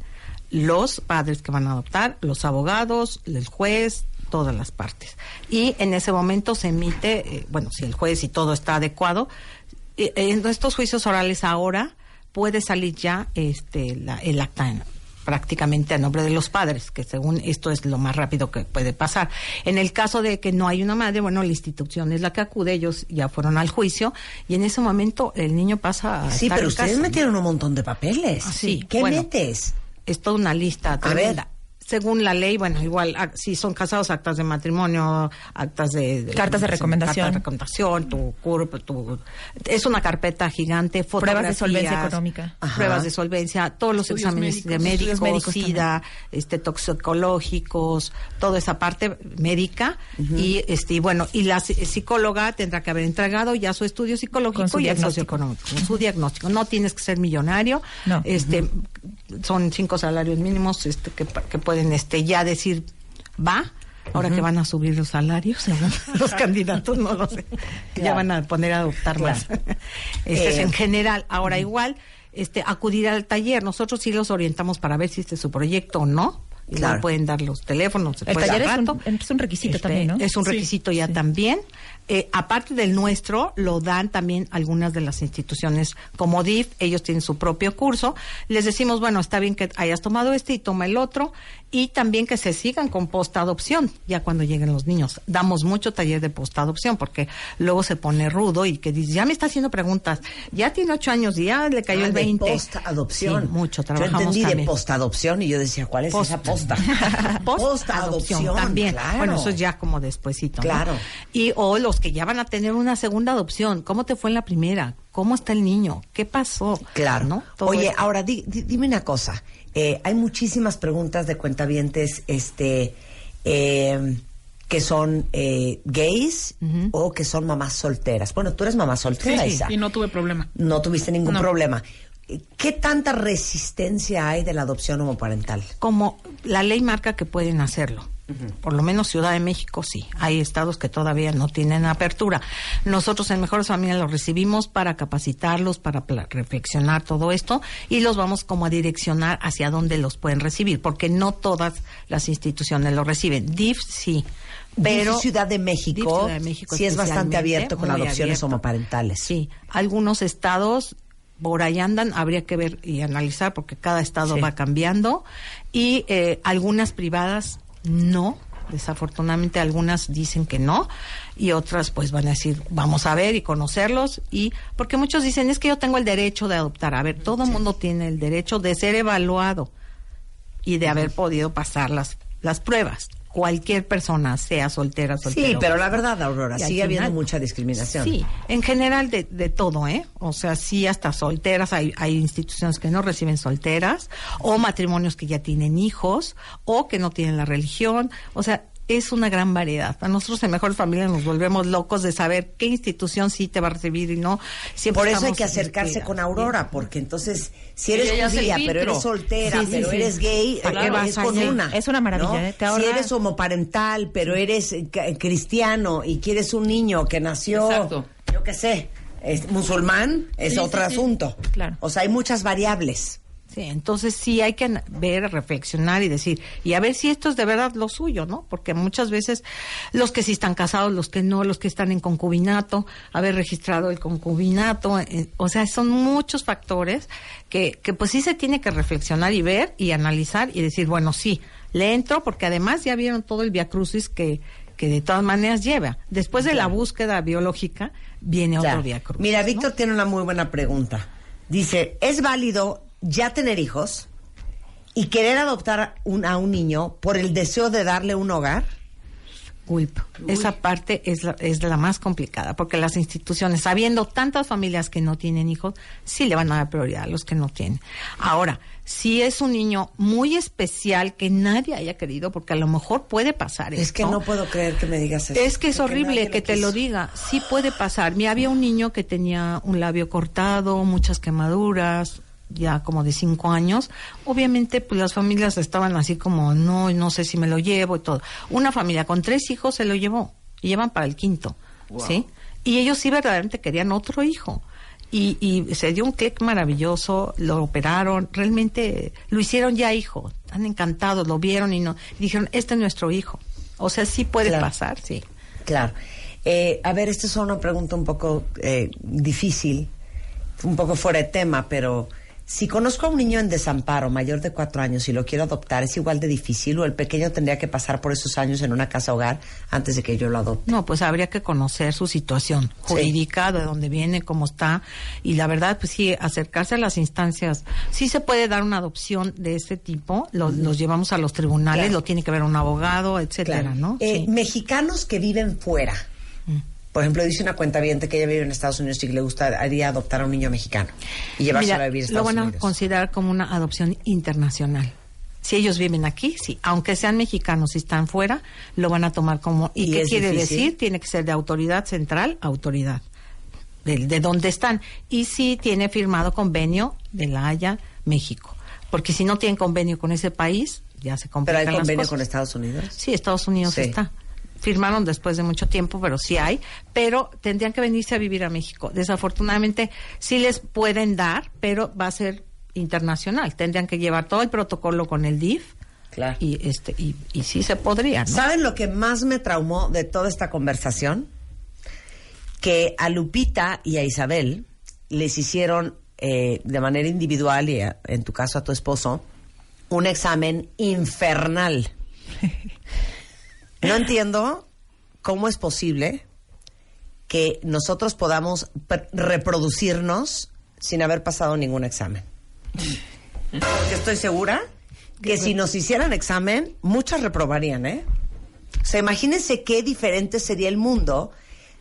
los padres que van a adoptar, los abogados, el juez, todas las partes. Y en ese momento se emite, eh, bueno, si el juez y todo está adecuado, eh, en estos juicios orales ahora puede salir ya este la- el acta en- prácticamente a nombre de los padres, que según esto es lo más rápido que puede pasar. En el caso de que no hay una madre, bueno, la institución es la que acude, ellos ya fueron al juicio y en ese momento el niño pasa a Sí, estar pero en ustedes casa. metieron un montón de papeles. Ah, sí, ¿Qué bueno. metes? es toda una lista A tremenda. Según la ley, bueno, igual, ah, si son casados, actas de matrimonio, actas de... Cartas de recomendación. Cartas de recomendación, tu CURP, tu... Es una carpeta gigante, Pruebas de solvencia económica. Ajá. Pruebas de solvencia, todos los Estudios exámenes de médicos. médicos, este, toxicológicos, toda esa parte médica. Y, este, y bueno, y la psi- psicóloga tendrá que haber entregado ya su estudio psicológico su y el diagnóstico. socioeconómico, con su diagnóstico. No tienes que ser millonario. No. Este, son cinco salarios mínimos este, que pueden este, ya decir, va. Ahora que van a subir los salarios, los candidatos, no lo sé. Ya van a poner a adoptar más. Este es Eh, en general. Ahora igual, este, acudir al taller. Nosotros sí los orientamos para ver si este es su proyecto o no. Igual Claro. pueden dar los teléfonos. se El puede taller dar es un- es un requisito Este, también, ¿no? Es un Sí. requisito ya también. Eh, aparte del nuestro, lo dan también algunas de las instituciones como DIF, ellos tienen su propio curso. Les decimos, bueno, está bien que hayas tomado este y toma el otro, y también que se sigan con postadopción, ya cuando lleguen los niños. Damos mucho taller de postadopción, porque luego se pone rudo y que dice, ya me está haciendo preguntas, ya tiene ocho años y ya le cayó Ah, el de 20. post-adopción. Sí, mucho, Yo trabajamos entendí de también. post-adopción y yo decía, ¿cuál es Post- esa posta? Post-adopción también. claro. Bueno, eso es ya como despuesito. ¿no? Claro. Y o los que ya van a tener una segunda adopción. ¿Cómo te fue en la primera? ¿Cómo está el niño? ¿Qué pasó? Claro. Oye, esto. ahora di- di- dime una cosa. Eh, hay muchísimas preguntas de cuentavientes este, eh, que son eh, gays o que son mamás solteras. Bueno, tú eres mamá soltera, Sí, Isa. y no tuve problema. No tuviste ningún No. problema. ¿Qué tanta resistencia hay de la adopción homoparental? como la ley marca que pueden hacerlo. Por lo menos Ciudad de México sí. Hay estados que todavía no tienen apertura. Nosotros en Mejores Familias los recibimos para capacitarlos, para reflexionar todo esto y los vamos como a direccionar hacia dónde los pueden recibir, porque no todas las instituciones lo reciben. DIF sí. Pero Ciudad de México, DIF Ciudad de México sí es bastante abierto con adopciones abierto. homoparentales. Sí, algunos estados por ahí andan, habría que ver y analizar porque cada estado Sí. va cambiando. Y eh, algunas privadas no, desafortunadamente algunas dicen que no y otras pues van a decir vamos a ver y conocerlos y porque muchos dicen es que yo tengo el derecho de adoptar, a ver, todo el mundo tiene el derecho de ser evaluado y de haber podido pasar las las pruebas. Cualquier persona, sea soltera, soltero. Sí, pero la verdad, Aurora, sigue habiendo final- mucha discriminación. Sí, en general de, de todo, ¿eh? O sea, sí, hasta solteras, hay, hay instituciones que no reciben solteras, o matrimonios que ya tienen hijos, o que no tienen la religión, o sea, es una gran variedad. A nosotros en Mejor Familia nos volvemos locos de saber qué institución sí te va a recibir y no. Siempre Por eso hay que acercarse con Aurora, porque entonces, si eres judía, pero eres soltera, Sí, sí, pero sí. eres gay, ¿Para eh, qué vas es con una. Es una maravilla, ¿no? ¿eh? Te Si eres homoparental, pero eres eh, cristiano y quieres un niño que nació, Exacto. yo qué sé, es musulmán, es Sí, otro sí, sí. asunto. Claro. O sea, hay muchas variables. Sí, entonces sí hay que ver, reflexionar y decir, y a ver si esto es de verdad lo suyo, ¿no? Porque muchas veces los que sí están casados, los que no, los que están en concubinato, haber registrado el concubinato, eh, o sea, son muchos factores que, que pues sí se tiene que reflexionar y ver y analizar y decir, bueno, sí, le entro porque además ya vieron todo el viacrucis que, que de todas maneras lleva. Después de la búsqueda biológica viene Claro. otro viacrucis. Mira, ¿no? Víctor tiene una muy buena pregunta. Dice, ¿es válido ya tener hijos y querer adoptar un- a un niño por el deseo de darle un hogar? Gulp. Esa parte es la, es la más complicada, porque las instituciones, sabiendo tantas familias que no tienen hijos, sí le van a dar prioridad a los que no tienen. Ahora, si es un niño muy especial que nadie haya querido, porque a lo mejor puede pasar Es que no puedo creer que me digas eso. Es que es horrible que te quiso. lo diga. Sí puede pasar. Mira, había un niño que tenía un labio cortado, muchas quemaduras, ya como de cinco años. Obviamente, pues las familias estaban así como, no, no sé si me lo llevo y todo. Una familia con tres hijos se lo llevó y llevan para el quinto, ¿sí? Y ellos sí verdaderamente querían otro hijo. Y, y se dio un clic maravilloso, lo operaron, realmente lo hicieron ya hijo, están encantados, lo vieron y no, y dijeron, este es nuestro hijo. O sea, sí puede Claro. pasar, sí. Claro. Eh, a ver, esta es una pregunta un poco eh, difícil, un poco fuera de tema, pero si conozco a un niño en desamparo mayor de cuatro años y lo quiero adoptar, ¿es igual de difícil o el pequeño tendría que pasar por esos años en una casa hogar antes de que yo lo adopte? No, pues habría que conocer su situación jurídica, de dónde viene, cómo está, y la verdad, pues sí, acercarse a las instancias. Sí se puede dar una adopción de este tipo, lo- los llevamos a los tribunales, Claro. lo tiene que ver un abogado, etcétera, Claro. ¿no? Eh, Sí. Mexicanos que viven fuera. Por ejemplo, dice una cuenta que ella vive en Estados Unidos y que le gustaría adoptar a un niño mexicano y llevárselo Mira, a vivir a lo Estados van a Unidos. considerar como una adopción internacional. Si ellos viven aquí, sí, aunque sean mexicanos y están fuera, lo van a tomar como. ¿Y, ¿Y qué quiere difícil? decir? Tiene que ser de autoridad central autoridad, de, de dónde están. Y si tiene firmado convenio de La Haya, México. Porque si no tienen convenio con ese país, ya se Pero complican hay las convenio cosas. con Estados Unidos. Sí, Estados Unidos Sí. está. Firmaron después de mucho tiempo, pero sí hay. Pero tendrían que venirse a vivir a México. Desafortunadamente, sí les pueden dar, pero va a ser internacional. Tendrían que llevar todo el protocolo con el DIF. Claro. Y, este, y, y sí se podría, ¿no? ¿Saben lo que más me traumó de toda esta conversación? Que a Lupita y a Isabel les hicieron eh, de manera individual y a- en tu caso a tu esposo un examen infernal. No entiendo cómo es posible que nosotros podamos pr- reproducirnos sin haber pasado ningún examen. Porque estoy segura que si nos hicieran examen, muchas reprobarían, ¿eh? O sea, imagínense qué diferente sería el mundo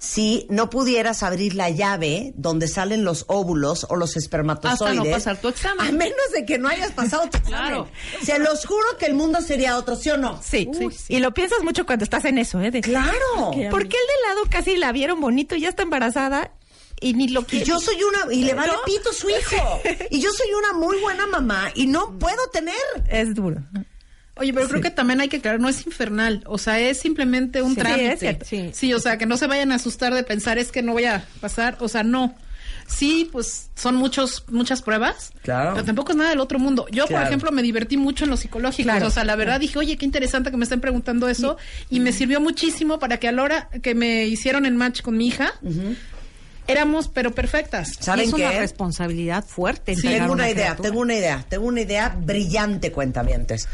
si no pudieras abrir la llave donde salen los óvulos o los espermatozoides. Hasta no pasar tu examen. A menos de que no hayas pasado tu examen. Claro. Se los juro que el mundo sería otro, ¿sí o no? Sí, y lo piensas mucho cuando estás en eso, ¿eh? De, Claro. ¿Por qué el de lado casi la vieron bonito y ya está embarazada y ni lo Y quiere? yo soy una, y le vale ¿No? pito su hijo. Y yo soy una muy buena mamá y no puedo tener. Es duro. Oye, pero creo que también hay que aclarar, no es infernal, o sea, es simplemente un Sí, trámite. es cierto. Sí. Sí, o sea, que no se vayan a asustar de pensar es que no voy a pasar, o sea, no. Sí, pues son muchos muchas pruebas, Claro. pero tampoco es nada del otro mundo. Yo, Claro. por ejemplo, me divertí mucho en lo psicológico, Claro. o sea, la verdad dije, oye, qué interesante que me estén preguntando eso y me sirvió muchísimo para que a la hora que me hicieron en match con mi hija, éramos pero perfectas. ¿Saben es una qué? responsabilidad fuerte. Sí, tengo una idea, criatura. tengo una idea, tengo una idea brillante, cuentavientes.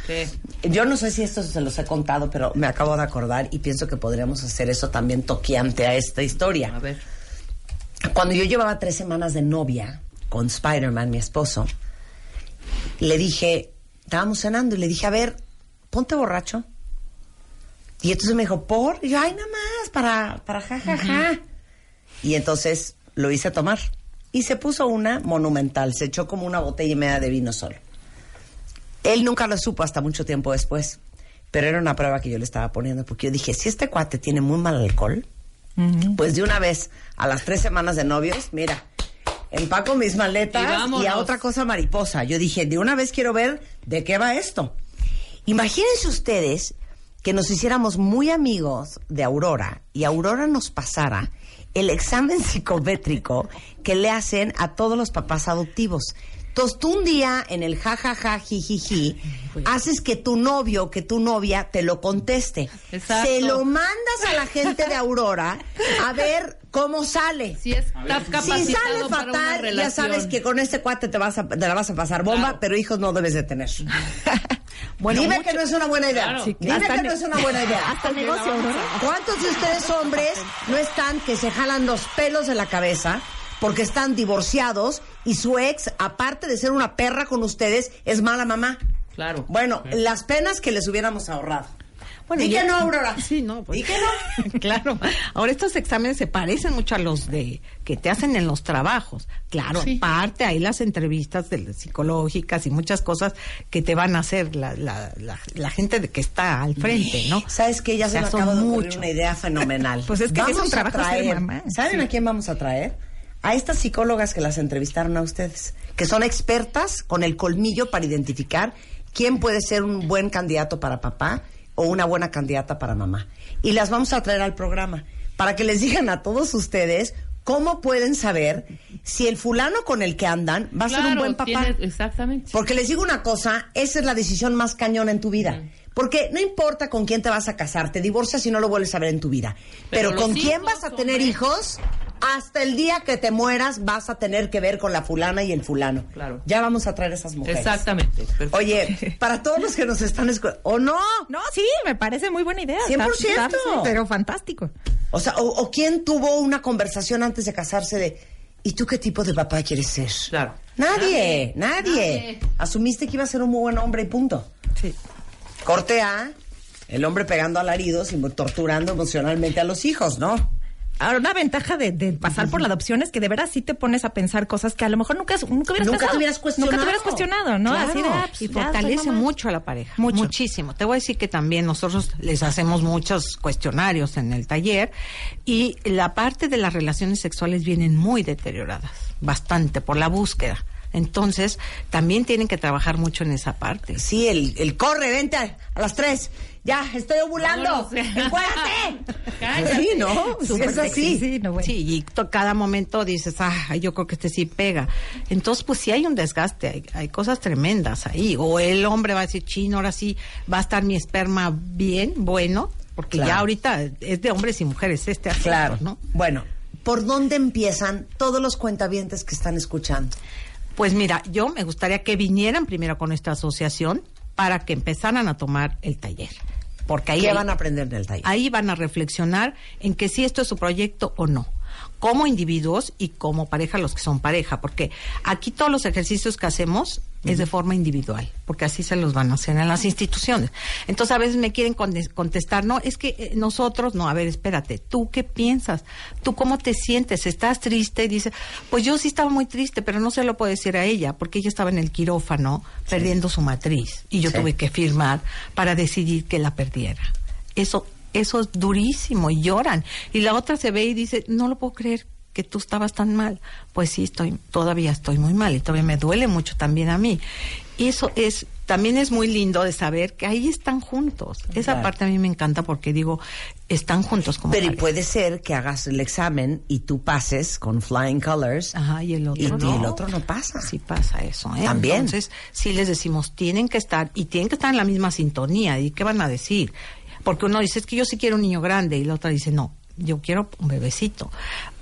Yo no sé si esto se los he contado, pero me acabo de acordar y pienso que podríamos hacer eso también toqueante a esta historia. A ver. Cuando yo llevaba tres semanas de novia con Spider-Man, mi esposo, le dije, estábamos cenando y le dije, a ver, ponte borracho. Y entonces me dijo, ¿por? Y yo, ay, nada más, para, para jajaja. Y entonces lo hice tomar. Y se puso una monumental, se echó como una botella y media de vino solo. Él nunca lo supo hasta mucho tiempo después, pero era una prueba que yo le estaba poniendo, porque yo dije, si este cuate tiene muy mal alcohol, pues de una vez, a las tres semanas de novios, mira, empaco mis maletas Y y, a otra cosa mariposa. Yo dije, de una vez quiero ver de qué va esto. Imagínense ustedes que nos hiciéramos muy amigos de Aurora y Aurora nos pasara el examen psicométrico que le hacen a todos los papás adoptivos. Entonces tú un día en el jajaja jijiji haces que tu novio o que tu novia te lo conteste. Exacto. Se lo mandas a la gente de Aurora a ver cómo sale. Si Si capacitado sale para una fatal, ya sabes que con este cuate te, vas a, te la vas a pasar bomba, Claro. pero hijos no debes de tener. Bueno, Dime mucho- que no es una buena idea. Claro. Sí, Dime hasta que no es una buena idea. Hasta el negocio, Aurora. ¿Cuántos de ustedes hombres no están que se jalan los pelos de la cabeza porque están divorciados y su ex, aparte de ser una perra con ustedes, es mala mamá? Claro. Bueno, las penas que les hubiéramos ahorrado. Bueno, ya- que no, Aurora. Sí, no, pues. Que no. claro. Ahora estos exámenes se parecen mucho a los de que te hacen en los trabajos. Claro, Sí. aparte hay las entrevistas de, psicológicas y muchas cosas que te van a hacer la, la, la, la gente de que está al frente, ¿no? ¿Sabes qué? Ya se sea, me son acaba de ocurrir mucho. una idea fenomenal. Pues es que es un Vamos a trabajo traer- mamá, ¿Saben sí. a quién vamos a traer? A estas psicólogas que las entrevistaron a ustedes, que son expertas con el colmillo para identificar quién puede ser un buen candidato para papá o una buena candidata para mamá. Y las vamos a traer al programa para que les digan a todos ustedes cómo pueden saber si el fulano con el que andan va a ser un buen papá. tiene- exactamente. Porque les digo una cosa, esa es la decisión más cañona en tu vida. Porque no importa con quién te vas a casar, te divorcias y no lo vuelves a ver en tu vida. Pero, Pero con quién vas a tener hombre. hijos, hasta el día que te mueras vas a tener que ver con la fulana y el fulano. Claro. Ya vamos a traer esas mujeres. Exactamente. perfecto. Oye, para todos los que nos están escuchando, ¿o no? No, sí, me parece muy buena idea. 100%. Está- está- pero fantástico. O sea, o, o quién tuvo una conversación antes de casarse de, ¿y tú qué tipo de papá quieres ser? Claro. Nadie, nadie. Asumiste que iba a ser un muy buen hombre y punto. Sí. Corte A, el hombre pegando alaridos y torturando emocionalmente a los hijos, ¿no? Ahora, una ventaja de, de pasar por la adopción es que de veras sí te pones a pensar cosas que a lo mejor nunca, nunca hubieras Nunca te pensado. hubieras cuestionado. Nunca te hubieras cuestionado, ¿no? Claro. Así de, ah, pues, y soy fortalece mucho a la pareja. Mucho. Muchísimo. Te voy a decir que también nosotros les hacemos muchos cuestionarios en el taller y la parte de las relaciones sexuales vienen muy deterioradas, bastante, por la búsqueda. Entonces, también tienen que trabajar mucho en esa parte. Sí, el, el corre, vente a, a las tres. Ya, estoy ovulando. ¡Encuérdate! Cállate. Sí, ¿no? Súper es así. sí, no, bueno. Sí, y cada momento dices, ah, yo creo que este sí pega. Entonces, pues sí hay un desgaste, hay, hay cosas tremendas ahí. O el hombre va a decir, chino, ahora sí va a estar mi esperma bien, bueno, porque Claro. ya ahorita es de hombres y mujeres este asunto, Claro. ¿no? Bueno, ¿por dónde empiezan todos los cuentavientes que están escuchando? Pues mira, yo me gustaría que vinieran primero con esta asociación para que empezaran a tomar el taller. Porque ahí ¿Qué hay- van a aprender en el taller? Ahí van a reflexionar en que si esto es su proyecto o no. Como individuos y como pareja, los que son pareja. Porque aquí todos los ejercicios que hacemos es de forma individual. Porque así se los van a hacer en las instituciones. Entonces a veces me quieren contestar, no, es que eh, nosotros, no, a ver, espérate, ¿tú qué piensas? ¿Tú cómo te sientes? ¿Estás triste? Y dice, pues yo sí estaba muy triste, pero no se lo puedo decir a ella, porque ella estaba en el quirófano perdiendo su matriz. Y yo Sí. tuve que firmar para decidir que la perdiera. Eso, eso es durísimo y lloran. Y la otra se ve y dice, no lo puedo creer que tú estabas tan mal. Pues sí, estoy, todavía estoy muy mal y todavía me duele mucho también a mí. Y eso es, también es muy lindo de saber que ahí están juntos. Esa Claro. parte a mí me encanta porque digo, están juntos como Pero y puede ser que hagas el examen y tú pases con flying colors Ajá, y el otro y, no. y el otro no pasa. Sí pasa eso, ¿eh? También. Entonces, sí les decimos, tienen que estar, y tienen que estar en la misma sintonía. ¿Y qué van a decir? Porque uno dice, es que yo sí quiero un niño grande, y la otra dice, no, yo quiero un bebecito.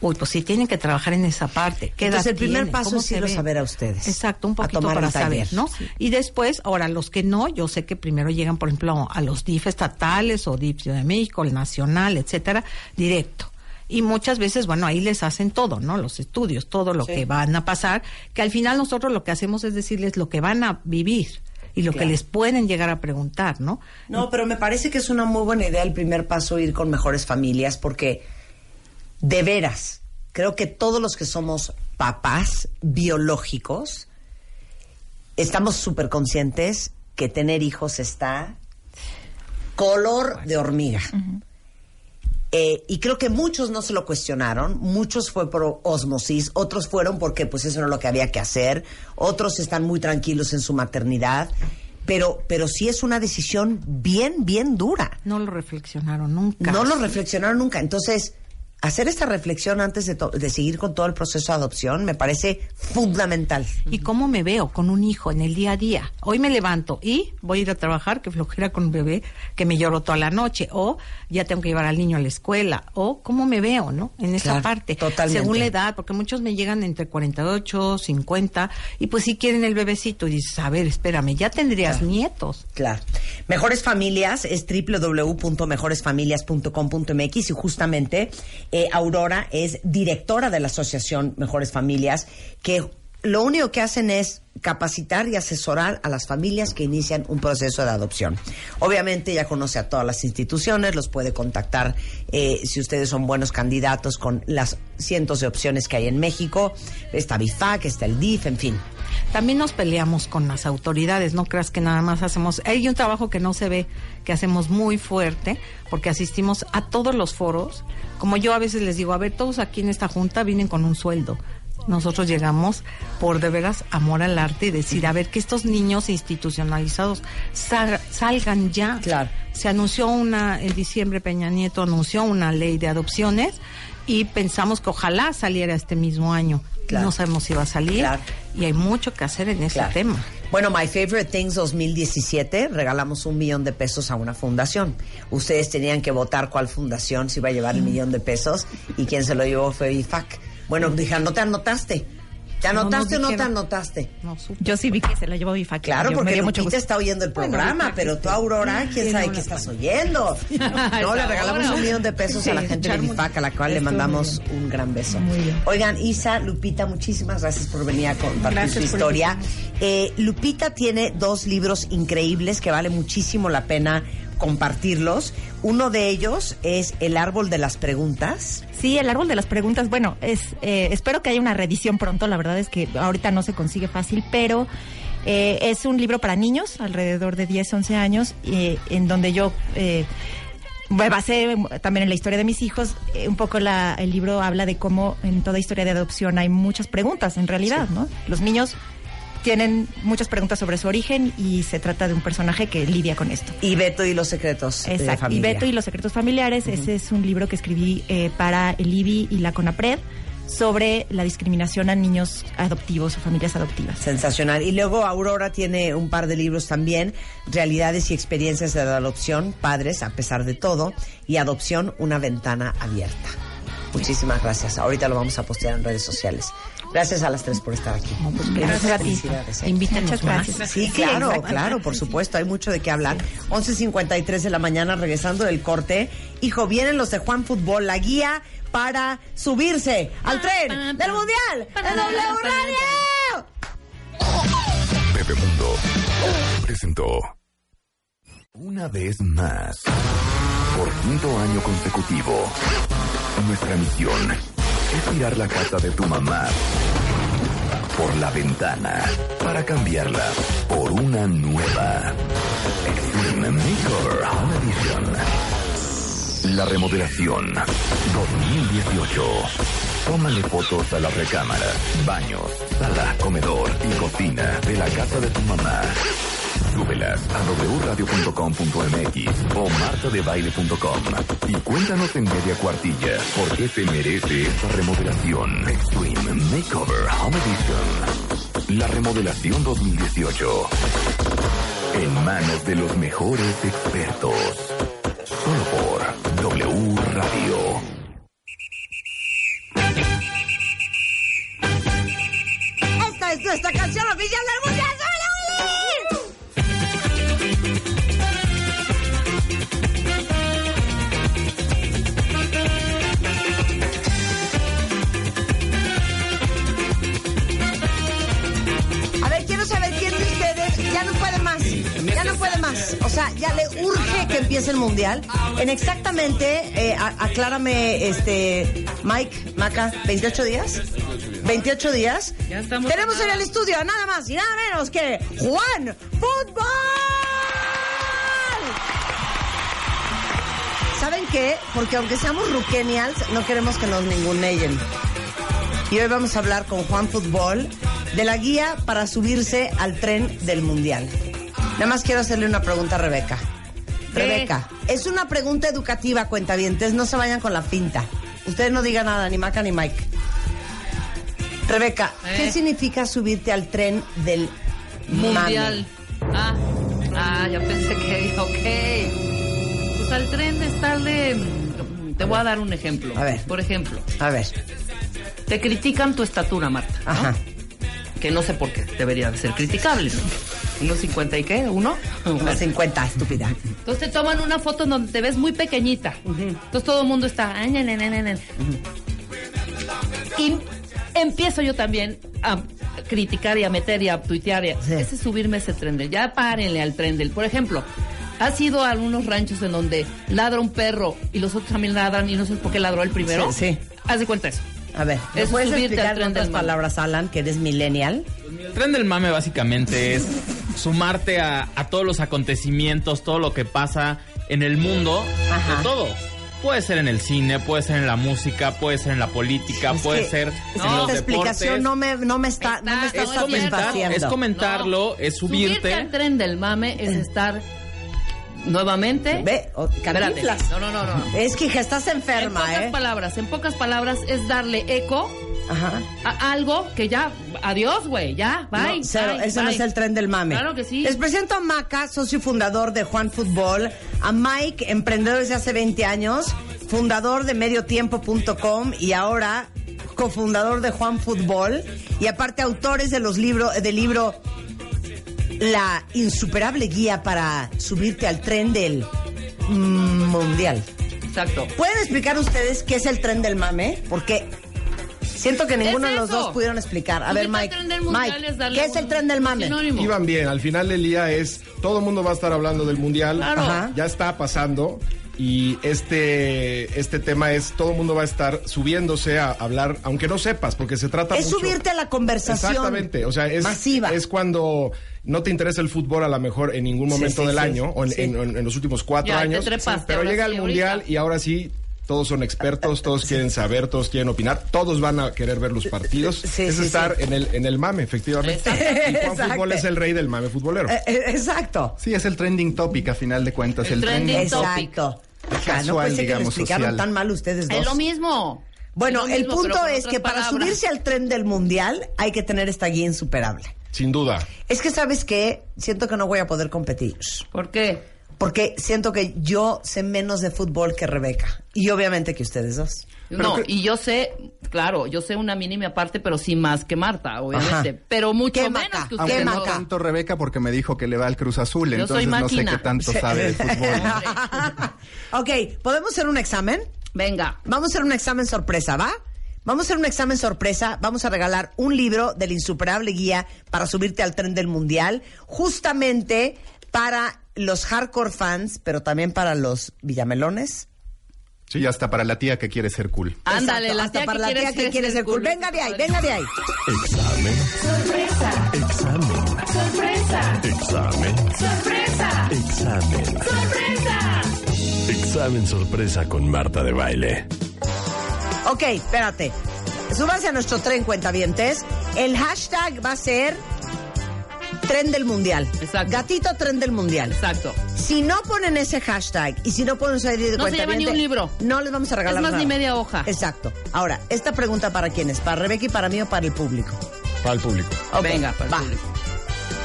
Uy, pues sí tienen que trabajar en esa parte. ¿Qué Entonces, el primer tienen? paso ¿Cómo es se irlos ven? a ustedes. Exacto, un poquito para saber, ¿no? Y después, ahora, los que no, yo sé que primero llegan, por ejemplo, a los DIF estatales o DIF Ciudad de México, el nacional, etcétera, directo. Y muchas veces, bueno, ahí les hacen todo, ¿no? Los estudios, todo lo Sí. que van a pasar, que al final nosotros lo que hacemos es decirles lo que van a vivir y lo Claro. que les pueden llegar a preguntar, ¿no? No, pero me parece que es una muy buena idea el primer paso ir con mejores familias porque de veras creo que todos los que somos papás biológicos estamos súper conscientes que tener hijos está color de hormiga. Eh, y creo que muchos no se lo cuestionaron, muchos fue por osmosis, otros fueron porque pues eso era lo que había que hacer, otros están muy tranquilos en su maternidad, pero, pero sí es una decisión bien, bien dura. No lo reflexionaron nunca. No lo reflexionaron nunca. Entonces, hacer esta reflexión antes de, seguir con todo el proceso de adopción me parece fundamental. ¿Y cómo me veo con un hijo en el día a día? Hoy me levanto y voy a ir a trabajar, que flojera con un bebé, que me lloro toda la noche, o ya tengo que llevar al niño a la escuela, o cómo me veo, ¿no? En esa Claro, parte. totalmente. Según la edad, porque muchos me llegan entre 48, 50, y pues sí quieren el bebecito, y dices, a ver, espérame, ya tendrías nietos. Claro. Mejores Familias es www.mejoresfamilias.com.mx y justamente eh, Aurora es directora de la Asociación Mejores Familias que lo único que hacen es capacitar y asesorar a las familias que inician un proceso de adopción. Obviamente ya conoce a todas las instituciones, los puede contactar eh, si ustedes son buenos candidatos con las cientos de opciones que hay en México. Está BIFAC, está el DIF, en fin. También nos peleamos con las autoridades, no creas que nada más hacemos, hay un trabajo que no se ve, que hacemos muy fuerte, porque asistimos a todos los foros. Como yo a veces les digo, a ver, todos aquí en esta junta vienen con un sueldo. Nosotros llegamos por de veras amor al arte y decir, a ver, que estos niños institucionalizados sal- salgan ya. Claro. Se anunció una, en diciembre Peña Nieto anunció una ley de adopciones y pensamos que ojalá saliera este mismo año. Claro. No sabemos si va a salir Claro. y hay mucho que hacer en ese Claro. tema. Bueno, My Favorite Things 2017, regalamos un millón de pesos a una fundación. Ustedes tenían que votar cuál fundación se iba a llevar el millón de pesos y quien se lo llevó fue IFAC. Bueno, dije, ¿no te anotaste? ¿Te No, no anotaste o no te anotaste? No, supe. Yo sí vi que se lo llevó Bifac. Claro, Yo- porque Lupita está oyendo el programa, pero tú, Aurora, quién sabe qué estás oyendo. No, le regalamos un millón de pesos a la gente de Bifac, a la cual le muy mandamos un gran beso. Oigan, Isa, Lupita, muchísimas gracias por venir a compartir Gracias historia. Eh, Lupita tiene dos libros increíbles que vale muchísimo la pena compartirlos. Uno de ellos es El árbol de las preguntas. Sí, el árbol de las preguntas. Bueno, es eh, espero que haya una reedición pronto. La verdad es que ahorita no se consigue fácil, pero eh, es un libro para niños, alrededor de 10, 11 años, eh, en donde yo eh, me basé también en la historia de mis hijos. Eh, un poco la, el libro habla de cómo en toda historia de adopción hay muchas preguntas, en realidad, ¿no? Los niños tienen muchas preguntas sobre su origen y se trata de un personaje que lidia con esto. Y Beto y los secretos de Exacto. Y. Beto y los secretos familiares, ese es un libro que escribí eh, para el IBI y la CONAPRED sobre la discriminación a niños adoptivos o familias adoptivas. Sensacional. Y luego Aurora tiene un par de libros también, Realidades y experiencias de la adopción, padres a pesar de todo, y Adopción, una ventana abierta. Muchísimas gracias. Ahorita lo vamos a postear en redes sociales. Gracias a las tres por estar aquí. Gracias a ti. ¿eh? Invítanos Muchas más. gracias. Sí, Sí, claro, claro, por supuesto, hay mucho de qué hablar. 11.53 de la mañana, regresando del corte. Hijo, vienen los de Juan Fútbol, la guía para subirse al tren del Mundial de W Radio. Pepe Mundo presentó una vez más, por quinto año consecutivo, nuestra misión es tirar la casa de tu mamá por la ventana para cambiarla por una nueva Extreme Makeover Home Edition. La remodelación 2018. Tómale fotos a las recámaras, baños, sala, comedor y cocina de la casa de tu mamá. Súbelas a wradio.com.mx o martadebaile.com y cuéntanos en media cuartilla por qué te merece esta remodelación. Extreme Makeover Home Edition. La remodelación 2018. En manos de los mejores expertos. Solo por W Radio. Esta es nuestra canción oficial del no puede más. O sea, ya le urge que empiece el mundial. En exactamente, eh, aclárame, este, Mike, Maca, ¿28 días? ¿28 días? Ya estamos Tenemos en el estudio nada más y nada menos que Juan Fútbol. ¿Saben qué? Porque aunque seamos ruquenials, no queremos que nos ninguneen. Y hoy vamos a hablar con Juan Fútbol de la guía para subirse al tren del Mundial. Nada más quiero hacerle una pregunta a Rebeca. Rebeca, es una pregunta educativa, cuentavientes, no se vayan con la finta. Ustedes no digan nada, ni Maca ni Mike. Rebeca, ¿qué Eh. significa subirte al tren del Mundial. mame? Ah, ah, ya pensé que, ok. Pues al tren de estarle... Te voy a dar un ejemplo. A ver. Por ejemplo, A ver, te critican tu estatura, Marta. ¿no? ajá. Que no sé por qué debería de ser criticable. ¿no? ¿Unos 50 y qué? ¿Uno? Una 50, estúpida. Entonces te toman una foto en donde te ves muy pequeñita. Entonces todo el mundo está. "Ay, ne, ne, ne, ne, ne". Y empiezo yo también a criticar y a meter y a tuitear. y a- Sí. Ese es subirme ese tren del. Ya párenle al tren del. Por ejemplo, ¿has ido a algunos ranchos en donde ladra un perro y los otros también ladran y no sabes por qué ladró el primero? Sí, sí. Haz de cuenta eso. A ver, ¿me Es puedes subirte explicar al tren en otras palabras, Alan, que eres millennial? El tren del mame básicamente es sumarte a, a todos los acontecimientos, todo lo que pasa en el mundo, Ajá. de todo. Puede ser en el cine, puede ser en la música, puede ser en la política, Es puede que- ser es en que los esta deportes. explicación no me, no me está, no me está Es comentar, satisfaciendo. es comentarlo, es subirte. al tren del mame es estar nuevamente. Ve, o- Espérate. cantinflas. No, no, no, no. Es que hija, estás en enferma, pocas ¿eh? palabras, en pocas palabras es darle eco Ajá. a algo que ya, adiós, güey, ya, bye. No, cero, bye, ese no es el tren del mame. Claro que sí. Les presento a Maca, socio fundador de Juan Fútbol, a Mike, emprendedor desde hace 20 años, fundador de mediotiempo.com y ahora cofundador de Juan Fútbol y aparte autores de los libros del libro La insuperable guía para subirte al tren del mundial. Exacto. ¿Pueden explicar ustedes qué es el tren del mame? Porque siento que ninguno Es de los dos pudieron explicar. A ver, Mike, Mike, es ¿qué es el tren del mame? sinónimo. Iban bien, al final del día es, todo el mundo va a estar hablando del mundial, Claro. Ajá. ya está pasando y este, este tema es, todo el mundo va a estar subiéndose a hablar, aunque no sepas, porque se trata Es mucho- subirte a la conversación Exactamente, o sea, es, masiva. es cuando no te interesa el fútbol a lo mejor en ningún momento sí, del sí. año o en, Sí. en- en- en los últimos cuatro Ya, años, trepaste, pero llega sí, el mundial ahorita. y ahora sí todos son expertos, todos quieren saber, todos quieren opinar, todos van a querer ver los partidos. Sí, es sí, estar sí. en el en el mame, efectivamente. Y Juan Exacto. Fútbol es el rey del mame futbolero. Eh, eh, exacto. Sí, es el trending topic a final de cuentas. El El, trending trending topic. Exacto. Hija, no pensé que lo digamos, explicaron social. tan mal ustedes dos. Es lo mismo. Bueno, el punto es que para palabras. subirse al tren del mundial hay que tener esta guía insuperable. Sin duda. Es que, ¿sabes qué? Siento que no voy a poder competir. ¿Por qué? Porque siento que yo sé menos de fútbol que Rebeca. Y obviamente que ustedes dos. No, y yo sé, claro, yo sé una mínima parte, pero sí más que Marta, obviamente. Ajá. Pero mucho ¿Qué, menos Maca? que ¿Qué, ustedes. Aunque no Maca? tanto Rebeca porque me dijo que le va al Cruz Azul, Yo soy entonces no sé qué tanto sabe de fútbol. ok, ¿podemos hacer un examen? Venga. Vamos a hacer un examen sorpresa, ¿va? Vamos a hacer un examen sorpresa. Vamos a regalar un libro de la insuperable guía para subirte al tren del mundial, justamente para los hardcore fans, pero también para los villamelones. Sí, hasta para la tía que quiere ser cool. Ándale, la hasta tía para que la tía que quiere ser cool. Venga de ahí, venga de ahí. Examen. Sorpresa. Examen. Sorpresa. Examen. Sorpresa. Examen. Sorpresa. Examen sorpresa con Marta de baile. Ok, espérate. Súbanse a nuestro tren, cuentavientes. El hashtag va a ser tren del mundial. Exacto. Gatito tren del mundial. Exacto. Si no ponen ese hashtag y si no ponen su ID de No se lleva ni un libro. No les vamos a regalar Es más, nada. ni media hoja. Exacto. Ahora, esta pregunta para quién es? ¿Para Rebeca y para mí o para el público? Para el público. Venga, para el va. público.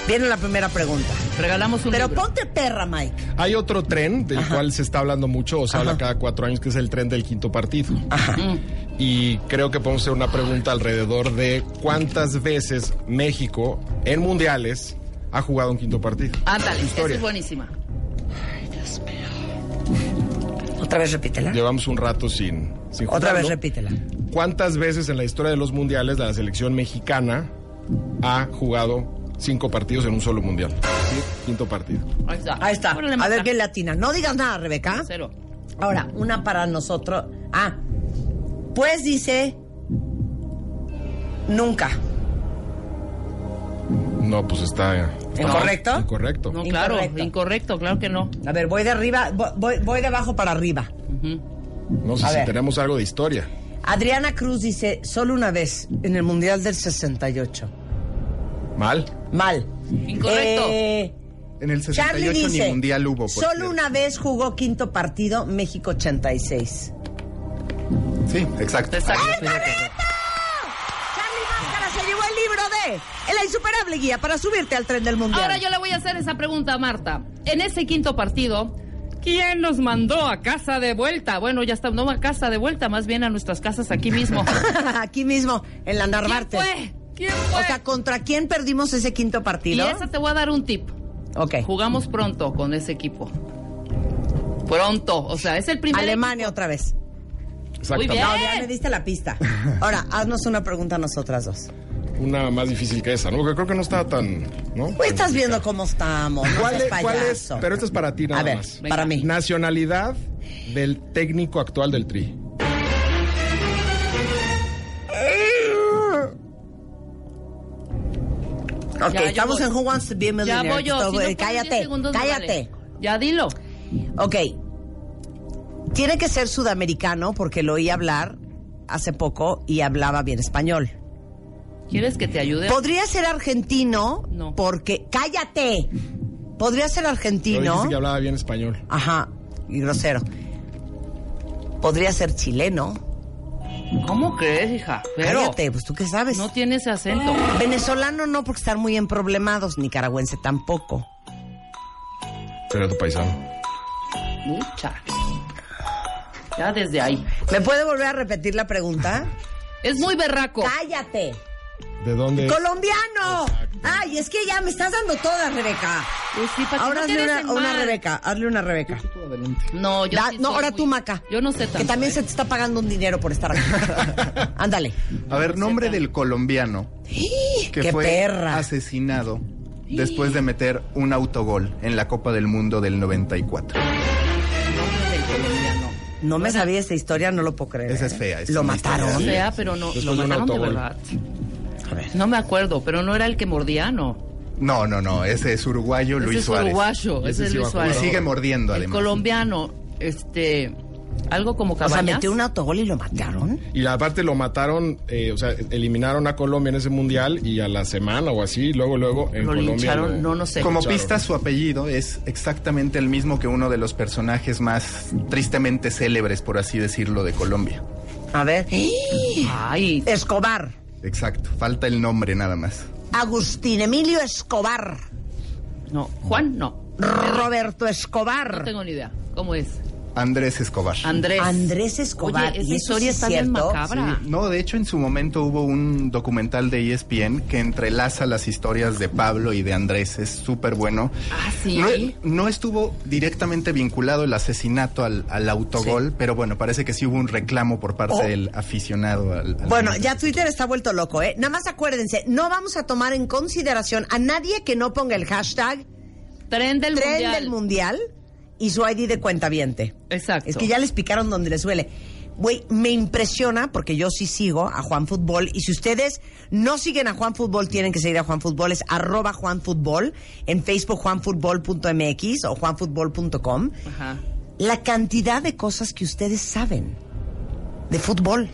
Viene la primera pregunta. Regalamos un Pero libro. ponte perra, Mike. Hay otro tren del cual se está hablando mucho, o se habla cada cuatro años, que es el tren del quinto partido. Y creo que podemos hacer una pregunta alrededor de cuántas veces México en mundiales ha jugado un quinto partido. Ándale, esa Historia. es buenísima. Otra vez repítela. Llevamos un rato sin, sin Otra jugarlo. vez repítela. ¿Cuántas veces en la historia de los mundiales la selección mexicana ha jugado cinco partidos en un solo mundial? ¿Sí? Quinto partido. Ahí está. Ahí está. A ver qué latina. No digas nada, Rebeca. Cero. Ahora, una para nosotros. Ah, pues dice nunca. No, pues está... ¿Incorrecto? Incorrecto. No, claro, Incorrecto. incorrecto. claro que no. A ver, voy de arriba, vo- voy, voy de abajo para arriba. No sé A si ver. tenemos algo de historia. Adriana Cruz dice solo una vez en el Mundial del 68. Mal. Mal. Incorrecto. Eh, En el Charlie 68 dice ni mundial hubo. solo cierto. una vez jugó quinto partido México 86. Sí, exacto. Acuerdo. Charlie Máscara se llevó el libro de La insuperable guía para subirte al tren del Mundial. Ahora yo le voy a hacer esa pregunta a Marta. En ese quinto partido, ¿quién nos mandó a casa de vuelta? Bueno, ya está, no a casa de vuelta, más bien a nuestras casas aquí mismo. Aquí mismo, en la ¿Quién Narvarte. fue? ¿Quién fue? O sea, ¿contra quién perdimos ese quinto y partido? esa te voy a dar un tip. Ok. Jugamos pronto con ese equipo. Pronto, o sea, es el primer Alemania otra vez. Muy bien. No, ya me diste la pista. Ahora, haznos una pregunta a nosotras dos. una más difícil que esa, ¿no? Porque creo que no estaba tan, ¿no? Pues estás viendo cómo estamos. ¿Cuál es, cuál es? Pero esto es para ti nada A ver, más. para mí. Nacionalidad del técnico actual del Tri. Ok, Ya, estamos voy. en Who Wants to Be a Ya Millionaire. voy yo. Si no, cállate, 10 segundos, no cállate. vale. Ya dilo. Ok. Tiene que ser sudamericano porque lo oí hablar hace poco y hablaba bien español. ¿Quieres que te ayude? Podría ser argentino No. porque... ¡Cállate! Podría ser argentino. que hablaba bien español. Ajá, y grosero. Podría ser chileno. ¿Cómo crees, hija? Pero Cállate, pues tú qué sabes. no tiene ese acento. Venezolano no porque están muy emproblemados, nicaragüense tampoco. Pero tu paisano. Mucha. Ya desde ahí. ¿Me puede volver a repetir la pregunta? Es muy berraco. ¡Cállate! ¿De dónde? ¡Colombiano! Ay, es que ya me estás dando todas, Rebeca. Pues sí, para que Ahora no hazle una. Rebeca, hazle una Rebeca. No, yo sí no, soy ahora muy- tú, Maca. Yo no sé tanto. Que también ¿eh? se te está pagando un dinero por estar aquí. Ándale. A ver, nombre del colombiano que ¡Qué fue perra! asesinado después de meter un autogol en la Copa del Mundo del 94. Nombre del colombiano. No me sabía esta historia, no lo puedo creer. Esa es ¿eh? fea, es Lo mataron. historia sea, pero no, Después lo mataron de verdad. A ver. No me acuerdo, pero no era el que mordía, no. No, no, no, ese es uruguayo Ese Luis es Suárez. uruguayo, Ese ese es Luis a Y Suárez. sigue mordiendo, El además. colombiano, este, algo como O sea, cabañas. metió un autogol y lo mataron. Y aparte lo mataron, eh, o sea, eliminaron a Colombia en ese mundial y a la semana o así, luego, luego en Lo Colombia. lincharon, lo- no, no sé. Como pista, su apellido es exactamente el mismo que uno de los personajes más tristemente célebres, por así decirlo, de Colombia. A ver. Ay, Escobar. Exacto, falta el nombre nada más. Agustín Emilio Escobar. no, Juan, no. Roberto Escobar. No tengo ni idea. ¿Cómo es? Andrés Escobar. Andrés. Andrés Escobar. Oye, esa ¿Y eso historia está es bien macabra. No, de hecho en su momento hubo un documental de ESPN que entrelaza las historias de Pablo y de Andrés. Es súper bueno. Ah, sí. No, no estuvo directamente vinculado el asesinato al, al autogol, pero bueno, parece que sí hubo un reclamo por parte Oh. del aficionado. al- al- Bueno, ya Twitter está vuelto loco, ¿eh? Nada más acuérdense, no vamos a tomar en consideración a nadie que no ponga el hashtag Tren del tren mundial. del mundial y su ID de cuenta viente. Exacto. Es que ya les picaron donde les duele. Güey, me impresiona porque yo sí sigo a Juan Fútbol y si ustedes no siguen a Juan Fútbol, tienen que seguir a Juan Fútbol, es arroba Juan Fútbol, en Facebook juanfutbol.mx o juanfutbol.com. Ajá. La cantidad de cosas que ustedes saben de fútbol.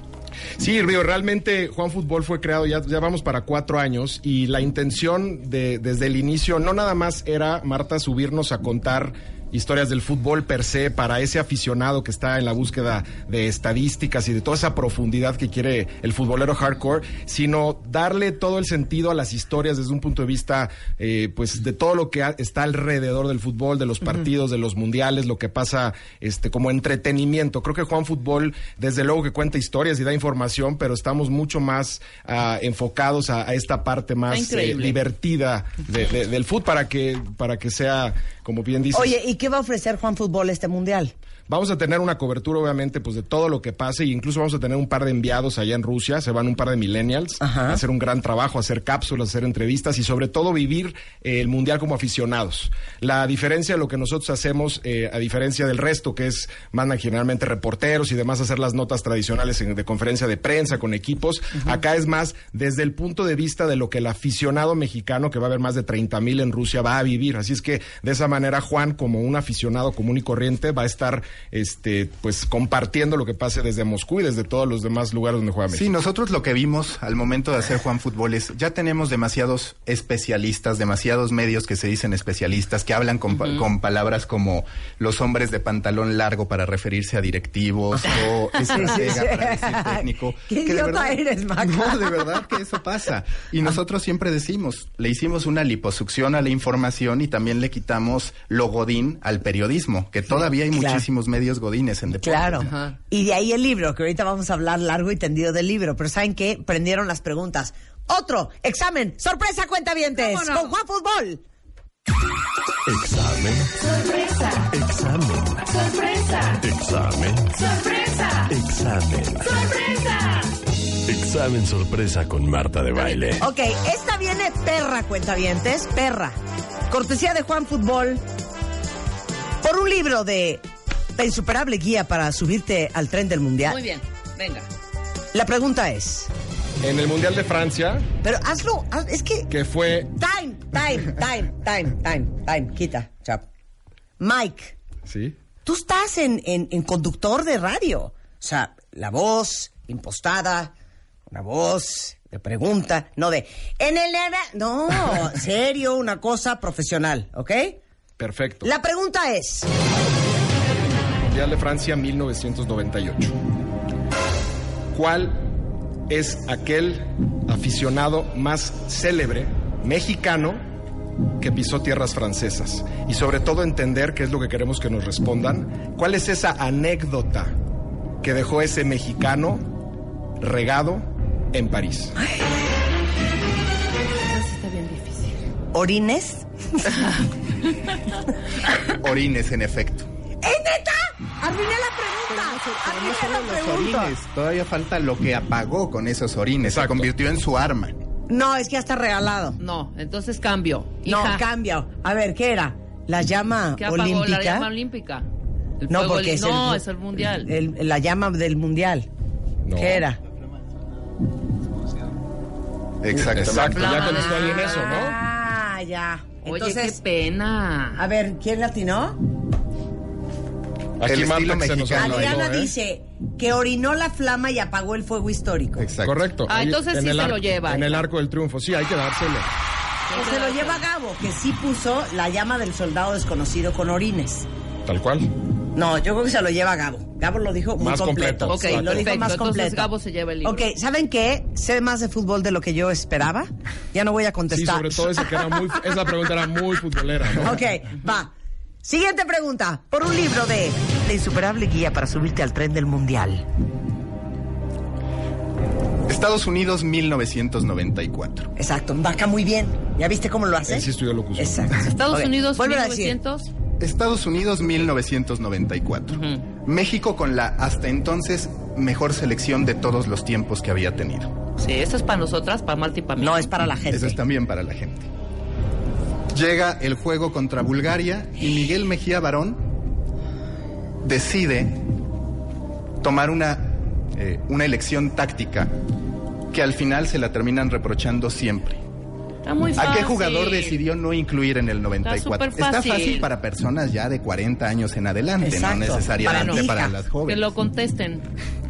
Sí, Río, realmente Juan Fútbol fue creado, ya, ya vamos para cuatro años, y la intención de, desde el inicio no nada más era, Marta, subirnos a contar historias del fútbol per se para ese aficionado que está en la búsqueda de estadísticas y de toda esa profundidad que quiere el futbolero hardcore, sino darle todo el sentido a las historias desde un punto de vista, eh, pues, de todo lo que ha- está alrededor del fútbol, de los partidos, de los mundiales, lo que pasa, este, como entretenimiento. Creo que Juan Fútbol, desde luego que cuenta historias y da información, pero estamos mucho más ah, enfocados a, a esta parte más eh, divertida de- de- del fútbol para que, para que sea, como bien dices. Oye, ¿y qué va a ofrecer Juan Fútbol este mundial? Vamos a tener una cobertura, obviamente, pues de todo lo que pase, e incluso vamos a tener un par de enviados allá en Rusia, se van un par de millennials Ajá. a hacer un gran trabajo, a hacer cápsulas, a hacer entrevistas y sobre todo vivir eh, el mundial como aficionados. La diferencia de lo que nosotros hacemos, eh, a diferencia del resto, que es mandan generalmente reporteros y demás hacer las notas tradicionales en- de conferencia de prensa con equipos, acá es más desde el punto de vista de lo que el aficionado mexicano, que va a haber más de 30 mil en Rusia, va a vivir. Así es que de esa manera Juan, como un aficionado común y corriente, va a estar este, pues compartiendo lo que pase desde Moscú y desde todos los demás lugares donde juega México. Sí, nosotros lo que vimos al momento de hacer Juan Fútbol es, ya tenemos demasiados especialistas, demasiados medios que se dicen especialistas, que hablan con, pa- con palabras como los hombres de pantalón largo para referirse a directivos o estratega para decir técnico. Qué que de idiota verdad- eres, Maca. No, de verdad que eso pasa. Y nosotros siempre decimos, le hicimos una liposucción a la información y también le quitamos lo godín al periodismo, que todavía hay Claro. muchísimos medios godines en deportes. Claro. Ajá. Y de ahí el libro, que ahorita vamos a hablar largo y tendido del libro. Pero ¿saben qué? Prendieron las preguntas. Otro examen. Sorpresa, cuentavientes. ¿Cómo no? Con Juan Fútbol. Examen. Sorpresa. Examen. Sorpresa. Examen. Sorpresa. Examen. Sorpresa. Examen sorpresa con Marta de Baile. Ok, esta viene perra, cuentavientes, perra. Cortesía de Juan Fútbol. Por un libro de La insuperable guía para subirte al tren del mundial. Muy bien, venga. La pregunta es, En el Mundial de Francia, pero hazlo, haz- es que que fue... time, time, time, time, time, time, quita, chap. Mike, Sí. tú estás en, en, en conductor de radio. O sea, la voz impostada, una voz de pregunta, no de en el no, serio, una cosa profesional, ¿ok? Perfecto. La pregunta es, Mundial de Francia 1998. ¿Cuál es aquel aficionado más célebre mexicano que pisó tierras francesas? Y sobre todo entender, qué es lo que queremos que nos respondan, cuál es esa anécdota que dejó ese mexicano regado en París. Está bien difícil. ¿orines? Orines, en efecto. ¡Es neta! ¡Arruiné la pregunta! ¡Arruiné la Los pregunta! orines, todavía falta lo que apagó con esos orines. Se Exacto. convirtió en su arma. No, es que ya está regalado. No, entonces cambio. No, Hija, cambia. A ver, ¿qué era? ¿La llama ¿Qué apagó olímpica? la llama olímpica? El No, porque es no, el, es el mundial. el- la llama del mundial. No. ¿Qué era? Exactamente. Exacto, ya contestó alguien eso, ¿no? Ah, ya. Oye, Entonces, qué pena. a ver, ¿quién latinó? Aquí El estilo que se nos mexicano. Adriana ¿eh? dice que orinó la flama y apagó el fuego histórico. Exacto. Correcto. Ah, Ahí, entonces en sí el se arco- lo lleva. En el arco del triunfo, sí, hay que dárselo. Que se lo lleva Gabo, que sí puso la llama del soldado desconocido con orines. Tal cual. No, yo creo que se lo lleva Gabo. Gabo lo dijo muy Más completo. completo. Ok, Sí, lo dijo más Entonces completo. Gabo se lleva el libro. Ok, ¿saben qué? Sé más de fútbol de lo que yo esperaba. Ya no voy a Sí, contestar. sobre todo esa que era muy, esa pregunta era muy futbolera, ¿no? Ok, va. Siguiente pregunta. Por un libro de La insuperable guía para subirte al tren del mundial. Estados Unidos 1994. Exacto, vaca muy bien. ¿Ya viste cómo lo hace? Él sí estudió locución. Exacto. Estados Unidos, vuélvelo a decir. 1900. Estados Unidos 1994. México con la hasta entonces mejor selección de todos los tiempos que había tenido. Sí, esto es para nosotras, para Marta y para mí. No, es para la gente. Eso es también para la gente. Llega el juego contra Bulgaria y Miguel Mejía Barón decide tomar una, eh, una elección táctica que al final se la terminan reprochando siempre. Está muy ¿A qué jugador decidió no incluir en el 94? Está fácil. fácil para personas ya de 40 años en adelante, Exacto. no necesariamente Para para, las Que jóvenes. lo contesten.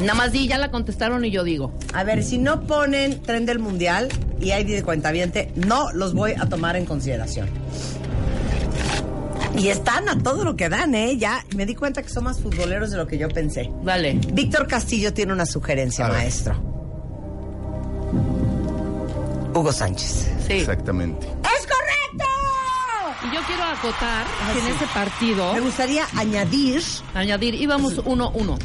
Nada más di, ya la contestaron y yo digo. A ver, si no ponen tren del mundial y hay de cuentaviente, no los voy a tomar en consideración. Y están a todo lo que dan, ¿eh? Ya me di cuenta que son más futboleros de lo que yo pensé. Dale. Víctor Castillo tiene una sugerencia, maestro. Hugo Sánchez. Sí. Exactamente. ¡Es correcto! Y yo quiero acotar que en ese partido, Me gustaría añadir. añadir, íbamos 1-1.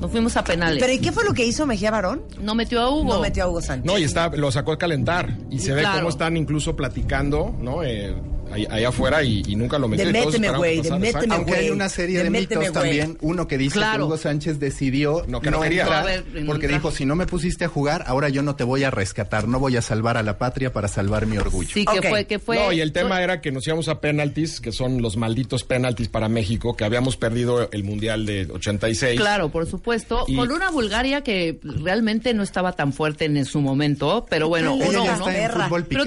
Nos fuimos a penales. ¿Pero y qué fue lo que hizo Mejía Barón? no metió a Hugo. No metió a Hugo Sánchez. No, y está, lo sacó a calentar. Y se ve cómo están incluso platicando, ¿no? Eh, allá afuera y, y nunca lo metió. De méteme, güey, de méteme. Aunque hay una serie de mitos también. Uno que dice Claro. que Hugo Sánchez decidió No, que no quería. entrar No, a ver, en porque entrar. dijo, si no me pusiste a jugar, ahora yo no te voy a rescatar, no voy a salvar a la patria para salvar mi orgullo. Sí, que fue, que fue. No, y el tema era que nos íbamos a penaltis, que son los malditos penaltis para México, que habíamos perdido el Mundial de 86. Claro, por supuesto. Y- Con una Bulgaria que realmente no estaba tan fuerte en su momento, pero bueno, uno, Pero te voy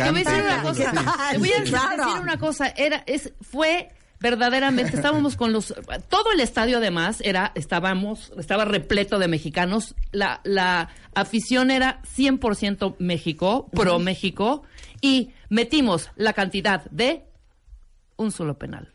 a decir una vamos cosa. decir. Te voy a Sí, claro. decir una cosa. Era, es, fue verdaderamente, estábamos con los, todo el estadio además era, estábamos, estaba repleto de mexicanos. La, la afición era 100% México, pro México, y metimos la cantidad de un solo penal.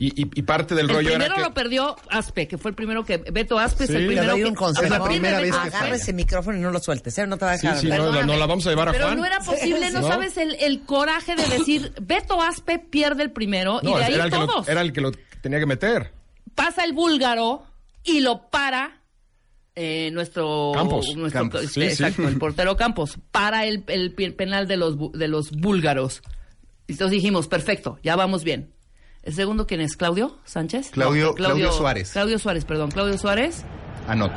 Y, y- y parte del El rollo era primero que... lo perdió Aspe, que fue el primero que, Beto Aspe es el Le primero doy que, un consejo. Es la primera vez que. Agarra ese micrófono y no lo sueltes, ¿eh? No te va a Sí, dejar. sí, no, no la vamos a llevar a Pero Juan. no era posible, no, ¿No? sabes el, el coraje de decir, Beto Aspe pierde el primero No, y de ahí era, que lo, todos. era el que lo tenía que meter. Pasa el búlgaro y lo para eh, nuestro... Campos. nuestro- Campos. este, Sí, exacto, el portero Campos. Para el, el penal de los, de los búlgaros. Y entonces dijimos, perfecto, ya vamos bien. ¿El segundo quién es? ¿Claudio Sánchez? Claudio- No, Claudio Suárez. Claudio Suárez, perdón. Claudio Suárez. Anota.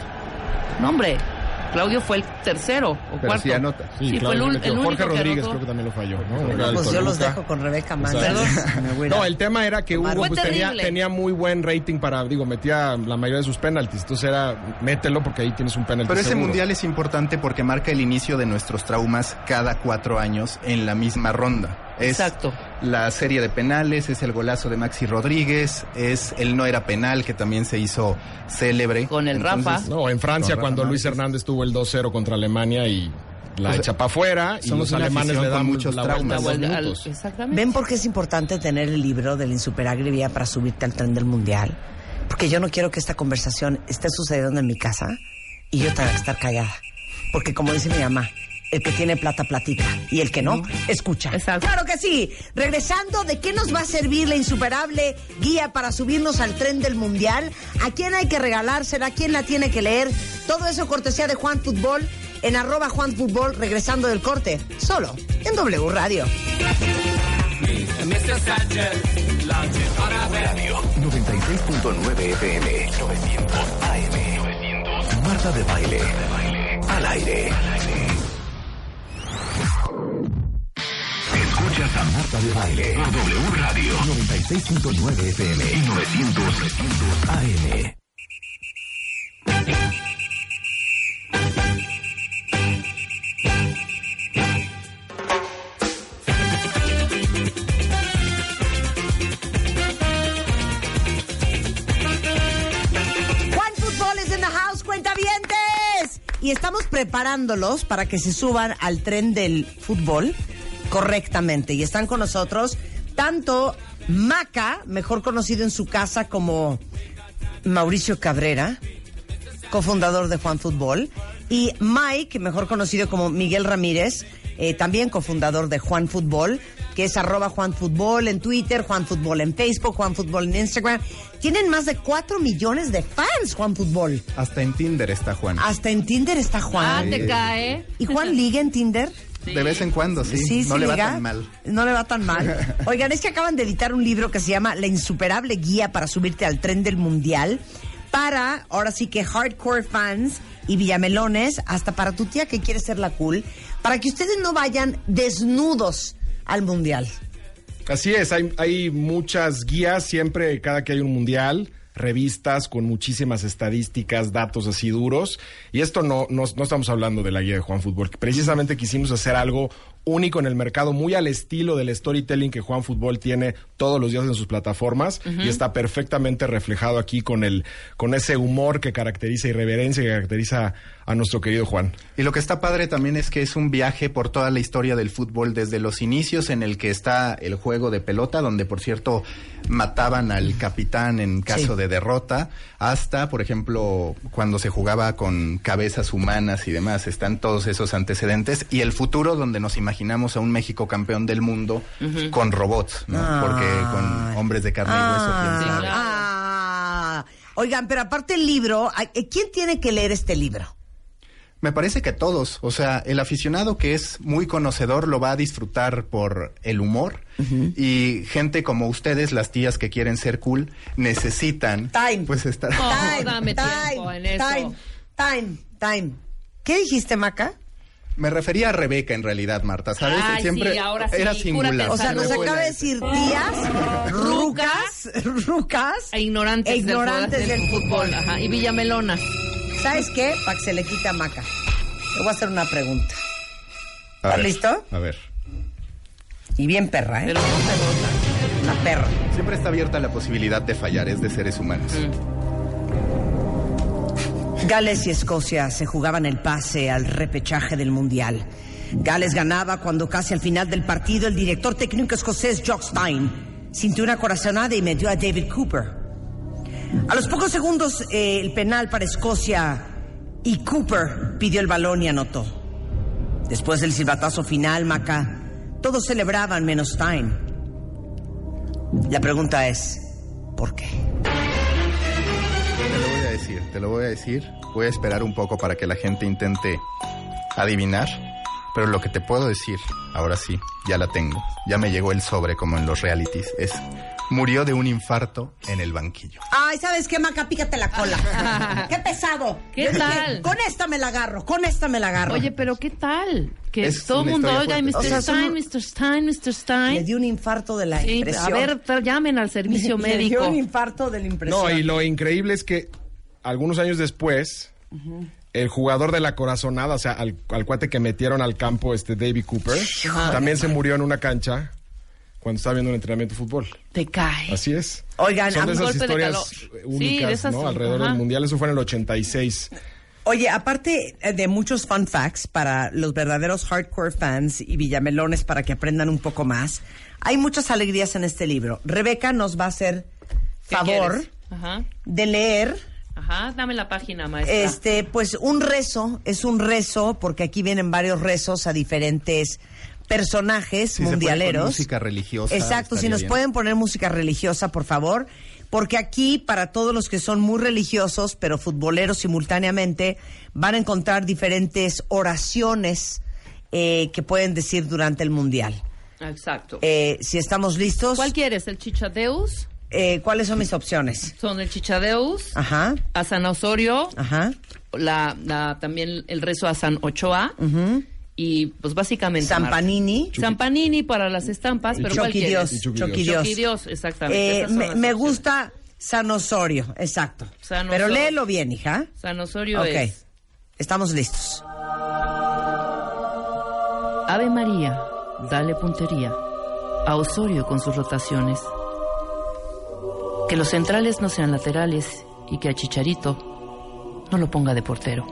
No, hombre. Claudio fue el tercero o Pero cuarto. sí anota. Sí, Sí, fue el, único Jorge que Rodríguez creo que también lo falló, ¿no? Pues yo los dejo con Rebeca a- No, el tema era que Hugo pues, tenía, tenía muy buen rating para, digo, metía la mayoría de sus penaltis. Entonces era, mételo porque ahí tienes un penalti Pero ese seguro. mundial es importante porque marca el inicio de nuestros traumas cada cuatro años en la misma ronda. Es Exacto. la serie de penales, es el golazo de Maxi Rodríguez, es el no era penal que también se hizo célebre. Con el Rafa. No, en Francia cuando Luis. Hernández tuvo el 2-0 contra Alemania y la O sea, echa para afuera y los alemanes le dan muchos la traumas. Al- exactamente. ¿Ven por qué es importante tener el libro del insuperable vía para subirte al tren del mundial? Porque yo no quiero que esta conversación esté sucediendo en mi casa y yo tenga que estar callada. Porque como dice mi mamá, el que tiene plata platica y el que no, escucha. Exacto. Claro que sí. Regresando, ¿de qué nos va a servir la insuperable guía para subirnos al tren del mundial? ¿A quién hay que regalársela? ¿A quién la tiene que leer? Todo eso cortesía de Juan Fútbol en arroba Juan Fútbol regresando del corte. Solo en W Radio. Radio 96.9 FM 900 AM 900 Marta de baile al aire. Escuchas a Marta de baile por W Radio 96.9 FM y 900 AM. Y estamos preparándolos para que se suban al tren del fútbol correctamente. Y están con nosotros tanto Maca, mejor conocido en su casa como Mauricio Cabrera, cofundador de Juan Fútbol, y Mike, mejor conocido como Miguel Ramírez, eh, también cofundador de Juan Fútbol, que es arroba Juan Fútbol en Twitter, Juan Fútbol en Facebook, Juan Fútbol en Instagram. Tienen más de 4 millones de fans, Juan Fútbol. Hasta en Tinder está Juan. Hasta en Tinder está Ah, Juan. te cae. ¿Y Juan liga en Tinder? De vez en cuando, sí. Sí, no sí le va tan mal. No le va tan mal. Oigan, es que acaban de editar un libro que se llama La insuperable guía para subirte al tren del mundial. Para, ahora sí que hardcore fans y villamelones, hasta para tu tía que quiere ser la cool, para que ustedes no vayan desnudos al mundial. Así es, hay, hay muchas guías siempre, cada que hay un mundial, revistas con muchísimas estadísticas, datos así duros. Y esto no, no, no estamos hablando de la guía de Juan Fútbol, que precisamente quisimos hacer algo único en el mercado, muy al estilo del storytelling que Juan Fútbol tiene todos los días en sus plataformas y está perfectamente reflejado aquí con el con ese humor que caracteriza irreverencia que caracteriza a nuestro querido Juan. Y lo que está padre también es que es un viaje por toda la historia del fútbol, desde los inicios en el que está el juego de pelota, donde por cierto mataban al capitán en caso Sí. de derrota, hasta, por ejemplo, cuando se jugaba con cabezas humanas y demás, están todos esos antecedentes, y el futuro donde nos imaginamos a un México campeón del mundo con robots, ¿no? Porque con hombres de carne y hueso, quién Ah, sabe. ah. Oigan, pero aparte el libro, ¿a- ¿quién tiene que leer este libro? Me parece que todos, o sea, el aficionado que es muy conocedor lo va a disfrutar por el humor y gente como ustedes, las tías que quieren ser cool, necesitan Time. pues estar Oh, Time, dame time, tiempo en eso. time, time, time. ¿Qué dijiste, Maca? Me refería a Rebeca en realidad, Marta, ¿sabes? Ay, Siempre sí, ahora sí, era singular. O sea, nos acaba de decir tías, rucas, rucas E ignorantes, e ignorantes del, fútbol. Ajá, y Villamelona. ¿Sabes qué? Para que se le quite a Maca. Le voy a hacer una pregunta. A ver, listo? A ver. Y bien perra, ¿eh? Pero no se Una perra. Siempre está abierta la posibilidad de fallar, es de seres humanos. Gales y Escocia se jugaban el pase al repechaje del Mundial. Gales ganaba cuando casi al final del partido el director técnico escocés Jock Stein sintió una corazonada y metió a David Cooper. A los pocos segundos eh, el penal para Escocia y Cooper pidió el balón y anotó. Después del silbatazo final, Maca, todos celebraban menos Stein. La pregunta es, ¿por qué? Te lo voy a decir, te lo voy a decir. Voy a esperar un poco para que la gente intente adivinar. Pero lo que te puedo decir, ahora sí, ya la tengo. Ya me llegó el sobre como en los realities. Es murió de un infarto en el banquillo. Ay, ¿sabes qué, Maca? Pícate la cola. ¡Qué pesado! ¿Qué Yo dije, tal? con esta me la agarro, con esta me la agarro. Oye, pero ¿qué tal? Que Es todo el mundo oiga, Mr. fuerte. O sea, Stein, Mr. Stein, Mr. Le Stein. dio un infarto de la Sí, impresión. a ver, llamen al servicio Le dio médico. un infarto de la impresión. No, y lo increíble es que algunos años después, el jugador de la corazonada, o sea, al, al cuate que metieron al campo, este David Cooper, también se murió en una cancha cuando estaba viendo un entrenamiento de fútbol. Te cae. Así es. Oigan, Son de esas de historias. Sí, únicas, de esas ¿no? son, Alrededor ajá. del mundial, eso fue en el 86. Oye, aparte eh, de muchos fun facts para los verdaderos hardcore fans y villamelones para que aprendan un poco más, hay muchas alegrías en este libro. Rebeca nos va a hacer ¿Qué favor de leer Ajá, dame la página, maestra. este, pues un rezo, es un rezo, porque aquí vienen varios rezos a diferentes personajes Si se puede con mundialeros. música religiosa, Exacto, si nos bien. pueden poner música religiosa, por favor, porque aquí para todos los que son muy religiosos, pero futboleros simultáneamente, van a encontrar diferentes oraciones eh, que pueden decir durante el mundial. Exacto. Eh, si estamos listos, ¿Cuál quieres? ¿El chichadeus? Eh, ¿cuáles son mis opciones? Son el chichadeus, Ajá, a San Osorio, ajá. la, la- también el rezo a San Ochoa y pues básicamente... San. Panini. San Panini para las estampas, pero ¿cuál Chucky quieres? Dios, Y Chucky Chucky Dios. Dios. Chucky Dios, exactamente. Eh, me me gusta San Osorio, exacto. San Pero léelo bien, hija. San Osorio Ok, es estamos listos. Ave María, dale puntería a Osorio con sus rotaciones. Que los centrales no sean laterales y que a Chicharito no lo ponga de portero.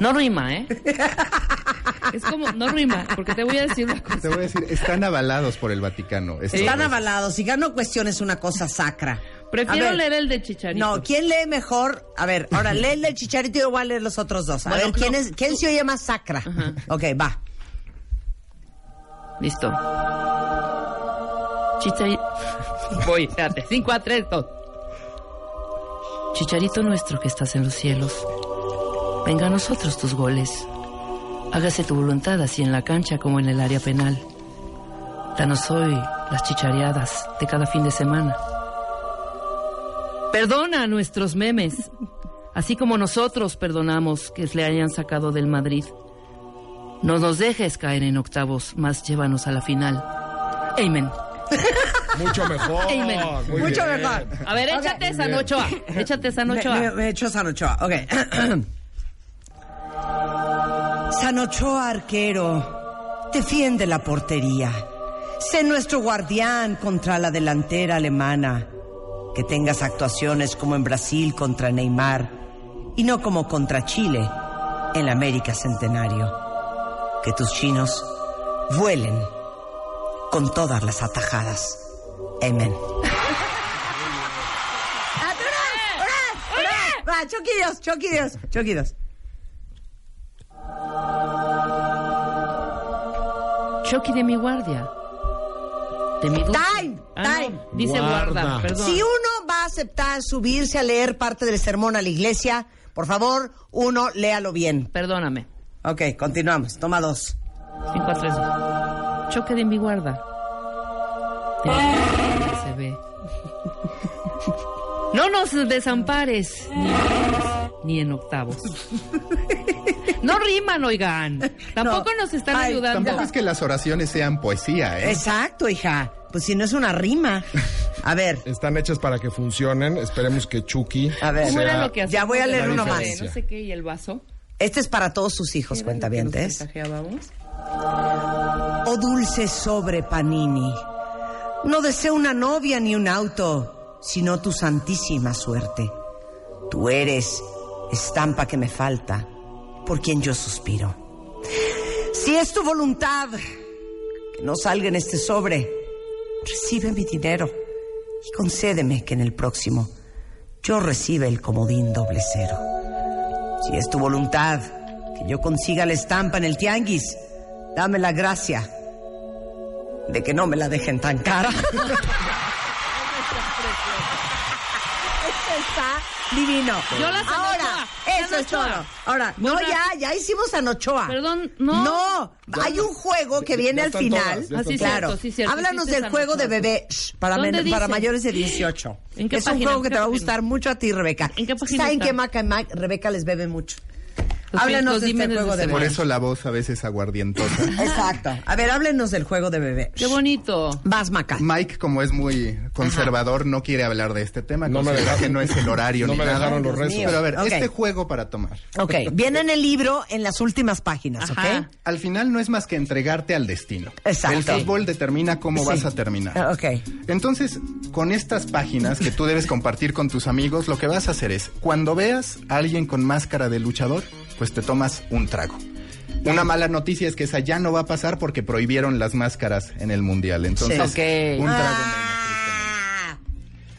No rima, ¿eh? Es como, no rima, porque te voy a decir una cosa. Te voy a decir, están avalados por el Vaticano. Están dos. avalados. Y gano cuestión es una cosa sacra. Prefiero ver, leer el de Chicharito. No, ¿quién lee mejor? A ver, ahora lee el del chicharito y yo voy a leer los otros dos. A Bueno, ver, ¿quién, no. es, ¿quién se oye más sacra? Ajá. Ok, va. Listo. Chicharito. Voy, espérate. 5 a 3, 2. Chicharito nuestro que estás en los cielos. Venga a nosotros tus goles. Hágase tu voluntad así en la cancha como en el área penal. Danos hoy las chichareadas de cada fin de semana. Perdona a nuestros memes, así como nosotros perdonamos que le hayan sacado del Madrid. No nos dejes caer en octavos, más llévanos a la final. Amen. Mucho mejor. Muy Mucho bien. mejor. A ver, échate San Ochoa. Échate San Me, Ochoa. me- me echó San Ochoa. Ok. San Ochoa, arquero, defiende la portería. Sé nuestro guardián contra la delantera alemana. Que tengas actuaciones como en Brasil contra Neymar y no como contra Chile en la América Centenario. Que tus chinos vuelen con todas las atajadas. Amén. Va, choquidos, choquidos, choquidos. Chucky de mi guardia. De mi. Time, Ah, no, time. Dice guarda, Guarda. perdón. Si uno va a aceptar subirse a leer parte del sermón a la iglesia, por favor, uno léalo bien. Perdóname. Ok, continuamos. Toma dos. 5 a 3. Choque de mi guarda. De No nos desampares, ni en octavos, ni en octavos. No riman, oigan. Tampoco No. nos están Ay, ayudando. Tampoco es que las oraciones sean poesía, ¿eh? Exacto, hija. Pues si no es una rima. A ver, Están hechas para que funcionen. Esperemos que Chucky. a ver. ¿Cómo era sea lo que Ya voy a leer uno más. No sé qué, y el vaso. Este es para todos sus hijos, ¿Qué era lo que nos cuentavientes. Oh dulce sobre Panini, no deseo una novia ni un auto, sino tu santísima suerte. Tú eres estampa que me falta, por quien yo suspiro. Si es tu voluntad que no salga en este sobre, recibe mi dinero y concédeme que en el próximo yo reciba el comodín doble cero. Si es tu voluntad que yo consiga la estampa en el tianguis, dame la gracia de que no me la dejen tan cara. Esto está divino. Yo la Ahora, eso es todo. Ahora, no, ya, ya hicimos a Nochoa. Perdón, no. No, hay un juego que viene ya al final. claro. cierto, sí, cierto, Háblanos del juego de bebé shh, para, ¿Dónde men- para mayores de 18. ¿En qué es un página? juego que ¿En te va a gustar mucho a ti, Rebeca. ¿En qué página ¿Saben está? qué Maca y Mac? Rebeca les bebe mucho. Los Háblenos los de este juego de de Por bebé. eso la voz a veces aguardientosa. Exacto. A ver, háblenos del juego de bebé. Qué bonito. Vas, Maca. Mike, como es muy conservador, no quiere hablar de este tema. No me dejaron. que no es el horario No ni me nada. dejaron los restos. Pero a ver, este juego para tomar. Ok, viene en el libro en las últimas páginas, ¿ok? Al final no es más que entregarte al destino. Exacto. El fútbol determina cómo Sí. vas a terminar. Ah, Ok. Entonces, con estas páginas que tú debes compartir con tus amigos, lo que vas a hacer es, cuando veas a alguien con máscara de luchador, pues te tomas un trago. Una mala noticia es que esa ya no va a pasar porque prohibieron las máscaras en el mundial. Entonces, Sí. Un trago menos. Ah,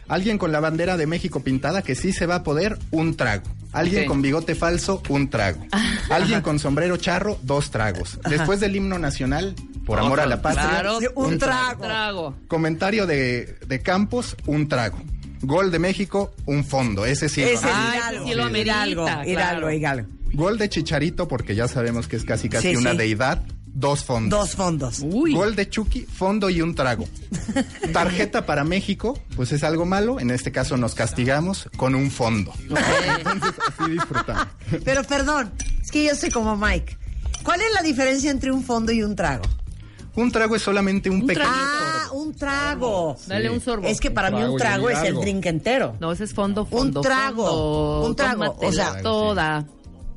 Alguien con la bandera de México pintada que sí se va a poder, un trago. Alguien con bigote falso, un trago. Alguien con sombrero charro, dos tragos. Después del himno nacional, por amor a la patria, Claro. Un trago. Trago. Comentario de, de Campos, un trago. Gol de México, un fondo. Ese sí. Ese lo- Ah, Hidalgo, ese sí lo amerita, Hidalgo, claro. Hidalgo, Hidalgo. Gol de Chicharito, porque ya sabemos que es casi casi Sí, una sí. deidad, dos fondos. Dos fondos. Uy. Gol de Chucky, fondo y un trago. Tarjeta para México, pues es algo malo. En este caso nos castigamos con un fondo. Entonces así disfrutamos. Pero perdón, es que yo soy como Mike. ¿Cuál es la diferencia entre un fondo y un trago? Un trago es solamente un, Un pequeño. Ah, un trago. Dale un sorbo. Es que para mí un Trago trago es el drink entero. No, ese es fondo, fondo. trago, fondo. un trago, o sea- toda.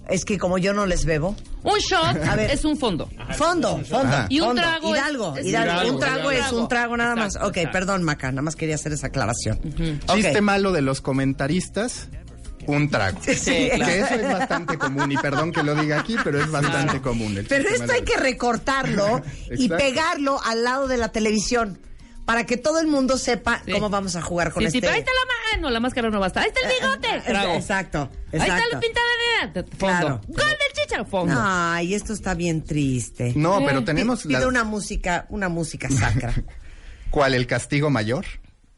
Es que como yo no les bebo. Un shot A ver. es un fondo. Fondo, fondo. Ajá. Y un fondo. trago es- Hidalgo, es Hidalgo. Hidalgo, Un trago Hidalgo. es un trago nada más. Exacto, ok, exacto. perdón, Maca, nada más quería hacer esa aclaración. Ok. Chiste malo de los comentaristas. Un trago. Sí, claro. Que eso es bastante común. Y perdón que lo diga aquí, pero es bastante común. el Pero esto malo hay que recortarlo y pegarlo al lado de la televisión para que todo el mundo sepa Sí. cómo vamos a jugar con Sí, este. sí, pero ahí está la mano, la máscara no basta. Ahí está el bigote. Trago. Exacto, Ahí está exacto. la pintada de fondo. Claro. Gol del chicha, fondo. Ay, esto está bien triste. No, Eh, pero tenemos Pido la- una música, una música sacra. ¿Cuál? ¿El castigo mayor?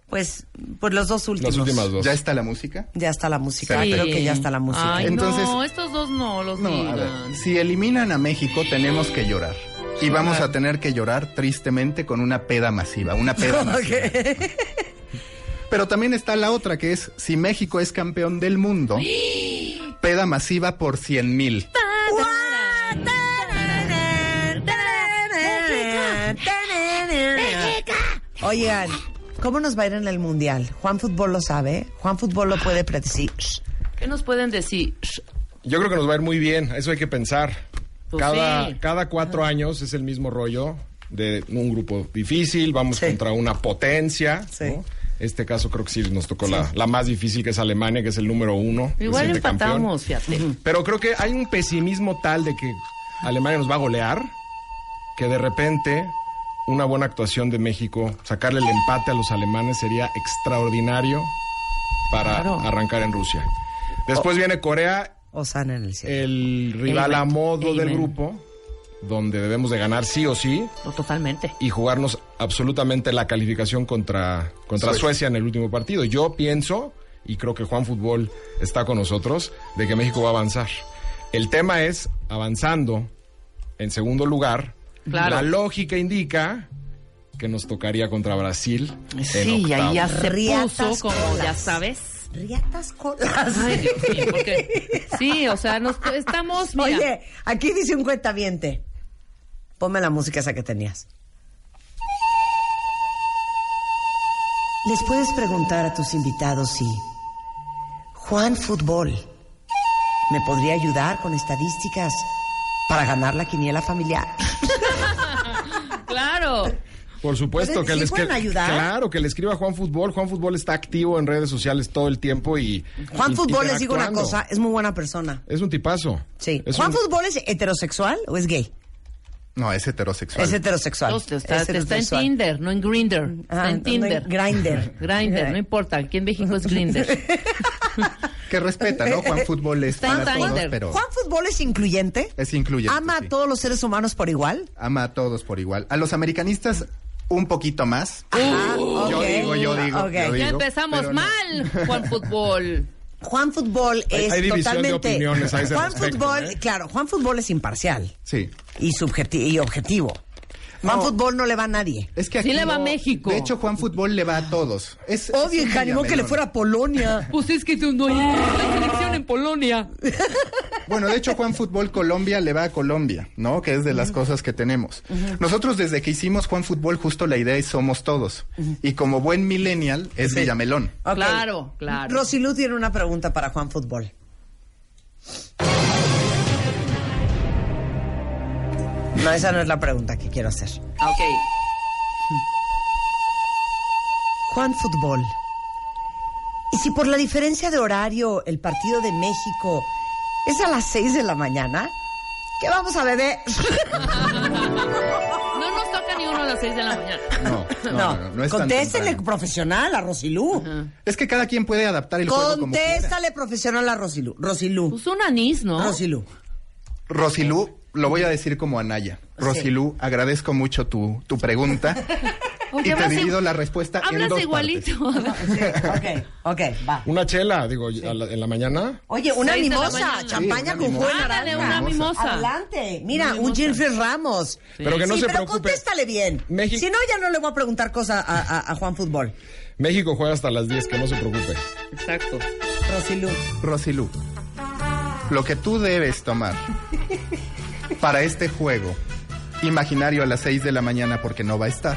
pues, pues los dos últimos. Las últimas dos. ¿Ya está la música? Ya está la música. Sí. Creo que ya está la música. Ay, Entonces- no, estos dos no los No, a ver. Si eliminan a México, tenemos que llorar. Y vamos a tener que llorar tristemente con una peda masiva. Una peda masiva. Pero también está la otra, que es si México es campeón del mundo, peda masiva por 100 mil. Oigan, ¿cómo nos va a ir en el mundial? Juan Fútbol lo sabe. Juan Fútbol lo puede predecir. ¿Qué nos pueden decir? Yo creo que nos va a ir muy bien, eso hay que pensar. Pues cada, sí. cada cuatro años es el mismo rollo de un grupo difícil, vamos Sí. contra una potencia. Sí. ¿no? Este caso creo que sí nos tocó la, la más difícil, que es Alemania, que es el número uno. Igual campeón. empatamos, fíjate. Pero creo que hay un pesimismo tal de que Alemania nos va a golear, que de repente una buena actuación de México, sacarle el empate a los alemanes sería extraordinario para Claro. arrancar en Rusia. Después viene Corea, Osana en el cielo. el rival Amen. a modo del grupo, donde debemos de ganar sí o sí No, totalmente. y jugarnos absolutamente la calificación contra, contra Suecia. Suecia en el último partido. Yo pienso, y creo que Juan Fútbol está con nosotros, de que México va a avanzar. El tema es, avanzando en segundo lugar, Claro. la lógica indica que nos tocaría contra Brasil. en Sí, y ahí Riatas puso, como ya sabes. Riatas colas. Ay, Dios mío, porque sí, o sea, nos estamos, mira, Oye, aquí dice un cuentaviente. Ponme la música esa que tenías. Les puedes preguntar a tus invitados si Juan Fútbol me podría ayudar con estadísticas para ganar la quiniela familiar. claro. Por supuesto ¿Pueden- que sí les pueden ayudar? Claro, que le escriba a Juan Fútbol. Juan Fútbol está activo en redes sociales todo el tiempo y Juan y- Fútbol, les digo una cosa, es muy buena persona. Es un tipazo. Sí. Es ¿Juan un- Fútbol es heterosexual o es gay? No, es heterosexual. Es heterosexual. Entonces, está, Es está en heterosexual. Tinder, no en Grinder. Está en no, Tinder. en Grindr. Grinder, no importa. Aquí en México es Grinder. Que respeta, ¿no? Juan Fútbol es Está en para todos, Tinder. pero ¿Juan Fútbol es incluyente? es incluyente. ¿Ama sí. a todos los seres humanos por igual? Ama a todos por igual. A los americanistas un poquito más. Ajá, Yo ok. digo, yo digo, Ok. yo Ya digo, empezamos pero no. mal, Juan Fútbol. Juan Fútbol Hay- es hay de totalmente. opiniones a ese Juan respecto, Fútbol, ¿eh? claro, Juan Fútbol es imparcial Sí. y, subjeti- y objetivo. Juan No. Fútbol no le va a nadie. Es que Sí le va a México. De hecho, Juan Fútbol le va a todos. Es, Obvio, es que le villamelón. fuera a Polonia. Pues es que tú no hay la selección en Polonia. Bueno, de hecho, Juan Fútbol Colombia le va a Colombia, ¿no? Que es de las cosas que tenemos. Nosotros desde que hicimos Juan Fútbol, justo la idea es somos todos. Y como buen millennial, es Villamelón. Ok. Claro, claro. Rosilú tiene una pregunta para Juan Fútbol. No, esa no es la pregunta que quiero hacer. Ah, Ok. Juan Fútbol. ¿Y si por la diferencia de horario el partido de México es a las 6 de la mañana? ¿Qué vamos a beber? No nos toca ni uno a las 6 de la mañana. No, no, no, no, no es tan contéstele temprano. profesional a Rosilú. Es que cada quien puede adaptar el juego como quiera. Contéstale profesional a Rosilú. Rosilú. Pues un anís, ¿no? Rosilú. Rosilú, lo voy a decir como Anaya. Rosilú, agradezco mucho tu, tu pregunta y te divido la respuesta en Hablas dos igualito. Ok, ok, va. Una chela, digo, a la- en la mañana. Oye, una mimosa, champaña Sí, con una jugo de mimosa. naranja. Una mimosa. Adelante. Mira, un mimosa. Gilfred Ramos. Pero que no sí, se pero preocupe. contéstale bien. México- Si no, ya no le voy a preguntar cosas a, a- a Juan Fútbol. México juega hasta las 10, que no se preocupe. Exacto. Rosilú. Rosilú, lo que tú debes tomar para este juego imaginario a las 6 de la mañana porque no va a estar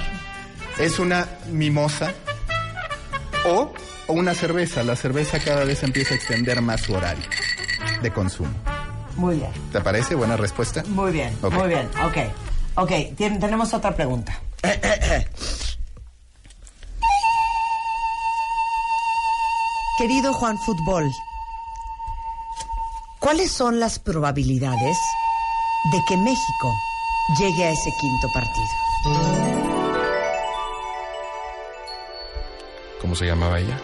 es una mimosa o, o una cerveza. La cerveza cada vez empieza a extender más su horario de consumo. Muy bien, ¿Te parece? Buena respuesta. muy bien, Ok. muy bien. Ok, ok. Tien- tenemos otra pregunta. Querido Juan Fútbol, ¿cuáles son las probabilidades de que México llegue a ese quinto partido? ¿Cómo se llamaba ella?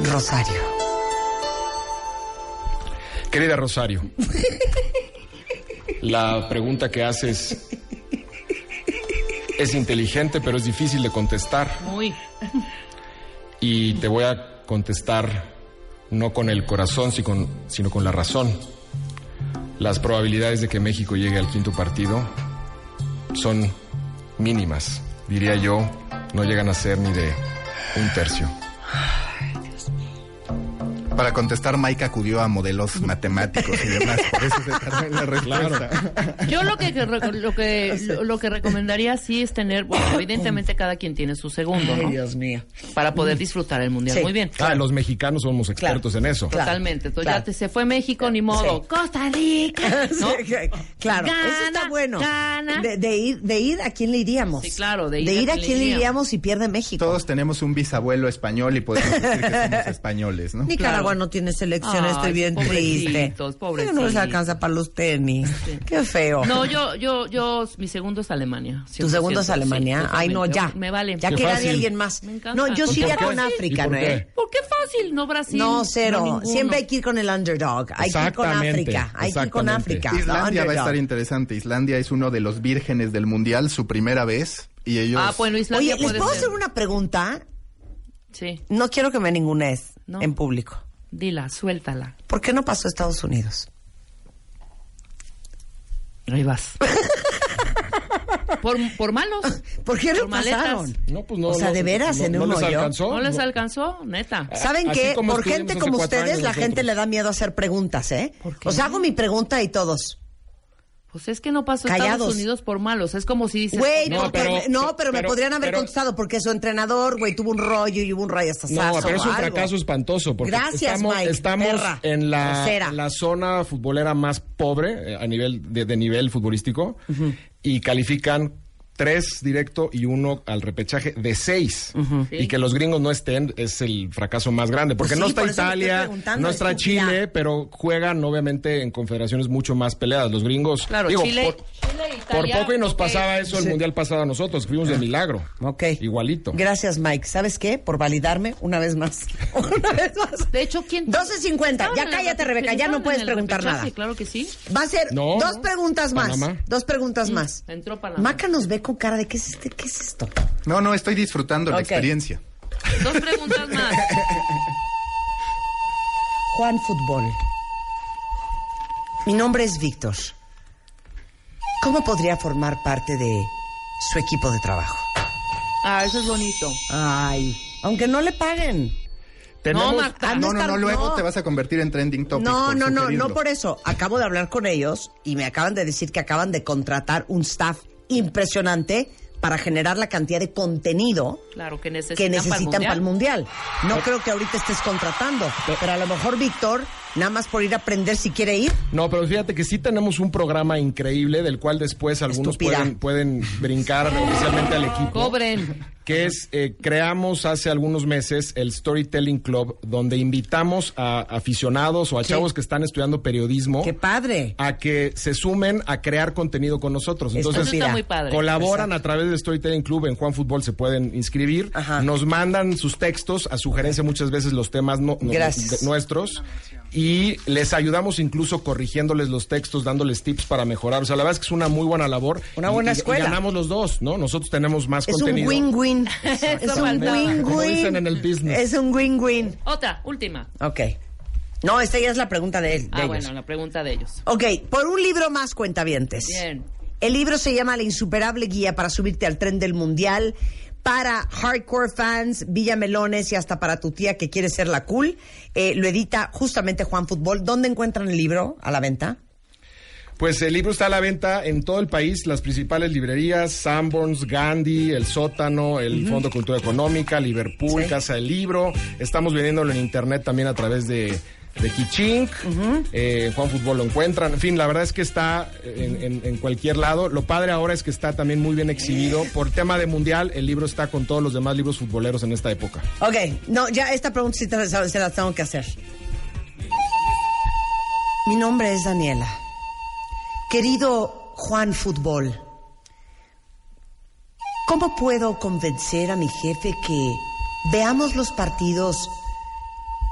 Rosario. Querida Rosario, la pregunta que haces es inteligente, pero es difícil de contestar. Muy. Y te voy a contestar no con el corazón, sino con la razón. Las probabilidades de que México llegue al quinto partido son mínimas, diría yo, no llegan a ser ni de un tercio. Para contestar, Mike acudió a modelos matemáticos y demás. Por eso se tardó en la respuesta. Yo lo que, lo que lo, lo que recomendaría sí es tener, bueno, evidentemente cada quien tiene su segundo, ¿no? Dios mío. Para poder disfrutar el mundial. Sí. Muy bien. Ah, los mexicanos somos expertos en eso. Claro. Totalmente. Entonces Claro. ya te- se fue México, ni modo. Sí. Costa Rica. ¿no? Sí, claro, Gana, eso está bueno. gana. De, de ir, de ir a quién le iríamos. Sí, claro, de ir a quién le iríamos si pierde México. Todos tenemos un bisabuelo español y podemos decir que somos españoles, ¿no? Nicaragua Claro. no tiene selección, Ay, estoy bien triste. pobrecitos, No les alcanza para los tenis. Qué feo. No, yo, yo, yo, mi segundo es Alemania. ¿Tu segundo es 100%, Alemania? sí, Ay, no, ya. Me vale. Ya Qué que era de alguien más. Me encanta. No, yo ¿Por sí iría con. África, ¿Y por ¿no? ¿Por qué fácil? No Brasil. No, cero. Siempre hay que ir con el underdog. Hay que ir con África. Hay que ir con. África. Islandia va a estar interesante. Islandia es uno de los vírgenes del mundial, su primera vez. Y ellos. Ah, bueno, Islandia Oye, ¿les puede puedo ser. hacer una pregunta? Sí, No quiero que me ningunes No. en público. Dila, suéltala. ¿Por qué no pasó a Estados Unidos? Ahí vas. por, por malos. ¿Por qué no Por pasaron? No, pues no. O sea, no, de veras, no- en no un les hoyo. alcanzó. ¿No les alcanzó? Neta. ¿Saben Así qué? Por gente como ustedes, la nosotros. gente le da miedo a hacer preguntas, ¿eh? ¿Por qué? O sea, hago mi pregunta y todos. Pues es que no pasó Callados. Estados Unidos por malos. Es como si dices. Güey, No, porque- pero- no, pero, me pero- podrían haber pero- contestado porque su entrenador, güey, tuvo un rollo y hubo un rollo hasta No, pero es un fracaso espantoso porque Gracias, estamos, Mike, estamos perra, en, la, en la zona futbolera más pobre eh, a nivel de, de nivel futbolístico y califican tres directo y uno al repechaje de seis. Y que los gringos no estén es el fracaso más grande. Porque Pues no está por Italia, no está. Chile, pero juegan obviamente en confederaciones mucho más peleadas. Los gringos, Claro, digo, Chile, por, Chile, por Italia, poco y nos pasaba eso el mundial pasado a nosotros, fuimos de milagro. Ok. Igualito. Gracias, Mike. ¿Sabes qué? Por validarme una vez más. una vez más. De hecho, ¿quién? 12.50. Estaban Ya cállate, Rebeca. Ya no puedes preguntar nada. Claro que sí. Va a ser No, dos no. preguntas más. Panamá. Dos preguntas más. Entró Panamá. Maca nos ve como con cara de qué es este, qué es esto. No, no, estoy disfrutando la experiencia. Dos preguntas más. Juan Fútbol. Mi nombre es Víctor. ¿Cómo podría formar parte de su equipo de trabajo? Ah, eso es bonito. Ay, aunque no le paguen. Tenemos- No, Marta. Ah, No, no, no, luego no. te vas a convertir en trending topic. No, no, no, no por eso. Acabo de hablar con ellos y me acaban de decir que acaban de contratar un staff impresionante para generar la cantidad de contenido Claro, que necesitan, que necesitan para el mundial. mundial. No creo que ahorita estés contratando, pero a lo mejor Víctor, nada más por ir a aprender si quiere ir. No, pero fíjate que sí tenemos un programa increíble del cual después algunos Estúpida. pueden, pueden brincar oficialmente al equipo. Cobren. que es, eh, creamos hace algunos meses el Storytelling Club, donde invitamos a aficionados o a chavos que están estudiando periodismo ¡Qué padre! a que se sumen a crear contenido con nosotros. Entonces, Eso está muy padre. colaboran a través del Storytelling Club en Juan Fútbol, se pueden inscribir, Ajá. nos mandan sus textos, a sugerencia muchas veces los temas no- no- Gracias. de- nuestros y les ayudamos incluso corrigiéndoles los textos, dándoles tips para mejorar. O sea, la verdad es que es una muy buena labor. Una Y- buena y- y escuela. ganamos los dos, ¿no? Nosotros tenemos más Es un contenido. win-win. es un win-win. Como dicen en el business. Es un win-win. Otra, última. Ok. No, esta ya es la pregunta de él. de Ah, ellos. bueno, la pregunta de ellos. Ok, por un libro más, cuentavientes. Bien. El libro se llama La insuperable guía para subirte al tren del mundial. Para hardcore fans, Villamelones y hasta para tu tía que quiere ser la cool. Eh, lo edita justamente Juan Fútbol. ¿Dónde encuentran el libro a la venta? Pues el libro está a la venta en todo el país, las principales librerías, Sanborns, Gandhi, El Sótano, el Fondo de Cultura Económica, Liverpool, Sí. Casa del Libro. Estamos vendiéndolo en internet también a través de, de Kichink. Eh, Juan Fútbol lo encuentran. En fin, la verdad es que está en, en- en cualquier lado. Lo padre ahora es que está también muy bien exhibido. Por tema de mundial, el libro está con todos los demás libros futboleros en esta época. Ok, no, ya esta pregunta sí te- se la tengo que hacer. Mi nombre es Daniela. Querido Juan Fútbol, ¿cómo puedo convencer a mi jefe que veamos los partidos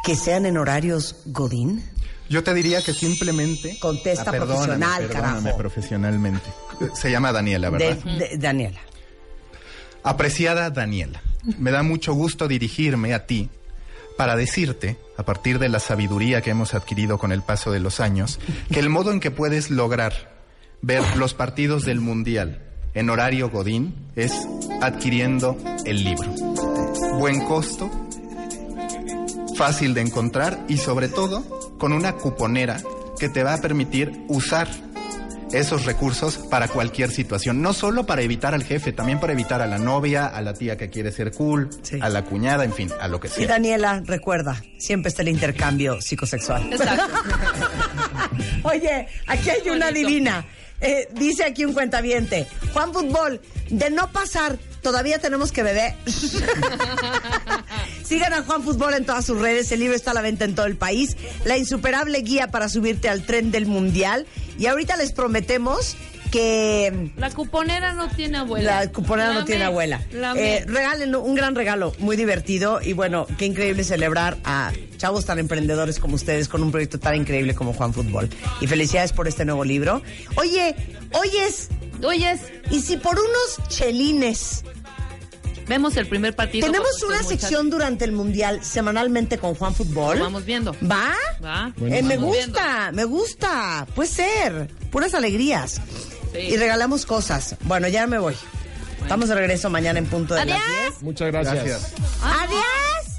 que sean en horarios Godín? Yo te diría que simplemente... Contesta perdóname, profesional, perdóname carajo. profesionalmente. Se llama Daniela, De, ¿verdad? de- Daniela. Apreciada Daniela, me da mucho gusto dirigirme a ti para decirte, a partir de la sabiduría que hemos adquirido con el paso de los años, que el modo en que puedes lograr ver los partidos del Mundial en horario Godín es adquiriendo el libro. Buen costo, fácil de encontrar y sobre todo con una cuponera que te va a permitir usar esos recursos para cualquier situación, no solo para evitar al jefe, también para evitar a la novia, a la tía que quiere ser cool, Sí. a la cuñada, en fin, a lo que Y sea. Daniela, recuerda, siempre está el intercambio psicosexual. Exacto. Oye, aquí hay una divina. Eh, dice aquí un cuentaviente. Juan Fútbol, de no pasar, todavía tenemos que beber. Sigan a Juan Fútbol en todas sus redes. El libro está a la venta en todo el país. La insuperable guía para subirte al tren del mundial. Y ahorita les prometemos que La cuponera no tiene abuela. la cuponera no tiene abuela. la Eh, regalen un gran regalo, muy divertido. Y bueno, qué increíble celebrar a chavos tan emprendedores como ustedes con un proyecto tan increíble como Juan Fútbol. Y felicidades por este nuevo libro. Oye, oyes, Oyes, y si por unos chelines vemos el primer partido. tenemos una sección durante el Mundial semanalmente con Juan Fútbol. Lo vamos viendo. ¿Va? Va. Eh, me gusta, me gusta. Puede ser. Puras alegrías. Sí. Y regalamos cosas. Bueno, ya me voy. Estamos de regreso mañana en punto de las Adiós. 10. Muchas gracias. Gracias. ¡Adiós!